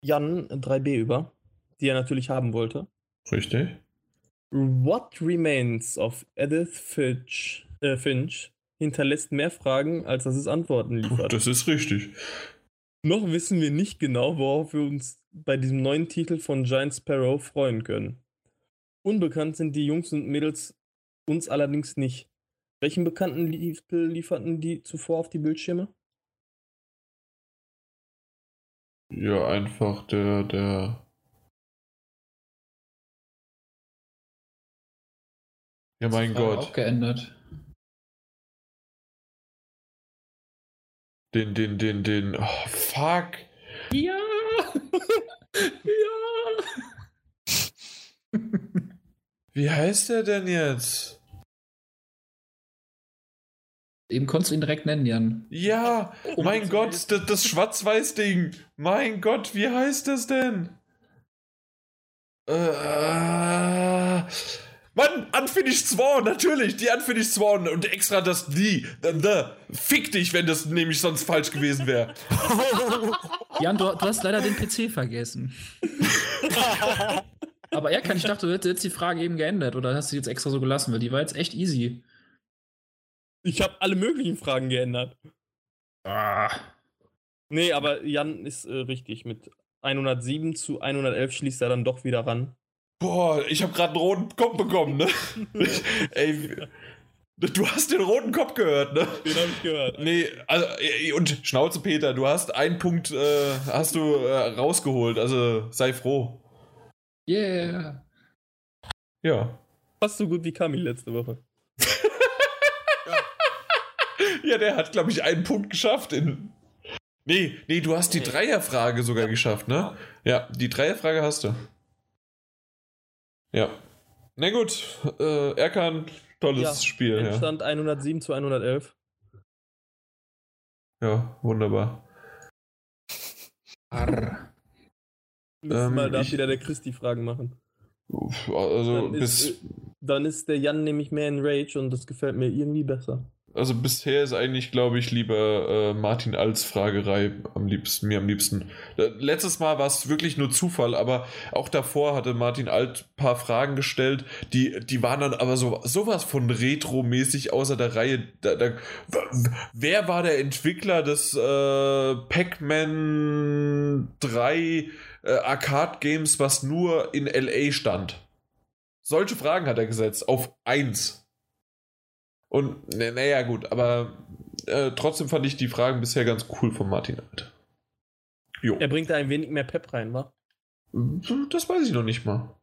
Jan 3B über, die er natürlich haben wollte. Richtig? What Remains of Edith Finch, äh, Finch hinterlässt mehr Fragen, als dass es Antworten liefert. Das ist richtig. Noch wissen wir nicht genau, worauf wir uns bei diesem neuen Titel von Giant Sparrow freuen können. Unbekannt sind die Jungs und Mädels uns allerdings nicht. Welchen bekannten Titel lieferten die zuvor auf die Bildschirme? Ja, einfach der, der. Ja, mein Gott. Auch geändert. Den, den, den, den. Oh, fuck. Ja! ja! Wie heißt der denn jetzt? Eben konntest du ihn direkt nennen, Jan. Ja, oh, mein Gott, das, das Schwarz-Weiß-Ding. Mein Gott, wie heißt das denn? Äh, Mann, Unfinished Sworn, natürlich, die Unfinished Sworn und extra das die, the, the. Fick dich, wenn das nämlich sonst falsch gewesen wäre. *laughs* Jan, du, du, hast leider den PC vergessen. *laughs* Aber er kann, ich dachte, du hättest jetzt die Frage eben geändert oder hast du jetzt extra so gelassen, weil die war jetzt echt easy. Ich habe alle möglichen Fragen geändert. Ah. Nee, aber Jan ist äh, richtig. Mit 107 zu 111 schließt er dann doch wieder ran. Boah, ich habe gerade einen roten Kopf bekommen, ne? *laughs* Ey, du hast den roten Kopf gehört, ne? Den habe ich gehört. Nee, also, und Schnauze Peter, du hast einen Punkt äh, hast du äh, rausgeholt, also sei froh. Yeah. Ja. Fast so gut wie Kami letzte Woche. *laughs* ja, der hat, glaube ich, einen Punkt geschafft in. Nee, nee, du hast die Dreierfrage sogar geschafft, ne? Ja, die Dreierfrage hast du. Ja. Na gut, äh, Erkan, tolles ja, Spiel. Endstand ja. 107 zu 111. Ja, wunderbar. Arr. Ähm, mal darf ich, wieder der Chris die Fragen machen. Also dann bis. Ist, dann ist der Jan nämlich mehr in Rage und das gefällt mir irgendwie besser also bisher ist eigentlich, glaube ich, lieber äh, Martin als Fragerei am liebsten, mir am liebsten. Letztes Mal war es wirklich nur Zufall, aber auch davor hatte Martin Alt ein paar Fragen gestellt, die, die waren dann aber so sowas von Retro-mäßig außer der Reihe. Da, da, wer war der Entwickler des äh, Pac-Man 3 äh, Arcade-Games, was nur in LA stand? Solche Fragen hat er gesetzt, auf 1. Und naja, gut, aber äh, trotzdem fand ich die Fragen bisher ganz cool von Martin halt. Jo. Er bringt da ein wenig mehr Pep rein, wa? Das weiß ich noch nicht mal.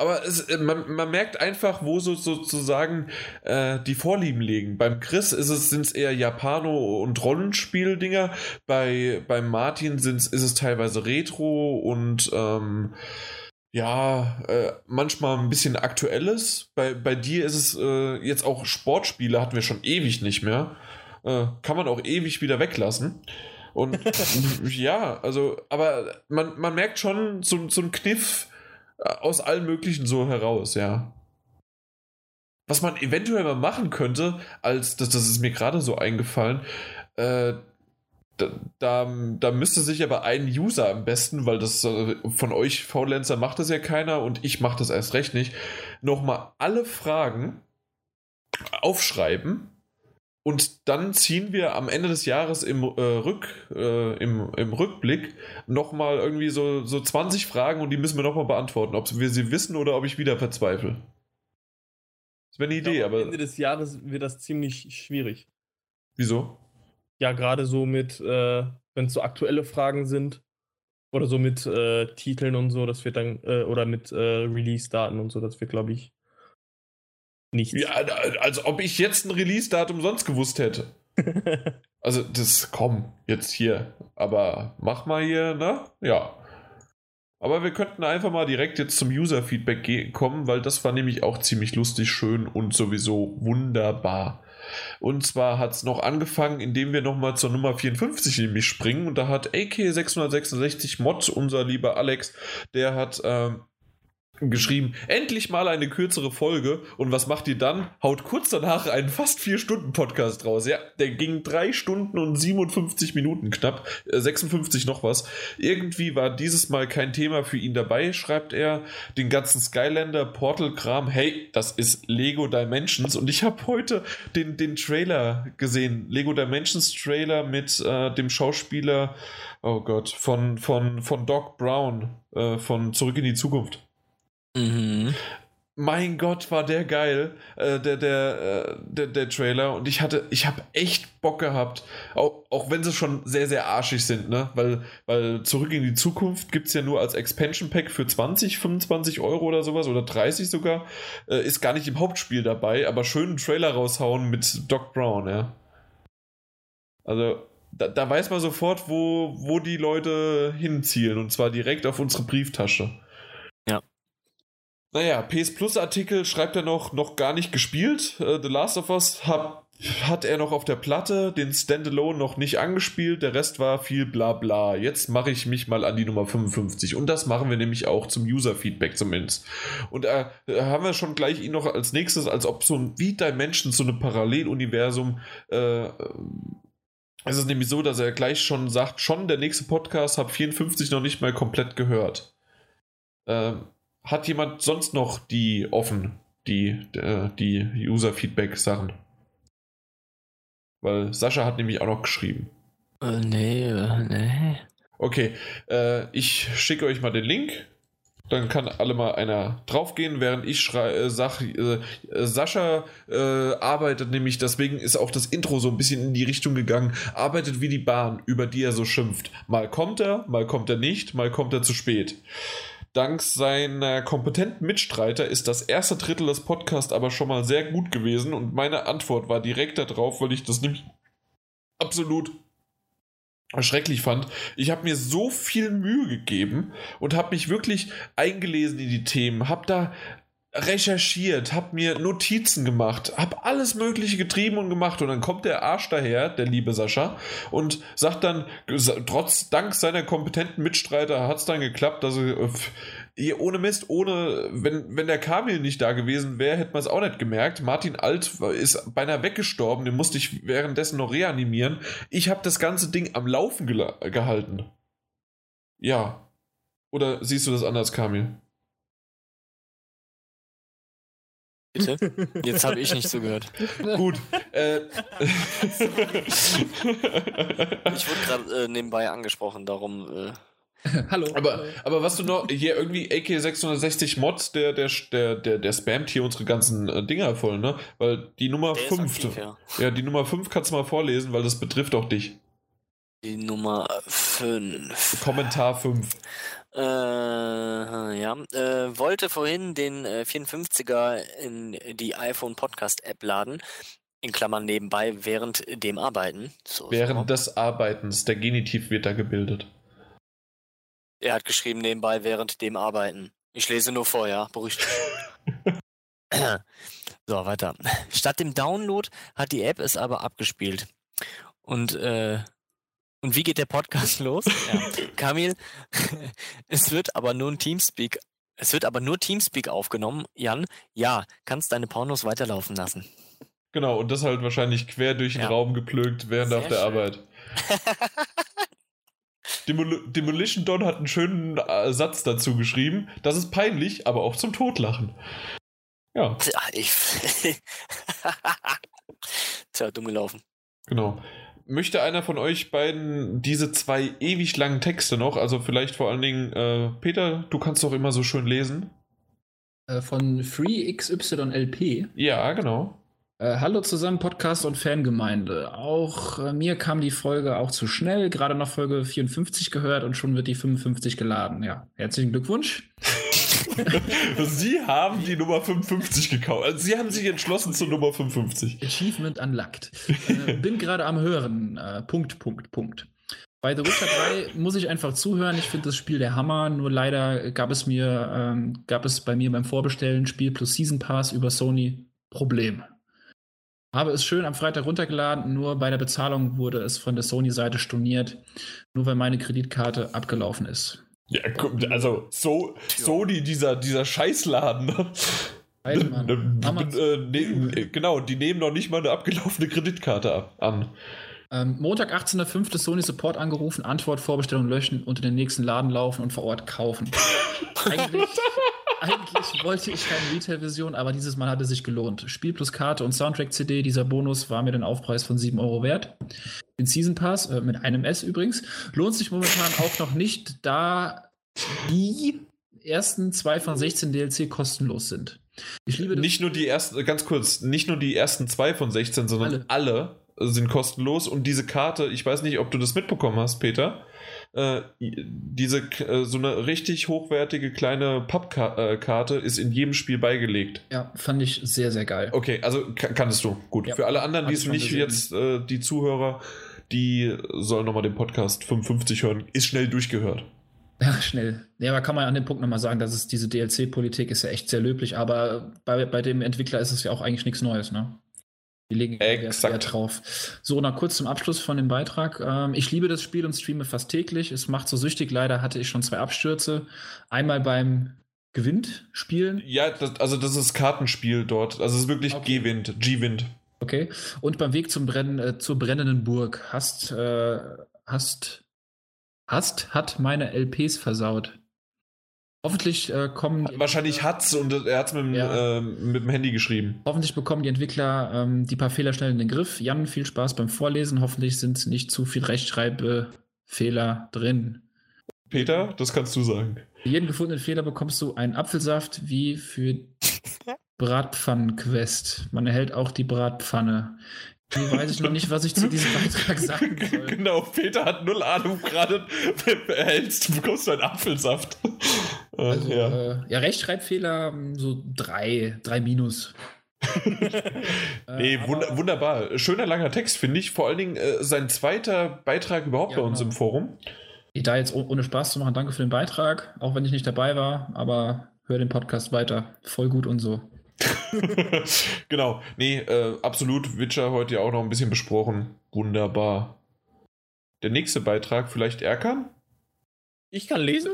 Aber es, äh, man, man, merkt einfach, wo so, sozusagen äh, die Vorlieben liegen. Beim Chris ist es, sind es eher Japano- und Rollenspiel-Dinger. Bei, beim Martin sind's, ist es teilweise Retro und ähm, ja, äh, manchmal ein bisschen aktuelles. Bei, bei dir ist es äh, jetzt auch Sportspiele, hatten wir schon ewig nicht mehr. Äh, kann man auch ewig wieder weglassen. Und *laughs* ja, also, aber man, man merkt schon so, so einen Kniff äh, aus allen möglichen so heraus, ja. Was man eventuell mal machen könnte, als das, das ist mir gerade so eingefallen, äh, da, da, müsste sich aber ein User am besten, weil das äh, von euch Faulenzer macht das ja keiner und ich mache das erst recht nicht, nochmal alle Fragen aufschreiben und dann ziehen wir am Ende des Jahres im, äh, Rück, äh, im, im Rückblick nochmal irgendwie so, so 20 Fragen und die müssen wir nochmal beantworten, ob wir sie wissen oder ob ich wieder verzweifle. Das wäre eine Idee, glaube, aber. Am Ende des Jahres wird das ziemlich schwierig. Wieso? Ja, gerade so mit, äh, wenn es so aktuelle Fragen sind oder so mit äh, Titeln und so, das wird dann, äh, oder mit äh, Release-Daten und so, das wird, glaube ich, nichts. Ja, als ob ich jetzt ein Release-Datum sonst gewusst hätte. *laughs* also, das, komm, jetzt hier. Aber mach mal hier, ne? Ja. Aber wir könnten einfach mal direkt jetzt zum User-Feedback kommen, weil das war nämlich auch ziemlich lustig, schön und sowieso wunderbar. Und zwar hat es noch angefangen, indem wir nochmal zur Nummer 54 nämlich springen. Und da hat AK666 Mod, unser lieber Alex, der hat ähm, geschrieben, endlich mal eine kürzere Folge. Und was macht ihr dann? Haut kurz danach einen fast 4-Stunden-Podcast raus. Ja, der ging 3 Stunden und 57 Minuten knapp. 56 äh, noch was. Irgendwie war dieses Mal kein Thema für ihn dabei, schreibt er. Den ganzen Skylander, Portal-Kram. Hey, das ist Lego Dimensions. Und ich habe heute den, den Trailer gesehen. Lego Dimensions Trailer mit äh, dem Schauspieler, oh Gott, von, von, von Doc Brown, äh, von Zurück in die Zukunft. Mhm. Mein Gott, war der geil, äh, der, der, äh, der, der Trailer. Und ich hatte, ich habe echt Bock gehabt. Auch, auch wenn sie schon sehr, sehr arschig sind, ne? Weil, weil Zurück in die Zukunft gibt es ja nur als Expansion Pack für 20, 25 Euro oder sowas oder 30 sogar. Äh, ist gar nicht im Hauptspiel dabei, aber schönen Trailer raushauen mit Doc Brown, ja. Also, da, da weiß man sofort, wo, wo die Leute hinzielen. Und zwar direkt auf unsere Brieftasche. Naja, PS Plus Artikel schreibt er noch, noch gar nicht gespielt. Äh, The Last of Us hab, hat er noch auf der Platte, den Standalone noch nicht angespielt, der Rest war viel bla bla. Jetzt mache ich mich mal an die Nummer 55 und das machen wir nämlich auch zum User-Feedback zumindest. Und äh, haben wir schon gleich ihn noch als nächstes, als ob so ein wie Dimension, so ein Paralleluniversum, äh, es ist nämlich so, dass er gleich schon sagt, schon der nächste Podcast habe 54 noch nicht mal komplett gehört. Ähm, hat jemand sonst noch die offen, die, äh, die User-Feedback-Sachen? Weil Sascha hat nämlich auch noch geschrieben. Äh, nee, äh, nee. Okay, äh, ich schicke euch mal den Link. Dann kann alle mal einer draufgehen, während ich schrei, äh, sag, äh, Sascha arbeitet nämlich, deswegen ist auch das Intro so ein bisschen in die Richtung gegangen, arbeitet wie die Bahn, über die er so schimpft. Mal kommt er, mal kommt er nicht, mal kommt er zu spät. Dank seiner kompetenten Mitstreiter ist das erste Drittel des Podcasts aber schon mal sehr gut gewesen und meine Antwort war direkt darauf, weil ich das nämlich absolut schrecklich fand. Ich habe mir so viel Mühe gegeben und habe mich wirklich eingelesen in die Themen, habe da recherchiert, habe mir Notizen gemacht, habe alles Mögliche getrieben und gemacht und dann kommt der Arsch daher, der liebe Sascha, und sagt dann, trotz dank seiner kompetenten Mitstreiter hat es dann geklappt, dass er ohne Mist, ohne, wenn, wenn der Kamil nicht da gewesen wäre, hätte man es auch nicht gemerkt. Martin Alt ist beinahe weggestorben, den musste ich währenddessen noch reanimieren. Ich habe das ganze Ding am Laufen gehalten. Ja. Oder siehst du das anders, Kamil? Bitte? *laughs* Jetzt habe ich nicht zugehört. Gut. Äh, ich wurde gerade äh, nebenbei angesprochen, darum. Äh, Hallo. Aber, aber was du noch, hier irgendwie AK660 Mods, der, der, der, der, der spammt hier unsere ganzen äh, Dinger voll, ne? Weil die Nummer 5. Ja. ja, die Nummer 5 kannst du mal vorlesen, weil das betrifft auch dich. Die Nummer 5. Kommentar 5. Äh, ja. Äh, wollte vorhin den äh, 54er in die iPhone Podcast App laden. In Klammern nebenbei während dem Arbeiten. So, während so. des Arbeitens. Der Genitiv wird da gebildet. Er hat geschrieben nebenbei während dem Arbeiten. Ich lese nur vor, ja. Beruhigt. *laughs* so, weiter. Statt dem Download hat die App es aber abgespielt. Und, äh, und wie geht der Podcast *laughs* los? Ja. Kamil, *laughs* es wird aber nur ein Teamspeak. Es wird aber nur Teamspeak aufgenommen. Jan, ja, kannst deine Pornos weiterlaufen lassen. Genau, und das halt wahrscheinlich quer durch den ja. Raum geplögt während Sehr auf der schön. Arbeit. *laughs* Demol Demolition Don hat einen schönen äh, Satz dazu geschrieben. Das ist peinlich, aber auch zum Totlachen. Ja. Tja, ich. Tja, dumm gelaufen. Genau. Möchte einer von euch beiden diese zwei ewig langen Texte noch, also vielleicht vor allen Dingen, äh, Peter, du kannst doch immer so schön lesen. Äh, von FreeXYLP. Ja, genau. Äh, hallo zusammen, Podcast und Fangemeinde. Auch äh, mir kam die Folge auch zu schnell, gerade noch Folge 54 gehört und schon wird die 55 geladen. Ja, herzlichen Glückwunsch. *laughs* *laughs* Sie haben die Nummer 55 gekauft. Also Sie haben sich entschlossen zur Nummer 55. Achievement unlocked. äh, bin gerade am Hören. Äh, Punkt, Punkt, Punkt. Bei The Witcher 3 muss ich einfach zuhören. Ich finde das Spiel der Hammer. Nur leider gab es mir, ähm, gab es bei mir beim Vorbestellen Spiel plus Season Pass über Sony Problem. Habe es schön am Freitag runtergeladen, nur bei der Bezahlung wurde es von der Sony-Seite storniert, nur weil meine Kreditkarte abgelaufen ist. Ja, also so, Sony, dieser, dieser Scheißladen. Ne? Äh, ne, genau, die nehmen noch nicht mal eine abgelaufene Kreditkarte an. Ähm, Montag, 18.05. Sony Support angerufen, Antwort, Vorbestellung löschen, unter den nächsten Laden laufen und vor Ort kaufen. *laughs* Eigentlich eigentlich wollte ich keine Retail-Version, aber dieses Mal hat es sich gelohnt. Spiel plus Karte und Soundtrack-CD, dieser Bonus war mir den Aufpreis von 7 Euro wert. Den Season Pass, äh, mit einem S übrigens, lohnt sich momentan auch noch nicht, da die ersten zwei von 16 DLC kostenlos sind. Ich liebe das. Nicht nur die ersten, ganz kurz, nicht nur die ersten zwei von 16, sondern alle, alle sind kostenlos und diese Karte, ich weiß nicht, ob du das mitbekommen hast, Peter äh, diese äh, so eine richtig hochwertige kleine Pappkarte ist in jedem Spiel beigelegt. Ja, fand ich sehr, sehr geil. Okay, also kanntest du. Gut. Ja. Für alle anderen, die es nicht gesehen. jetzt, äh, die Zuhörer, die sollen nochmal den Podcast 55 hören. Ist schnell durchgehört. *laughs* Ja, schnell. Ja, aber kann man an dem Punkt nochmal sagen, dass es diese DLC-Politik ist ja echt sehr löblich, aber bei, bei dem Entwickler ist es ja auch eigentlich nichts Neues, ne? Die legen Exakt. Wert drauf. So, noch kurz zum Abschluss von dem Beitrag. Ähm, ich liebe das Spiel und streame fast täglich. Es macht so süchtig. Leider hatte ich schon zwei Abstürze. Einmal beim Gewinnt spielen. Ja, das, also das ist Kartenspiel dort. Also es ist wirklich Okay. G-Wind, G-Wind. Okay. Und beim Weg zum Brennen, äh, zur brennenden Burg hast, äh, hast, hast, hat meine LPs versaut. Hoffentlich äh, kommen. Wahrscheinlich hat's und er hat's mit, dem, Ja. ähm, mit dem Handy geschrieben. Hoffentlich bekommen die Entwickler ähm, die paar Fehler schnell in den Griff. Jan, viel Spaß beim Vorlesen. Hoffentlich sind nicht zu viel Rechtschreibfehler drin. Peter, das kannst du sagen. Für jeden gefundenen Fehler bekommst du einen Apfelsaft wie für *laughs* Bratpfannenquest. Man erhält auch die Bratpfanne. Hier weiß ich noch nicht, was ich zu diesem Beitrag sagen soll. *laughs* genau, Peter hat null Ahnung gerade. Erhältst, du bekommst du einen Apfelsaft. Äh, Also, ja. äh, ja, Rechtschreibfehler mm, so drei, drei Minus. *laughs* Nee, Äh, wund aber- wunderbar. Schöner langer Text, finde ich. Vor allen Dingen äh, sein zweiter Beitrag überhaupt Ja, bei uns genau. im Forum. Da jetzt oh- ohne Spaß zu machen, danke für den Beitrag, auch wenn ich nicht dabei war, aber hör den Podcast weiter. Voll gut und so. *laughs* genau. Nee, äh, absolut. Witcher heute ja auch noch ein bisschen besprochen. Wunderbar. Der nächste Beitrag, vielleicht Erkan? Ich kann lesen?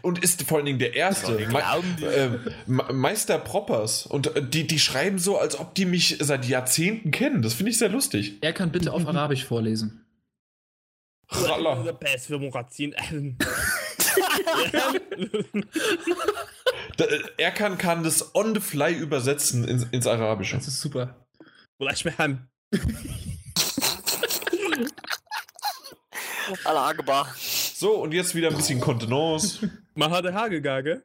Und ist vor allen Dingen der erste. Me äh, Me- Meister Proppers. Und äh, die, die schreiben so, als ob die mich seit Jahrzehnten kennen. Das finde ich sehr lustig. Er kann bitte auf Arabisch vorlesen. Ralla. *laughs* Erkan kann das on the fly übersetzen ins, ins Arabische. Das ist super. Allah Akbar. So, und jetzt wieder ein bisschen Kontenance. Man hatte Hagegage.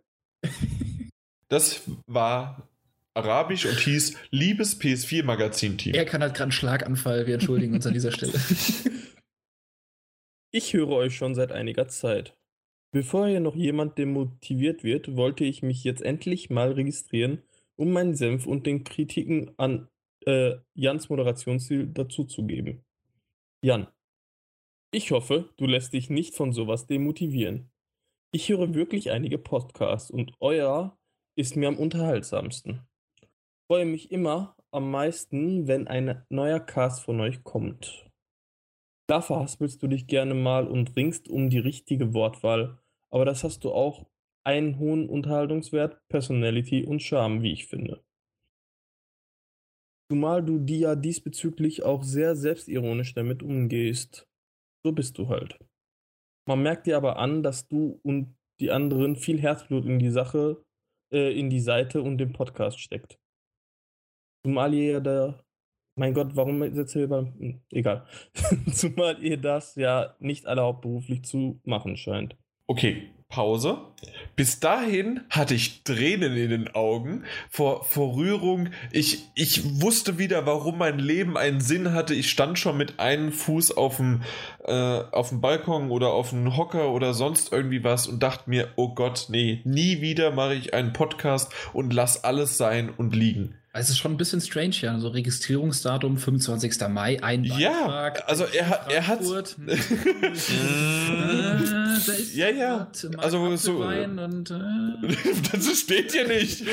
Das war Arabisch und hieß Liebes PS4-Magazin-Team. Er kann halt gerade einen Schlaganfall. Wir entschuldigen uns an dieser Stelle. Ich höre euch schon seit einiger Zeit. Bevor hier noch jemand demotiviert wird, wollte ich mich jetzt endlich mal registrieren, um meinen Senf und den Kritiken an äh, Jans Moderationsstil dazuzugeben. Jan, ich hoffe, du lässt dich nicht von sowas demotivieren. Ich höre wirklich einige Podcasts und euer ist mir am unterhaltsamsten. Freue mich immer am meisten, wenn ein neuer Cast von euch kommt. Da verhaspelst du dich gerne mal und ringst um die richtige Wortwahl, aber das hast du auch einen hohen Unterhaltungswert, Personality und Charme, wie ich finde. Zumal du die ja diesbezüglich auch sehr selbstironisch damit umgehst. So bist du halt. Man merkt dir aber an, dass du und die anderen viel Herzblut in die Sache, äh, in die Seite und den Podcast steckt. Zumal ihr ja da. Mein Gott, warum setzt ihr über. Hm, Egal. *laughs* Zumal ihr das ja nicht alle hauptberuflich zu machen scheint. Okay, Pause. Bis dahin hatte ich Tränen in den Augen vor, vor Rührung. Ich, ich wusste wieder, warum mein Leben einen Sinn hatte. Ich stand schon mit einem Fuß auf dem, äh, auf dem Balkon oder auf dem Hocker oder sonst irgendwie was und dachte mir, oh Gott, nee, nie wieder mache ich einen Podcast und lass alles sein und liegen. Es ist schon ein bisschen strange, ja. So Registrierungsdatum 25. Mai, ein Ja, Beitrag. also er hat- er hat- da ist Ja, ja. Also so- und äh, *laughs* Das steht hier nicht.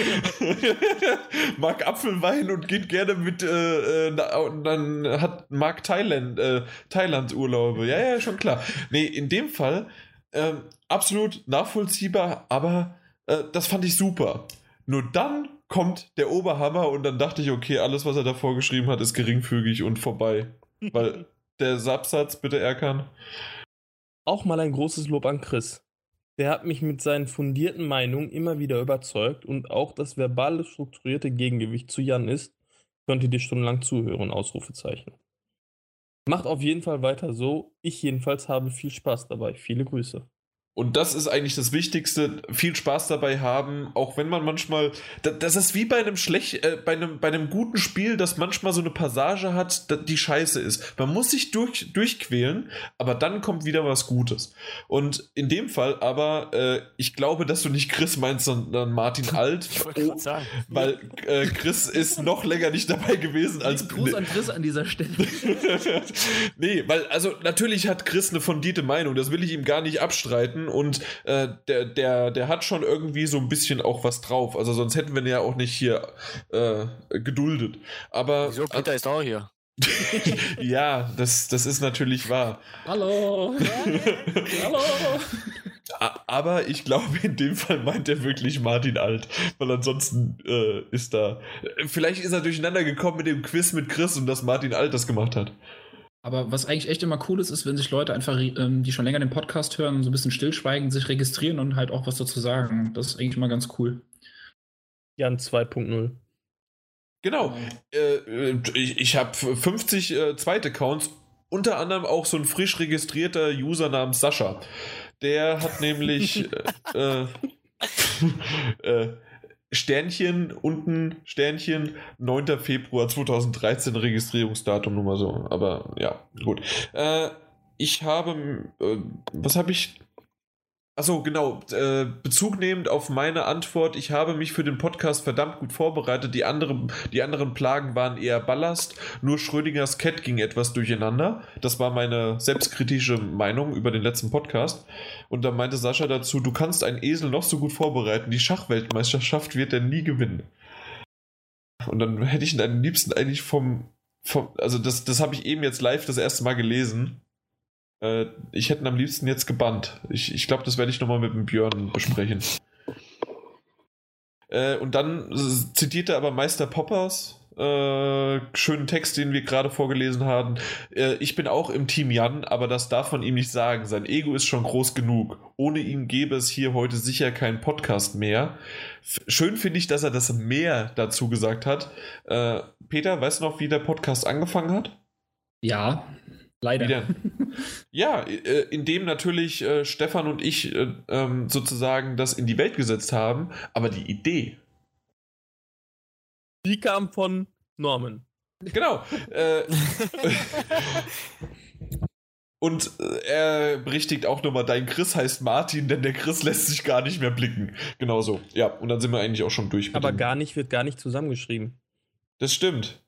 *laughs* Mag Apfelwein und geht gerne mit, äh, äh, na- dann hat Mark Thailand, äh, Thailand Urlaube. Ja, ja, schon klar. Nee, in dem Fall ähm, absolut nachvollziehbar, aber äh, das fand ich super. Nur dann kommt der Oberhammer und dann dachte ich, okay, alles, was er davor geschrieben hat, ist geringfügig und vorbei. Weil *laughs* der Absatz, bitte Erkan. Auch mal ein großes Lob an Chris. Der hat mich mit seinen fundierten Meinungen immer wieder überzeugt und auch das verbale strukturierte Gegengewicht zu Jan ist, könnt ihr dir stundenlang zuhören, Ausrufezeichen. Macht auf jeden Fall weiter so. Ich jedenfalls habe viel Spaß dabei. Viele Grüße. Und das ist eigentlich das Wichtigste, viel Spaß dabei haben, auch wenn man manchmal, da- das ist wie bei einem schlecht, äh, bei einem, bei einem guten Spiel, das manchmal so eine Passage hat, die scheiße ist. Man muss sich durch, durchquälen, aber dann kommt wieder was Gutes. Und in dem Fall aber, äh, ich glaube, dass du nicht Chris meinst, sondern Martin *laughs* Alt, Ich wollte gerade sagen. weil äh, Chris ist noch länger nicht dabei gewesen als Gruß an Chris an dieser Stelle. *laughs* nee, weil, also natürlich hat Chris eine fundierte Meinung, das will ich ihm gar nicht abstreiten. Werden und äh, der, der, der hat schon irgendwie so ein bisschen auch was drauf. Also sonst hätten wir ihn ja auch nicht hier äh, geduldet. Aber Wieso? Peter ist auch hier. *laughs* ja, das, das ist natürlich wahr. Hallo! *laughs* Hallo! Aber ich glaube, in dem Fall meint er wirklich Martin Alt, weil ansonsten äh, ist da. Vielleicht ist er durcheinander gekommen mit dem Quiz mit Chris und dass Martin Alt das gemacht hat. Aber was eigentlich echt immer cool ist, ist, wenn sich Leute einfach, ähm, die schon länger den Podcast hören, so ein bisschen stillschweigen, sich registrieren und halt auch was dazu sagen. Das ist eigentlich immer ganz cool. Jan 2.0. Genau. Äh, äh, ich ich habe 50 äh, Zweitaccounts, unter anderem auch so ein frisch registrierter User namens Sascha. Der hat nämlich *laughs* äh, äh, *laughs* Sternchen unten, Sternchen, 9. Februar 2013 Registrierungsdatum, nur mal so. Aber ja, gut. Äh, ich habe, äh, was habe ich? Achso, genau. Äh, Bezug nehmend auf meine Antwort, ich habe mich für den Podcast verdammt gut vorbereitet. Die anderen, die anderen Plagen waren eher Ballast. Nur Schrödingers Cat ging etwas durcheinander. Das war meine selbstkritische Meinung über den letzten Podcast. Und da meinte Sascha dazu, du kannst einen Esel noch so gut vorbereiten. Die Schachweltmeisterschaft wird er nie gewinnen. Und dann hätte ich ihn am liebsten eigentlich vom, vom also das, das habe ich eben jetzt live das erste Mal gelesen. Äh, ich hätte ihn am liebsten jetzt gebannt. Ich, ich glaube, das werde ich nochmal mit dem Björn besprechen. Äh, und dann s- zitierte aber Meister Poppers, äh, schönen Text, den wir gerade vorgelesen haben. Äh, ich bin auch im Team Jan, aber das darf man ihm nicht sagen. Sein Ego ist schon groß genug. Ohne ihn gäbe es hier heute sicher keinen Podcast mehr. F schön finde ich, dass er das mehr dazu gesagt hat. Äh, Peter, weißt du noch, wie der Podcast angefangen hat? Ja, leider. Wie denn? Ja, äh, indem natürlich äh, Stefan und ich äh, ähm, sozusagen das in die Welt gesetzt haben, aber die Idee. Die kam von Norman. Genau. Äh, *laughs* und er berichtigt auch nochmal, dein Chris heißt Martin, denn der Chris lässt sich gar nicht mehr blicken. Genau so. Ja, und dann sind wir eigentlich auch schon durch. mit Aber gar nicht, wird gar nicht zusammengeschrieben. Das stimmt.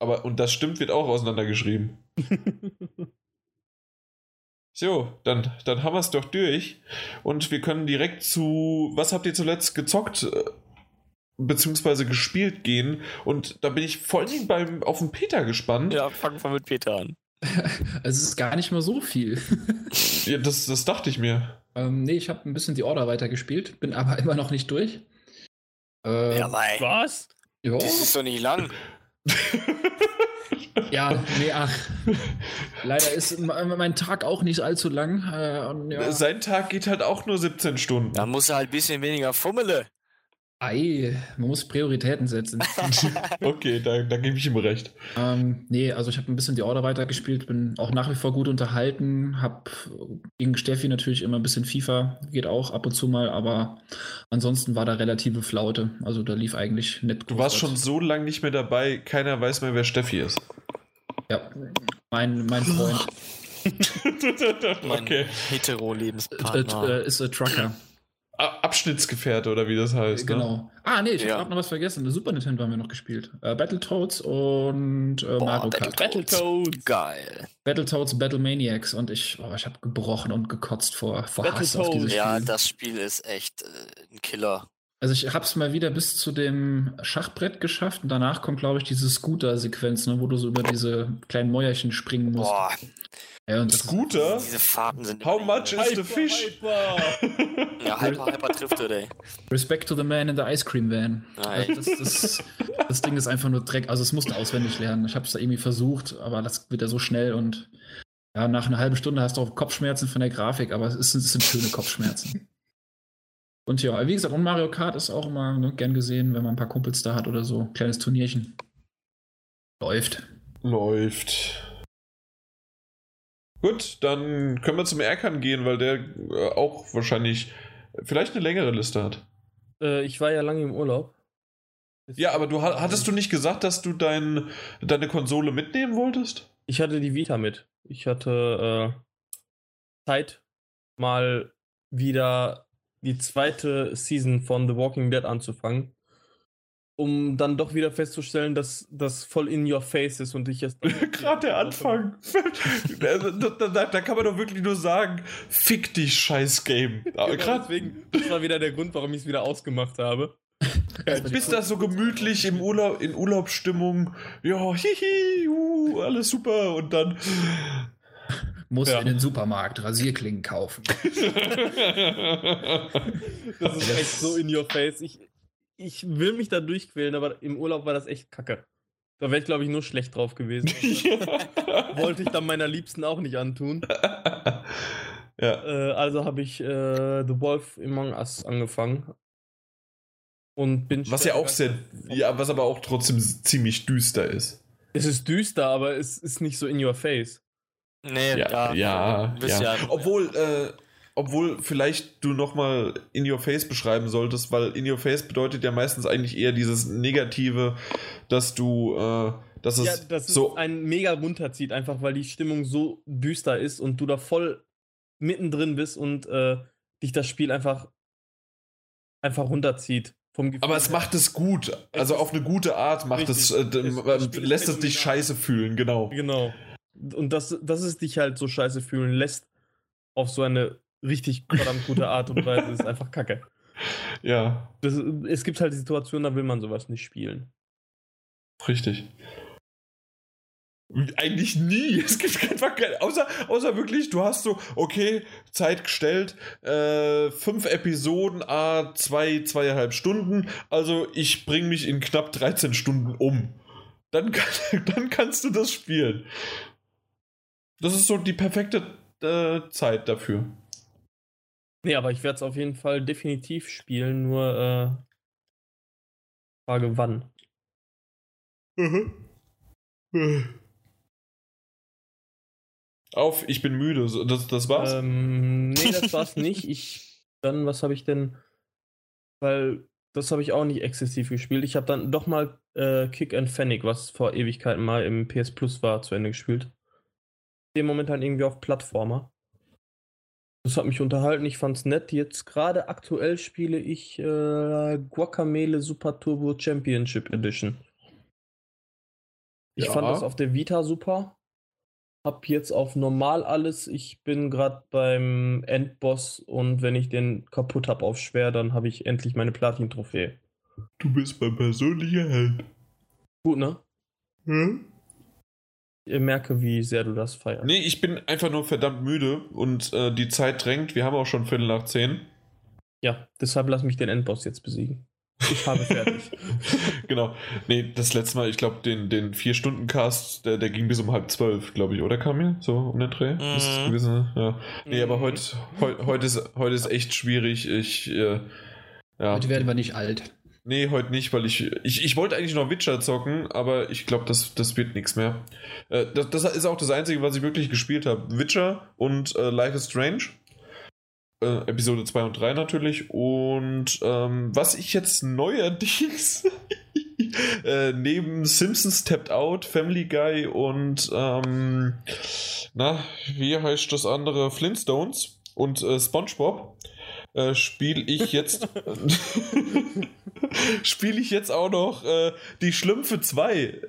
Aber, und das stimmt, wird auch auseinandergeschrieben. *laughs* So, dann, dann haben wir es doch durch. Und wir können direkt zu, was habt ihr zuletzt gezockt, äh, beziehungsweise gespielt gehen? Und da bin ich vor allen Dingen beim, auf den Peter gespannt. Ja, fangen wir mit Peter an. *laughs* Es ist gar nicht mal so viel. *laughs* Ja, das, das dachte ich mir. ähm, nee, ich habe ein bisschen die Order weitergespielt, bin aber immer noch nicht durch. Äh, Ja, mei. Was? ja, Das ist doch nicht lang. *laughs* ja, nee, ach. Leider ist me- mein Tag auch nicht allzu lang. Äh, und ja. Sein Tag geht halt auch nur 17 Stunden. Da muss er halt ein bisschen weniger fummele. Ei, man muss Prioritäten setzen. *laughs* Okay, da, da gebe ich ihm recht. ähm, nee, also ich habe ein bisschen die Order weitergespielt, bin auch nach wie vor gut unterhalten, hab gegen Steffi natürlich immer ein bisschen FIFA, geht auch ab und zu mal, aber ansonsten war da relative Flaute. Also da lief eigentlich nett. Du warst schon so lange nicht mehr dabei, keiner weiß mehr, wer Steffi ist. Ja, mein, mein Freund *laughs* okay. äh, Hetero-Lebenspartner. äh, ist ein Trucker. Abschnittsgefährte oder wie das heißt. Ne? Genau. Ah, nee, ich Ja. habe noch was vergessen. Der Super Nintendo haben wir noch gespielt. Äh, Battletoads und äh, Boah, Mario Kart. Battletoads. Geil. Battletoads Battle Maniacs und ich, oh, ich habe gebrochen und gekotzt vor, vor Hass auf dieses Spiel. Ja, das Spiel ist echt äh, ein Killer. Also ich habe es mal wieder bis zu dem Schachbrett geschafft und danach kommt, glaube ich, diese Scooter-Sequenz, ne, wo du so über diese kleinen Mäuerchen springen musst. Boah, Ja, Scooter? diese Fahrten sind. How much is the fish? Hyper. *laughs* Ja, Hyper, Hyper trifft er, ey. Respect to the man in the ice cream van. Nein. Das, das, das Ding ist einfach nur Dreck. Also es musste auswendig lernen. Ich habe es da irgendwie versucht, aber das wird ja so schnell und ja, nach einer halben Stunde hast du auch Kopfschmerzen von der Grafik, aber es, ist, es sind schöne Kopfschmerzen. Und ja, wie gesagt, und Mario Kart ist auch immer ne, gern gesehen, wenn man ein paar Kumpels da hat oder so. Kleines Turnierchen. Läuft. Läuft. Gut, dann können wir zum Erkan gehen, weil der äh, auch wahrscheinlich vielleicht eine längere Liste hat. Äh, ich war ja lange im Urlaub. Ja, aber du ha- hattest du nicht gesagt, dass du dein, deine Konsole mitnehmen wolltest? Ich hatte die Vita mit. Ich hatte äh, Zeit, mal wieder die zweite Season von The Walking Dead anzufangen. um dann doch wieder festzustellen, dass das voll in your face ist und ich jetzt. *laughs* Gerade der Anfang. *laughs* da, da, da, da, kann man doch wirklich nur sagen: Fick dich, scheiß Game. *laughs* Genau, deswegen, das war wieder der Grund, warum ich es wieder ausgemacht habe. Ja, bist da so gemütlich im Urlaub, in Urlaubsstimmung. Ja, hihi, uh, alles super. Und dann. Muss ja. in den Supermarkt Rasierklingen kaufen. *laughs* das ist echt so in your face. Ich, ich will mich da durchquälen, aber im Urlaub war das echt kacke. Da wäre ich, glaube ich, nur schlecht drauf gewesen. *laughs* Wollte ich dann meiner Liebsten auch nicht antun. ja. Äh, also habe ich äh, The Wolf Among Us angefangen. Und bin was ja auch sehr, ja, was aber auch trotzdem ziemlich düster ist. Es ist düster, aber es ist nicht so in your face. Nee, ja, ja, ja. ja. Obwohl, äh, obwohl vielleicht du nochmal in your face beschreiben solltest, weil in your face bedeutet ja meistens eigentlich eher dieses Negative, dass du, äh, dass es ja, dass so es einen mega runterzieht, einfach weil die Stimmung so düster ist und du da voll mittendrin bist und äh, dich das Spiel einfach einfach runterzieht. Aber es macht es gut, also auf eine gute Art macht es, äh, es lässt es dich scheiße fühlen, genau. Genau. Und dass, dass es dich halt so scheiße fühlen lässt, auf so eine richtig verdammt gute Art und Weise ist einfach kacke. *laughs* Ja. Das, es gibt halt Situationen, da will man sowas nicht spielen. Richtig. Eigentlich nie. *laughs* Es gibt einfach keine, außer, außer wirklich, du hast so, okay, Zeit gestellt, äh, fünf Episoden, a zwei, zweieinhalb Stunden, also ich bringe mich in knapp 13 Stunden um. Dann, kann, *laughs* dann kannst du das spielen. Das ist so die perfekte äh, Zeit dafür. Nee, aber ich werde es auf jeden Fall definitiv spielen, nur äh, Frage wann. Mhm. Auf, ich bin müde. Das, das war's? Ähm, nee, das war's nicht. *laughs* Ich, dann, was habe ich denn? Weil das habe ich auch nicht exzessiv gespielt. Ich habe dann doch mal äh, Kick and Fennec, was vor Ewigkeiten mal im PS Plus war, zu Ende gespielt. Dem momentan irgendwie auf Plattformer. Das hat mich unterhalten, ich fand's nett. Jetzt gerade aktuell spiele ich äh, Guacamele Super Turbo Championship Edition. Ich ja. fand das auf der Vita super. Hab jetzt auf normal alles. Ich bin gerade beim Endboss und wenn ich den kaputt hab auf schwer, dann habe ich endlich meine Platin-Trophäe. Du bist mein persönlicher Held. Gut, ne? Hm? Ich merke, wie sehr du das feierst. Nee, ich bin einfach nur verdammt müde und äh, die Zeit drängt. Wir haben auch schon Viertel nach zehn. Ja, deshalb lass mich den Endboss jetzt besiegen. Ich habe fertig. *laughs* genau. Nee, das letzte Mal, ich glaube, den, den Vier-Stunden-Cast, der, der ging bis um halb zwölf, glaube ich, oder Kamil? So um den Dreh? Mhm. Ist das gewesen? Ja. Nee, aber heute heu, heut ist, heut ist echt schwierig. Ich, äh, ja. Heute werden wir nicht alt. Nee, heute nicht, weil ich, ich, ich wollte eigentlich noch Witcher zocken, aber ich glaube, das, das wird nichts mehr. Äh, das, das ist auch das Einzige, was ich wirklich gespielt habe. Witcher und äh, Life is Strange. Äh, Episode 2 und 3 natürlich. Und ähm, was ich jetzt neuerdings *laughs* äh, neben Simpsons Tapped Out, Family Guy und ähm, na, wie heißt das andere? Flintstones und äh, SpongeBob äh, spiele ich jetzt *laughs* spiele ich jetzt auch noch äh, die Schlümpfe 2.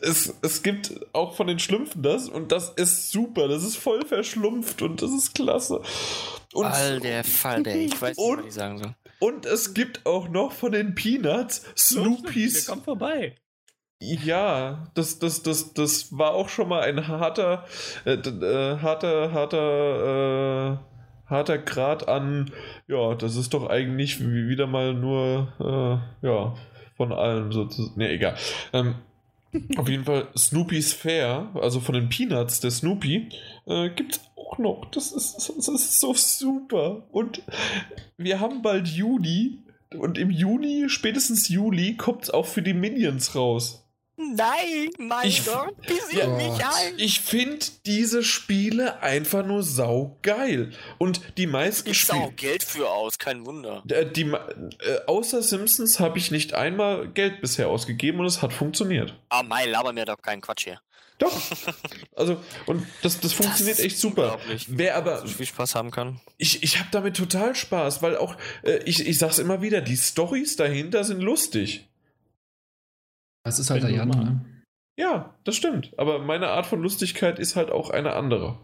Es, es gibt auch von den Schlümpfen das und das ist super. Das ist voll verschlumpft und das ist klasse. Und, Alter Fall, ich weiß nicht, was ich sagen soll. Und es gibt auch noch von den Peanuts Snoopys. Der kommt vorbei. Ja, das, das, das, das war auch schon mal ein harter, äh, äh, harter, harter, äh, harter Grad an, ja, das ist doch eigentlich wieder mal nur, äh, ja, von allen sozusagen. Ne, egal. Ähm, *laughs* auf jeden Fall Snoopy's Fair, also von den Peanuts der Snoopy, äh, gibt es auch noch. Das ist, das ist so super. Und wir haben bald Juni. Und im Juni, spätestens Juli, kommt es auch für die Minions raus. Nein, mein ich, Gott, visier ja, mich ein. Ich finde diese Spiele einfach nur saugeil. Und die meisten Ich auch Geld für aus, kein Wunder. Die, die äh, außer Simpsons habe ich nicht einmal Geld bisher ausgegeben und es hat funktioniert. Ah, mein, laber mir doch keinen Quatsch hier. Doch. Also, und das, das funktioniert das echt super. Wer aber. So viel Spaß haben kann. Ich, ich habe damit total Spaß, weil auch, äh, ich, ich sag's immer wieder, die Stories dahinter sind lustig. Das ist halt der Jan, ne? Ja, das stimmt. Aber meine Art von Lustigkeit ist halt auch eine andere.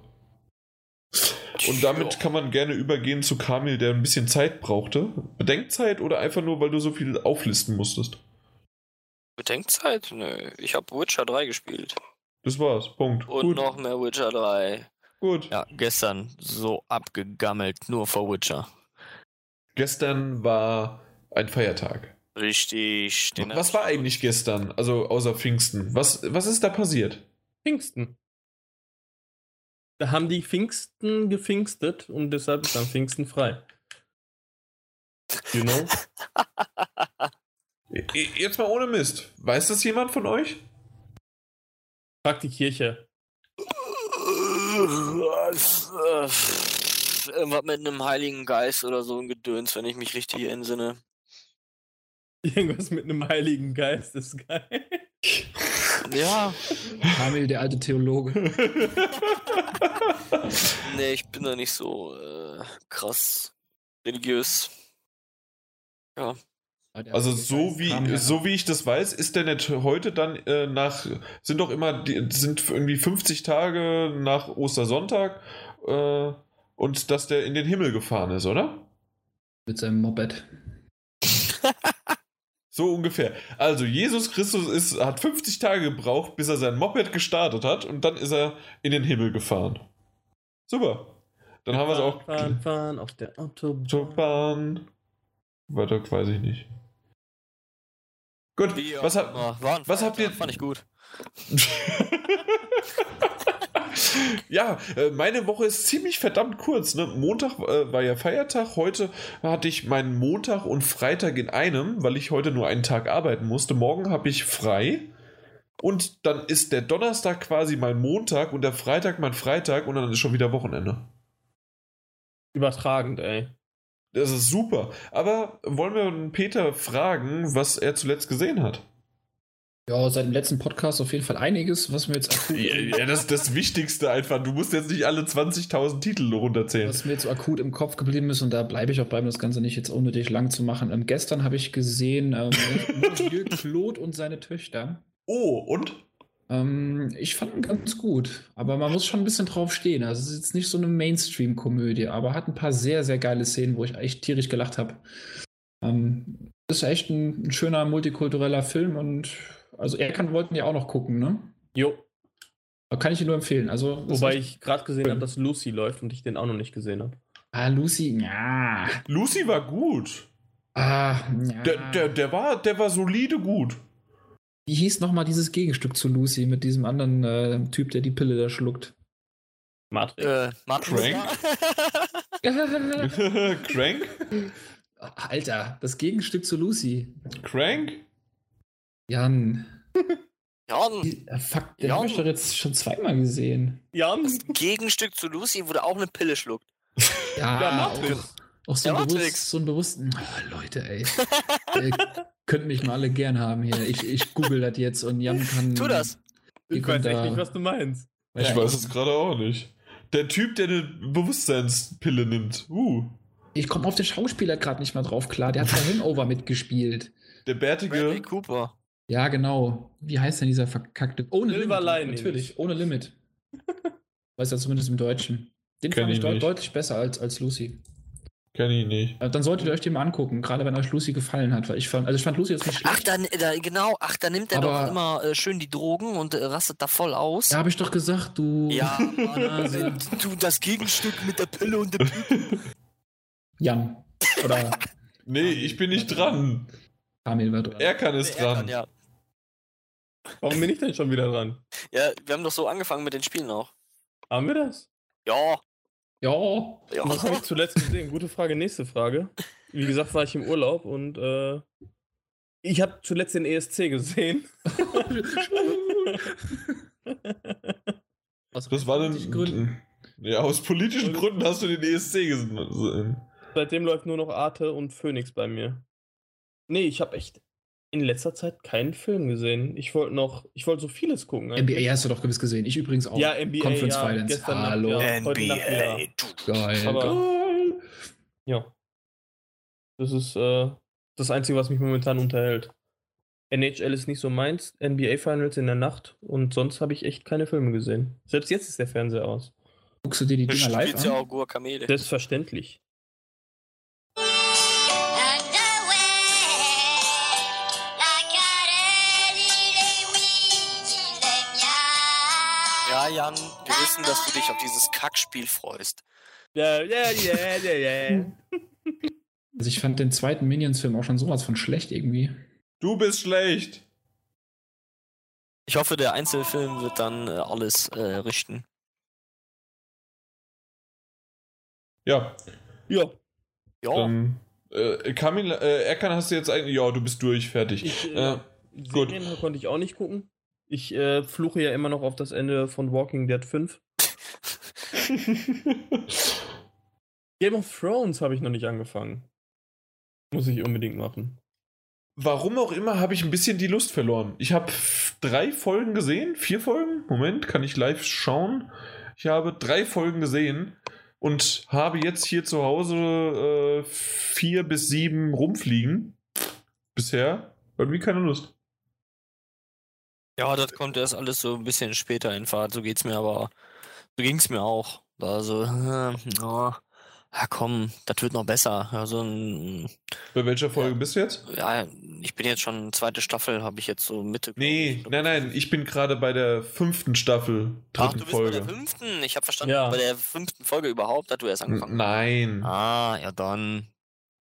Und damit kann man gerne übergehen zu Kamil, der ein bisschen Zeit brauchte. Bedenkzeit oder einfach nur, weil du so viel auflisten musstest? Bedenkzeit? Nö, ich habe Witcher 3 gespielt. Das war's. Punkt. Und Gut. noch mehr Witcher 3. Gut. Ja, gestern so abgegammelt, nur vor Witcher. Gestern war ein Feiertag. Richtig. Den Was war eigentlich gestern? Also außer Pfingsten. Was, was ist da passiert? Pfingsten. Da haben die Pfingsten gepfingstet und deshalb ist am Pfingsten frei. You know? *laughs* Jetzt mal ohne Mist. Weiß das jemand von euch? Frag die Kirche. Irgendwas mit einem Heiligen Geist oder so ein Gedöns, wenn ich mich richtig entsinne. Irgendwas mit einem Heiligen Geist ist geil. Ja, Kamil, der alte Theologe. nee, ich bin da nicht so äh, krass religiös. Also so wie, so wie ich das weiß, ist der nicht heute dann äh, nach, sind doch immer, die, sind irgendwie 50 Tage nach Ostersonntag äh, und dass der in den Himmel gefahren ist, oder? Mit seinem Moped. *laughs* So ungefähr. Also Jesus Christus ist, hat 50 Tage gebraucht, bis er sein Moped gestartet hat und dann ist er in den Himmel gefahren. Super. Dann haben wir es auch. Fahren, fahren auf der Autobahn. Autobahn. Weiter weiß ich nicht. Gut, Wie was, hab, was habt ihr- Fand ich gut. *laughs* ja, äh, meine Woche ist ziemlich verdammt kurz. Ne? Montag äh, war ja Feiertag. Heute hatte ich meinen Montag und Freitag in einem, weil ich heute nur einen Tag arbeiten musste. Morgen habe ich frei. Und dann ist der Donnerstag quasi mein Montag und der Freitag mein Freitag und dann ist schon wieder Wochenende. Übertragend, ey. Das ist super. Aber wollen wir Peter fragen, was er zuletzt gesehen hat? Ja, seit dem letzten Podcast auf jeden Fall einiges, was mir jetzt akut, Ja, ja, das ist das Wichtigste einfach. Du musst jetzt nicht alle 20.000 Titel runterzählen. was mir jetzt so akut im Kopf geblieben ist, und da bleibe ich auch beim, das Ganze nicht jetzt unnötig lang zu machen. Ähm, gestern habe ich gesehen, ähm, *laughs* Claude und seine Töchter. Oh, und? Ähm, ich fand ihn ganz gut, aber man muss schon ein bisschen drauf stehen. Also es ist jetzt nicht so eine Mainstream-Komödie, aber hat ein paar sehr, sehr geile Szenen, wo ich echt tierisch gelacht habe. Ähm, ist echt ein, ein schöner multikultureller Film und also Erkan wollten ja auch noch gucken, ne? Jo. Kann ich ihn nur empfehlen. Also, Wobei ich gerade gesehen habe, dass Lucy läuft und ich den auch noch nicht gesehen habe. Ah, Lucy, ja. Lucy war gut. Ah, ja. Der, der, der, war, der war solide gut. Wie hieß nochmal dieses Gegenstück zu Lucy mit diesem anderen äh, Typ, der die Pille da schluckt? Matrix. Äh, Matrix. Crank? *laughs* *laughs* *laughs* Alter, das Gegenstück zu Lucy. Crank? Jan. ja, Äh, Fuck, den habe ich doch jetzt schon zweimal gesehen. Jan? das Gegenstück zu Lucy, wo der auch eine Pille schluckt. Ja, Ja, auch, Matrix. auch so, Ja, ein bewusst, so ein bewussten. Oh, Leute, ey. Ihr *laughs* könnt mich mal alle gern haben hier. Ich, ich google das jetzt und Jan kann. Tu das. Ich weiß echt nicht, was du meinst. Ich Ja, weiß es gerade auch nicht. Der Typ, der eine Bewusstseinspille nimmt. Uh. Ich komme auf den Schauspieler gerade nicht mal drauf klar. Der hat bei Hangover mitgetgespielt. Der Bradley bärtige. Cooper. Ja, genau. Wie heißt denn dieser verkackte? Ohne Silver Limit. Lining. Natürlich, ohne Limit. Weiß ja zumindest im Deutschen. Den Kenn fand ich nicht. deutlich besser als, als Lucy. Kenn ich nicht. Äh, Dann solltet ihr euch den mal angucken, gerade wenn euch Lucy gefallen hat. Weil ich fand, also ich fand Lucy jetzt nicht Ach, schlecht. dann, da, genau, ach, da nimmt er doch immer äh, schön die Drogen und äh, rastet da voll aus. Ja, habe ich doch gesagt, du. Ja, Mann, *laughs* du das Gegenstück mit der Pille und dem Typ. *laughs* Jan. Oder Nee, ich bin nicht dran. Kamil war dran. Erkan ist Er dran. kann, ja. Warum bin ich denn schon wieder dran? ja, wir haben doch so angefangen mit den Spielen auch. Haben wir das? Ja, Ja. ja. Was habe ich zuletzt gesehen? Gute Frage, nächste Frage. Wie gesagt, war ich im Urlaub und äh, ich habe zuletzt den ESC gesehen. *laughs* Aus Das war politischen dann. Gründen. Ja, aus politischen Gründen hast du den ESC gesehen. Seitdem läuft nur noch Arte und Phoenix bei mir. Nee, ich habe echt in letzter Zeit keinen Film gesehen. Ich wollte noch, ich wollte so vieles gucken. eigentlich. NBA hast du doch gewiss gesehen. Ich übrigens auch. Ja, NBA, Conference ja, Finals. gestern Nacht, Hallo. ja. Heute Nacht. NBA. du- Geil. Aber- geil. Ja. Das ist äh, das Einzige, was mich momentan unterhält. NHL ist nicht so meins, NBA Finals in der Nacht und sonst habe ich echt keine Filme gesehen. Selbst jetzt ist der Fernseher aus. Guckst du dir die Dinger live ja an? auch Guacamele. Selbstverständlich. Ja, Jan, wir wissen, dass du dich auf dieses Kackspiel freust. Ja, ja, ja, ja, ja. Also ich fand den zweiten Minions-Film auch schon sowas von schlecht irgendwie. Du bist schlecht. Ich hoffe, der Einzelfilm wird dann äh, alles äh, richten. Ja, Ja, Ja, dann. Äh, Kamil, äh, Erkan, hast du jetzt eigentlich. Ja, du bist durch, fertig. ich, Äh, äh, gut. Serien konnte ich auch nicht gucken. Ich äh, fluche ja immer noch auf das Ende von Walking Dead 5. *laughs* Game of Thrones habe ich noch nicht angefangen. Muss ich unbedingt machen. Warum auch immer habe ich ein bisschen die Lust verloren. Ich habe drei Folgen gesehen, vier Folgen. Moment, kann ich live schauen? Ich habe drei Folgen gesehen und habe jetzt hier zu Hause äh, vier bis sieben rumfliegen. Bisher irgendwie keine Lust. Ja, das kommt erst alles so ein bisschen später in Fahrt. So geht's mir aber. So ging's mir auch. Also, äh, ja, ja, komm, das wird noch besser. Ja, so ein, Bei welcher Folge bist du jetzt? ja, ich bin jetzt schon zweite Staffel, habe ich jetzt so Mitte. Nee, ich. nein, nein, ich bin gerade bei der fünften Staffel, Ach, dritten du bist Folge. bei der fünften? Ich habe verstanden, Ja. bei der fünften Folge überhaupt, dass du erst angefangen Nein. Ah, ja dann.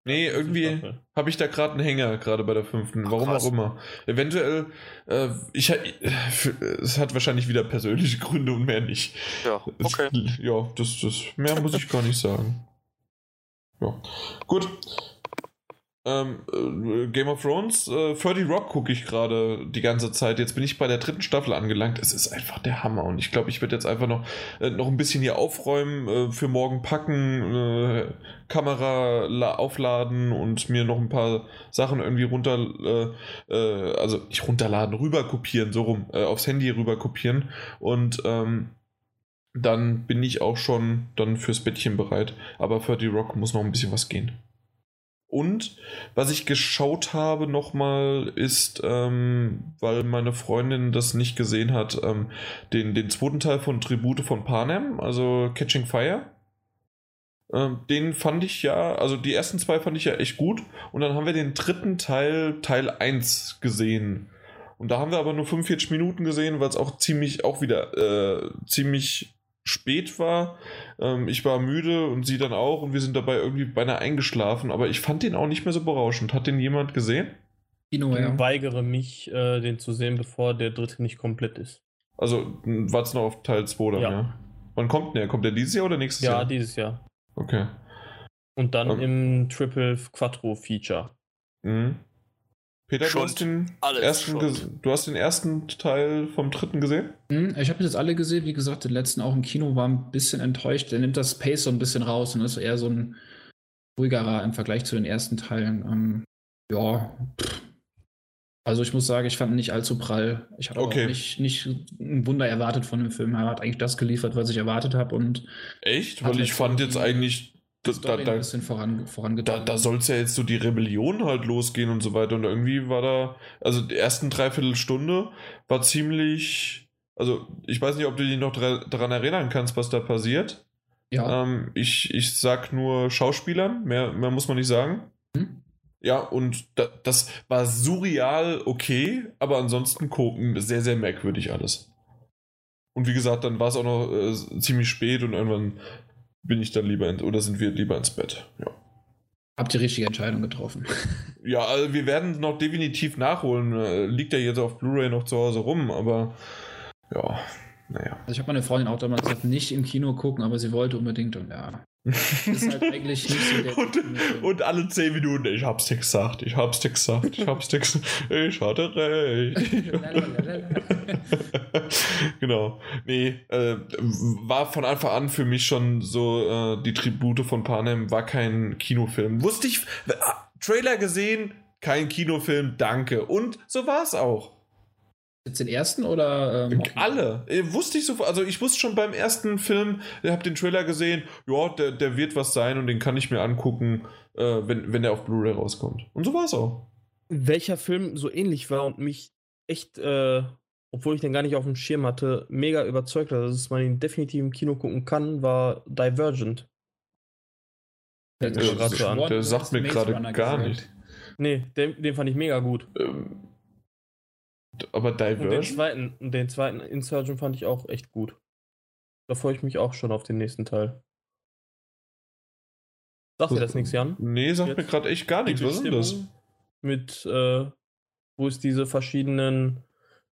Nee, irgendwie habe ich da gerade einen Hänger, gerade bei der fünften. Ach, Warum krass. auch immer. Eventuell, äh, ich, es hat wahrscheinlich wieder persönliche Gründe und mehr nicht. Ja, okay. Ja, das, das, mehr muss ich gar nicht sagen. Ja, gut. Ähm, äh, Game of Thrones, äh, 30 Rock gucke ich gerade die ganze Zeit. Jetzt bin ich bei der dritten Staffel angelangt. Es ist einfach der Hammer und ich glaube, ich werde jetzt einfach noch, äh, noch ein bisschen hier aufräumen, äh, für morgen packen, äh, Kamera la- aufladen und mir noch ein paar Sachen irgendwie runter, äh, also nicht runterladen, rüber kopieren, so rum, aufs Handy rüber kopieren und ähm, dann bin ich auch schon dann fürs Bettchen bereit. Aber für die Rock muss noch ein bisschen was gehen. Und was ich geschaut habe nochmal ist, ähm, weil meine Freundin das nicht gesehen hat, ähm, den, den zweiten Teil von Tribute von Panem, also Catching Fire. Ähm, den fand ich ja, also die ersten zwei fand ich ja echt gut. Und dann haben wir den dritten Teil, Teil 1 gesehen. Und da haben wir aber nur 45 Minuten gesehen, weil es auch ziemlich, auch wieder äh, ziemlich spät war. Ähm, ich war müde und sie dann auch und wir sind dabei irgendwie beinahe eingeschlafen, aber ich fand den auch nicht mehr so berauschend. Hat den jemand gesehen? Kino, Ich ja. weigere mich, äh, den zu sehen, bevor der dritte nicht komplett ist. Also war es noch auf Teil 2 dann, ja. Ja. Wann kommt der? Kommt der dieses Jahr oder nächstes Ja, Jahr? dieses Jahr. Okay. Und dann Ähm. im Triple Quattro Feature. Mhm. Peter, du hast, den Alles ersten du hast den ersten Teil vom dritten gesehen? Hm, Ich habe jetzt alle gesehen, wie gesagt, den letzten auch im Kino war ein bisschen enttäuscht. Der nimmt das Pace so ein bisschen raus und ist eher so ein ruhigerer im Vergleich zu den ersten Teilen. Ähm, ja, pff. also ich muss sagen, ich fand ihn nicht allzu prall. Ich habe Okay. auch nicht, nicht ein Wunder erwartet von dem Film. Er hat eigentlich das geliefert, was ich erwartet habe und Echt? Weil ich jetzt fand jetzt eigentlich, da, da, da, ein bisschen voran, da, vorangetragen. da soll es ja jetzt so die Rebellion halt losgehen und so weiter. Und irgendwie war da, also die ersten Dreiviertelstunde war ziemlich, also ich weiß nicht, ob du dich noch daran erinnern kannst, was da passiert. ja. Ähm, ich, ich sag nur Schauspielern, mehr, mehr muss man nicht sagen. Hm? Ja, und da, das war surreal okay, aber ansonsten sehr, sehr merkwürdig alles. Und wie gesagt, dann war es auch noch äh, ziemlich spät und irgendwann bin ich dann lieber in, oder sind wir lieber ins Bett. Ja, Habt die richtige Entscheidung getroffen. *laughs* ja also wir werden noch definitiv nachholen. Äh, liegt ja jetzt auf Blu-ray noch zu Hause rum, aber ja, naja. Also ich habe meine Freundin auch damals gesagt, nicht im Kino gucken, aber sie wollte unbedingt und ja. Ist halt eigentlich nicht so der *laughs* und, und alle 10 Minuten, ich hab's dir gesagt, ich hab's dir gesagt, ich hab's dir gesagt, ich hatte recht. *laughs* *laughs* genau. Nee, äh, war von Anfang an für mich schon so, äh, die Tribute von Panem war kein Kinofilm. Wusste ich, äh, Trailer gesehen, kein Kinofilm, danke. Und so war es auch. Jetzt den ersten oder ähm, Alle. Äh, Wusste ich sofort. Also ich wusste schon beim ersten Film, ich habe den Trailer gesehen, ja, der, der wird was sein und den kann ich mir angucken, äh, wenn, wenn der auf Blu-ray rauskommt. Und so war es auch. welcher Film so ähnlich war und mich echt, äh, obwohl ich den gar nicht auf dem Schirm hatte, mega überzeugt hat, dass man ihn definitiv im Kino gucken kann, war Divergent. Der, Der- Der, gerade so an. der sagt mir gerade gar gesagt. nicht. Nee, den, den fand ich mega gut. Ähm, aber Und den Diversion? zweiten, den zweiten Insurgent fand ich auch echt gut. Da freue ich mich auch schon auf den nächsten Teil. Sagt dir das nichts, Jan? Nee, sagt mir gerade echt gar nichts. Was ist denn das? Mit, äh, wo es diese verschiedenen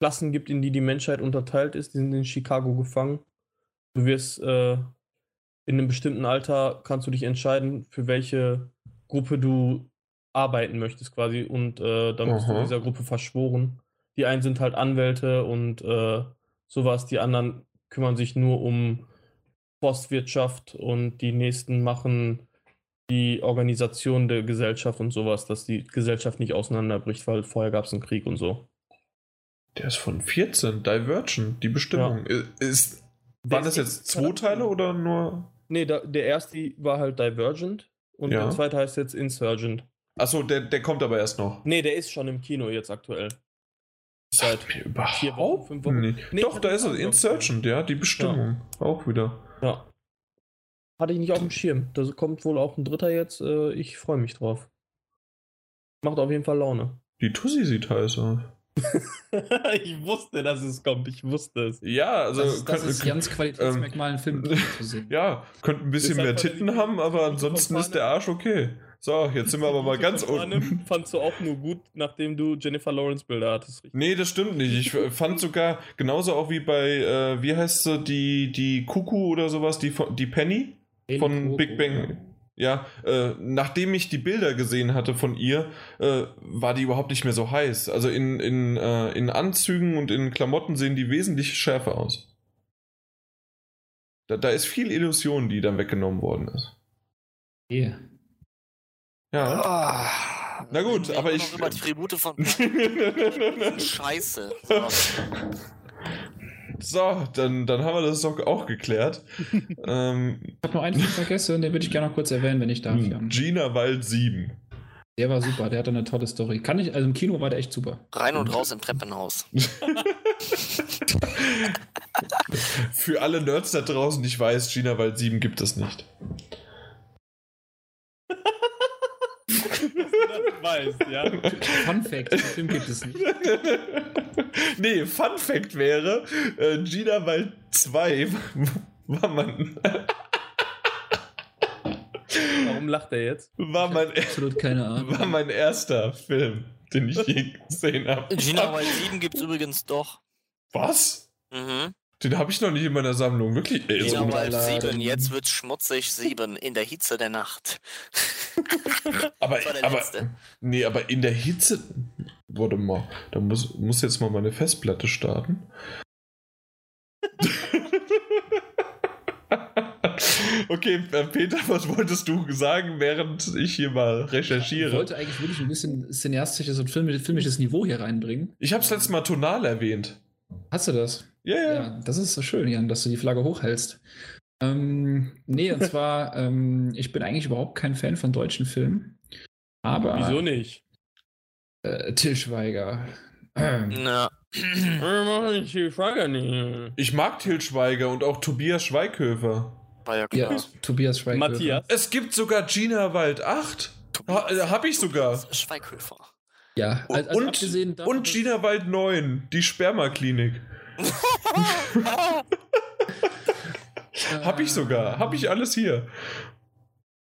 Klassen gibt, in die die Menschheit unterteilt ist. Die sind in Chicago gefangen. Du wirst äh, in einem bestimmten Alter kannst du dich entscheiden, für welche Gruppe du arbeiten möchtest quasi und äh, dann bist du Aha. in dieser Gruppe verschworen. Die einen sind halt Anwälte und äh, sowas, die anderen kümmern sich nur um Forstwirtschaft und die nächsten machen die Organisation der Gesellschaft und sowas, dass die Gesellschaft nicht auseinanderbricht, weil vorher gab es einen Krieg und so. Der ist von 14. Divergent, die Bestimmung. Ist, waren das jetzt zwei Teile oder nur. Nee, da, der erste war halt Divergent und Ja. der zweite heißt jetzt Insurgent. Achso, der, der kommt aber erst noch. Nee, der ist schon im Kino jetzt aktuell. Sagt mir überhaupt vier Wochen, fünf Wochen. nicht. Nee, Doch, da ist es. Insurgent, ja, die Bestimmung. Auch wieder. Ja. Hatte ich nicht auf dem Schirm. Da kommt wohl auch ein dritter jetzt. Äh, ich freue mich drauf. Macht auf jeden Fall Laune. Die Tussi sieht heiß aus. *laughs* ich wusste, dass es kommt. Ich wusste es. Ja, also. das, ist- das könnt- ist Jans Qualitätsmerkmal, einen Film *laughs* zu sehen. Ja, könnte ein bisschen mehr Titten haben, aber ansonsten ist der Arsch okay. So, jetzt sind wir aber mal ganz unten. Fandst du auch nur gut, nachdem du Jennifer Lawrence Bilder hattest, richtig? Nee, das stimmt nicht. Ich fand sogar genauso auch wie bei, äh, wie heißt sie, die, die Kuku oder sowas, die, die Penny von Coco, Big Bang. Ja, äh, nachdem ich die Bilder gesehen hatte von ihr, äh, war die überhaupt nicht mehr so heiß. Also in, in, äh, in Anzügen und in Klamotten sehen die wesentlich schärfer aus. Da, da ist viel Illusion, die dann weggenommen worden ist. Yeah. Ja. Ah, Na gut, wir aber ich- Über die Tribute von *laughs* Scheiße. So. so, dann, dann haben wir das doch auch geklärt. *laughs* ähm, Ich habe noch einen Film vergessen, den würde ich gerne noch kurz erwähnen, wenn ich darf. Jan. Gina Wald 7. Der war super, der hatte eine tolle Story. Kann ich, also im Kino war der echt super. Rein und raus im Treppenhaus. *laughs* Für alle Nerds da draußen, ich weiß, Gina Wald 7 gibt es nicht. das weißt, ja. *laughs* Fun Fact, den Film gibt es nicht. *laughs* nee, Fun Fact wäre, äh, Gina Wald 2 *laughs* war mein, Warum lacht er jetzt? war mein, Absolut keine Ahnung. war mein erster Film, den ich je gesehen habe. Gina Wild 7 gibt es übrigens doch. Was? Mhm. Den habe ich noch nicht in meiner Sammlung. Wirklich? Ey, so, runterladen. 7, jetzt wird's schmutzig 7 in der Hitze der Nacht. *laughs* aber, Das war der aber, letzte. nee, aber in der Hitze. Warte mal, da muss, muss jetzt mal meine Festplatte starten. *laughs* okay, äh, Peter, was wolltest du sagen, während ich hier mal Ich recherchiere? wollte eigentlich wirklich ein bisschen cineastisches und filmisches, filmisches Niveau hier reinbringen. Ich habe es letztes Mal tonal erwähnt. Hast du das? Ja, ja. Ja, das ist so schön, Jan, dass du die Flagge hochhältst. Ähm, nee, und *laughs* zwar, ähm, ich bin eigentlich überhaupt kein Fan von deutschen Filmen. Aber Wieso nicht? Äh, Till Schweiger. Ähm, Na. *clears throat* Ich die Frage nicht. Ich mag Til Schweiger und auch Tobias Schweighöfer. War ja ja, klar. Tobias Schweiger. Matthias. Es gibt sogar Gina Wald 8. Ha, äh, hab ich sogar. Schweighöfer. Ja, Und, also abgesehen davon, und Gina Wald 9, die Spermaklinik. *laughs* Hab ich sogar. Hab ich alles hier.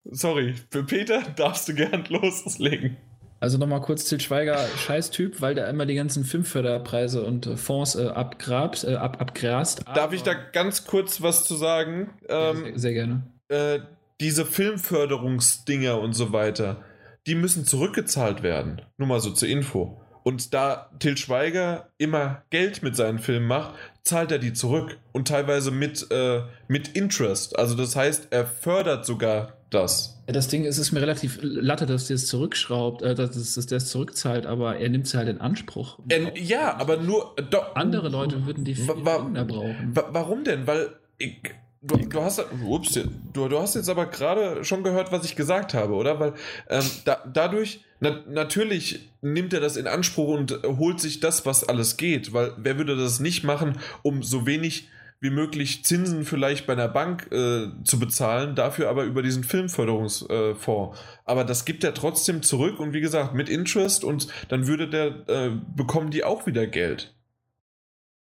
Sorry, für Peter darfst du gern *laughs* loslegen. Also nochmal kurz Til Schweiger, Scheißtyp, weil der immer die ganzen Filmförderpreise und äh, Fonds äh, abgrabt, äh, ab, abgrast. Darf ich da ganz kurz was zu sagen? Ja, Ähm, sehr, sehr gerne. äh, diese Filmförderungsdinger und so weiter, die müssen zurückgezahlt werden. Nur mal so zur Info. Und da Til Schweiger immer Geld mit seinen Filmen macht, zahlt er die zurück. Und teilweise mit, äh, mit Interest. Also das heißt, er fördert sogar das. Das Ding ist, es ist mir relativ latte, dass der es zurückschraubt, äh, dass, dass der es zurückzahlt, aber er nimmt es halt in Anspruch. Äh, ja, aber nur. äh, Doch, Andere Leute würden die Wa- viel wa- brauchen. Wa- Warum denn? Weil ich, du, du hast ups, du, du hast jetzt aber gerade schon gehört, was ich gesagt habe, oder? Weil ähm, da, dadurch, Na, natürlich nimmt er das in Anspruch und holt sich das, was alles geht, weil wer würde das nicht machen, um so wenig wie möglich Zinsen vielleicht bei einer Bank äh, zu bezahlen, dafür aber über diesen Filmförderungsfonds. Äh, aber das gibt er trotzdem zurück und wie gesagt mit Interest und dann würde der äh, bekommen die auch wieder Geld.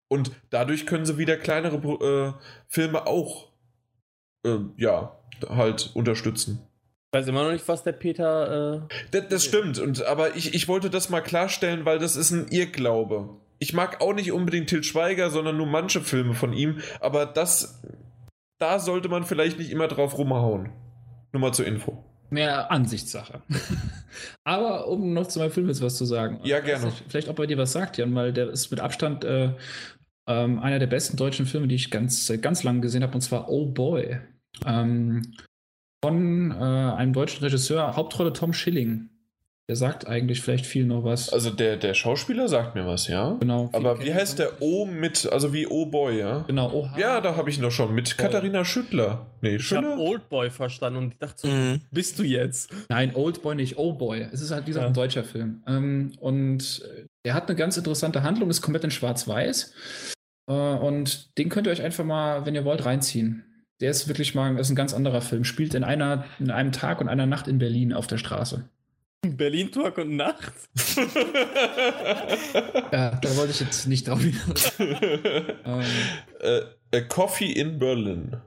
Und dadurch können sie wieder kleinere äh, Filme auch äh, ja halt unterstützen. Ich weiß immer noch nicht, was der Peter. Äh das, das stimmt, und, aber ich, ich wollte das mal klarstellen, weil das ist ein Irrglaube. Ich mag auch nicht unbedingt Til Schweiger, sondern nur manche Filme von ihm, aber das. Da sollte man vielleicht nicht immer drauf rumhauen. Nur mal zur Info. Mehr Ansichtssache. *laughs* aber um noch zu meinem Film jetzt was zu sagen. Ja, gerne. Vielleicht, vielleicht auch bei dir was sagt, Jan, weil der ist mit Abstand äh, ähm, einer der besten deutschen Filme, die ich ganz, ganz lange gesehen habe, und zwar Oh Boy. Ähm, von äh, einem deutschen Regisseur, Hauptrolle Tom Schilling. Der sagt eigentlich vielleicht viel noch was. Also der, der Schauspieler sagt mir was, ja. Genau. Aber wie heißt der O mit, also wie Oh Boy, ja? Genau, oh Ja, da habe ich ihn doch schon. Mit Boy. Katharina Schüttler. Nee, ich habe? Oldboy verstanden und ich dachte so, Mhm. bist du jetzt? Nein, Old Boy nicht, Oh Boy. Es ist halt, wie gesagt, Ja. ein deutscher Film. Ähm, und der hat eine ganz interessante Handlung, ist komplett in Schwarz-Weiß. Äh, und den könnt ihr euch einfach mal, wenn ihr wollt, reinziehen. Der ist wirklich mal, ist ein ganz anderer Film. Spielt in einer, in einem Tag und einer Nacht in Berlin auf der Straße. Berlin Tag und Nacht? Ja, *laughs* da wollte ich jetzt nicht drauf hinaus. *laughs* ähm, äh, A Coffee in Berlin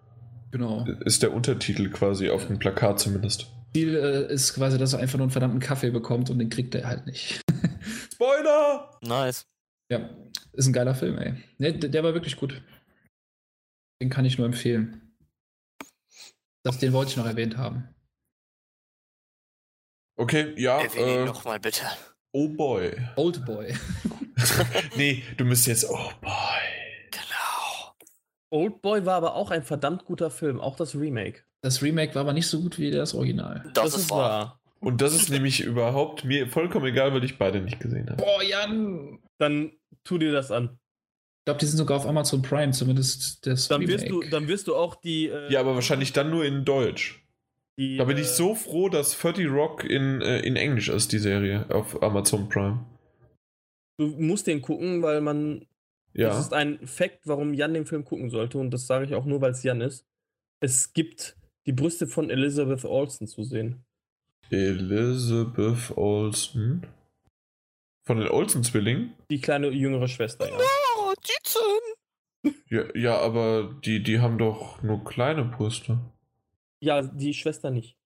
genau. ist der Untertitel quasi auf dem Plakat zumindest. Ziel äh, ist quasi, dass er einfach nur einen verdammten Kaffee bekommt und den kriegt er halt nicht. *laughs* Spoiler! Nice. ja, ist ein geiler Film, ey. Ne, der, der war wirklich gut. Den kann ich nur empfehlen. Das, den wollte ich noch erwähnt haben. Okay, ja. Äh, nochmal bitte. oh Boy. Old Boy. *laughs* nee, du müsst jetzt Oh Boy. Genau. Oldboy war aber auch ein verdammt guter Film, auch das Remake. Das Remake war aber nicht so gut wie das Original. Das, ist wahr. Und das ist nämlich *laughs* überhaupt mir vollkommen egal, weil ich beide nicht gesehen habe. Boah, Jan! Dann tu dir das an. Ich glaube, die sind sogar auf Amazon Prime, zumindest das Dann Remake. wirst du, dann wirst du auch die. äh, Ja, aber wahrscheinlich dann nur in Deutsch. Die, Da bin äh, ich so froh, dass 30 Rock in, äh, in Englisch ist, die Serie auf Amazon Prime. Du musst den gucken, weil man. Das Ja. ist ein Fakt, warum Jan den Film gucken sollte. Und das sage ich auch nur, weil es Jan ist. Es gibt die Brüste von Elizabeth Olsen zu sehen. Elizabeth Olsen. Von den Olsen-Zwillingen? Die kleine jüngere Schwester, ja. Oh, Tiezen. Ja, ja, aber die, die haben doch nur kleine Brüste. Ja, die Schwester nicht.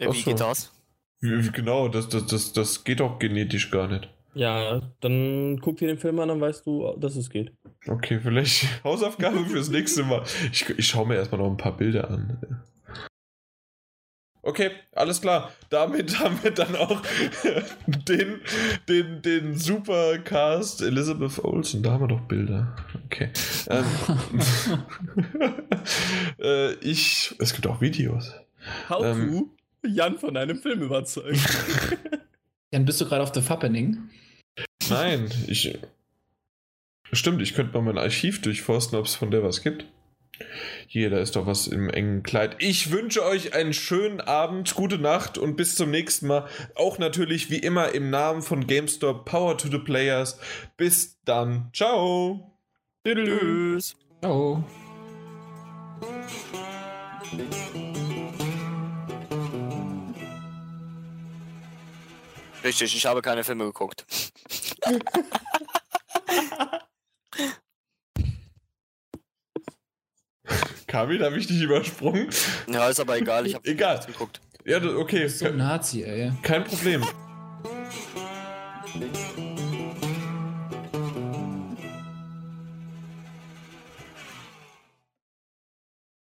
Ja, wie so. geht das? Wie- wie- Genau, das, das, das, das geht doch genetisch gar nicht. Ja, dann guck dir den Film an, dann weißt du, dass es geht. Okay, vielleicht *laughs* Hausaufgabe fürs nächste Mal. Ich, ich schaue mir erstmal noch ein paar Bilder an. Okay, alles klar. Damit *laughs* haben wir dann auch den, den, den Supercast Elizabeth Olsen. Da haben wir doch Bilder. Okay. Ähm, *laughs* äh, ich. Es gibt auch Videos. How Ähm. to Jan von einem Film überzeugen. *laughs* Jan, bist du gerade auf The Fappening? Nein, ich. Stimmt, ich könnte mal mein Archiv durchforsten, ob es von der was gibt. Hier, da ist doch was im engen Kleid. Ich wünsche euch einen schönen Abend, gute Nacht und bis zum nächsten Mal. Auch natürlich wie immer im Namen von GameStop Power to the Players. Bis dann. Ciao. Tschüss. Ciao. Richtig, ich habe keine Filme geguckt. *laughs* *laughs* Kamil, habe ich dich übersprungen? Ja, ist aber egal, ich habe Egal. geguckt. Ja, du- okay. So ein Nazi, ey. Kein Problem. *laughs*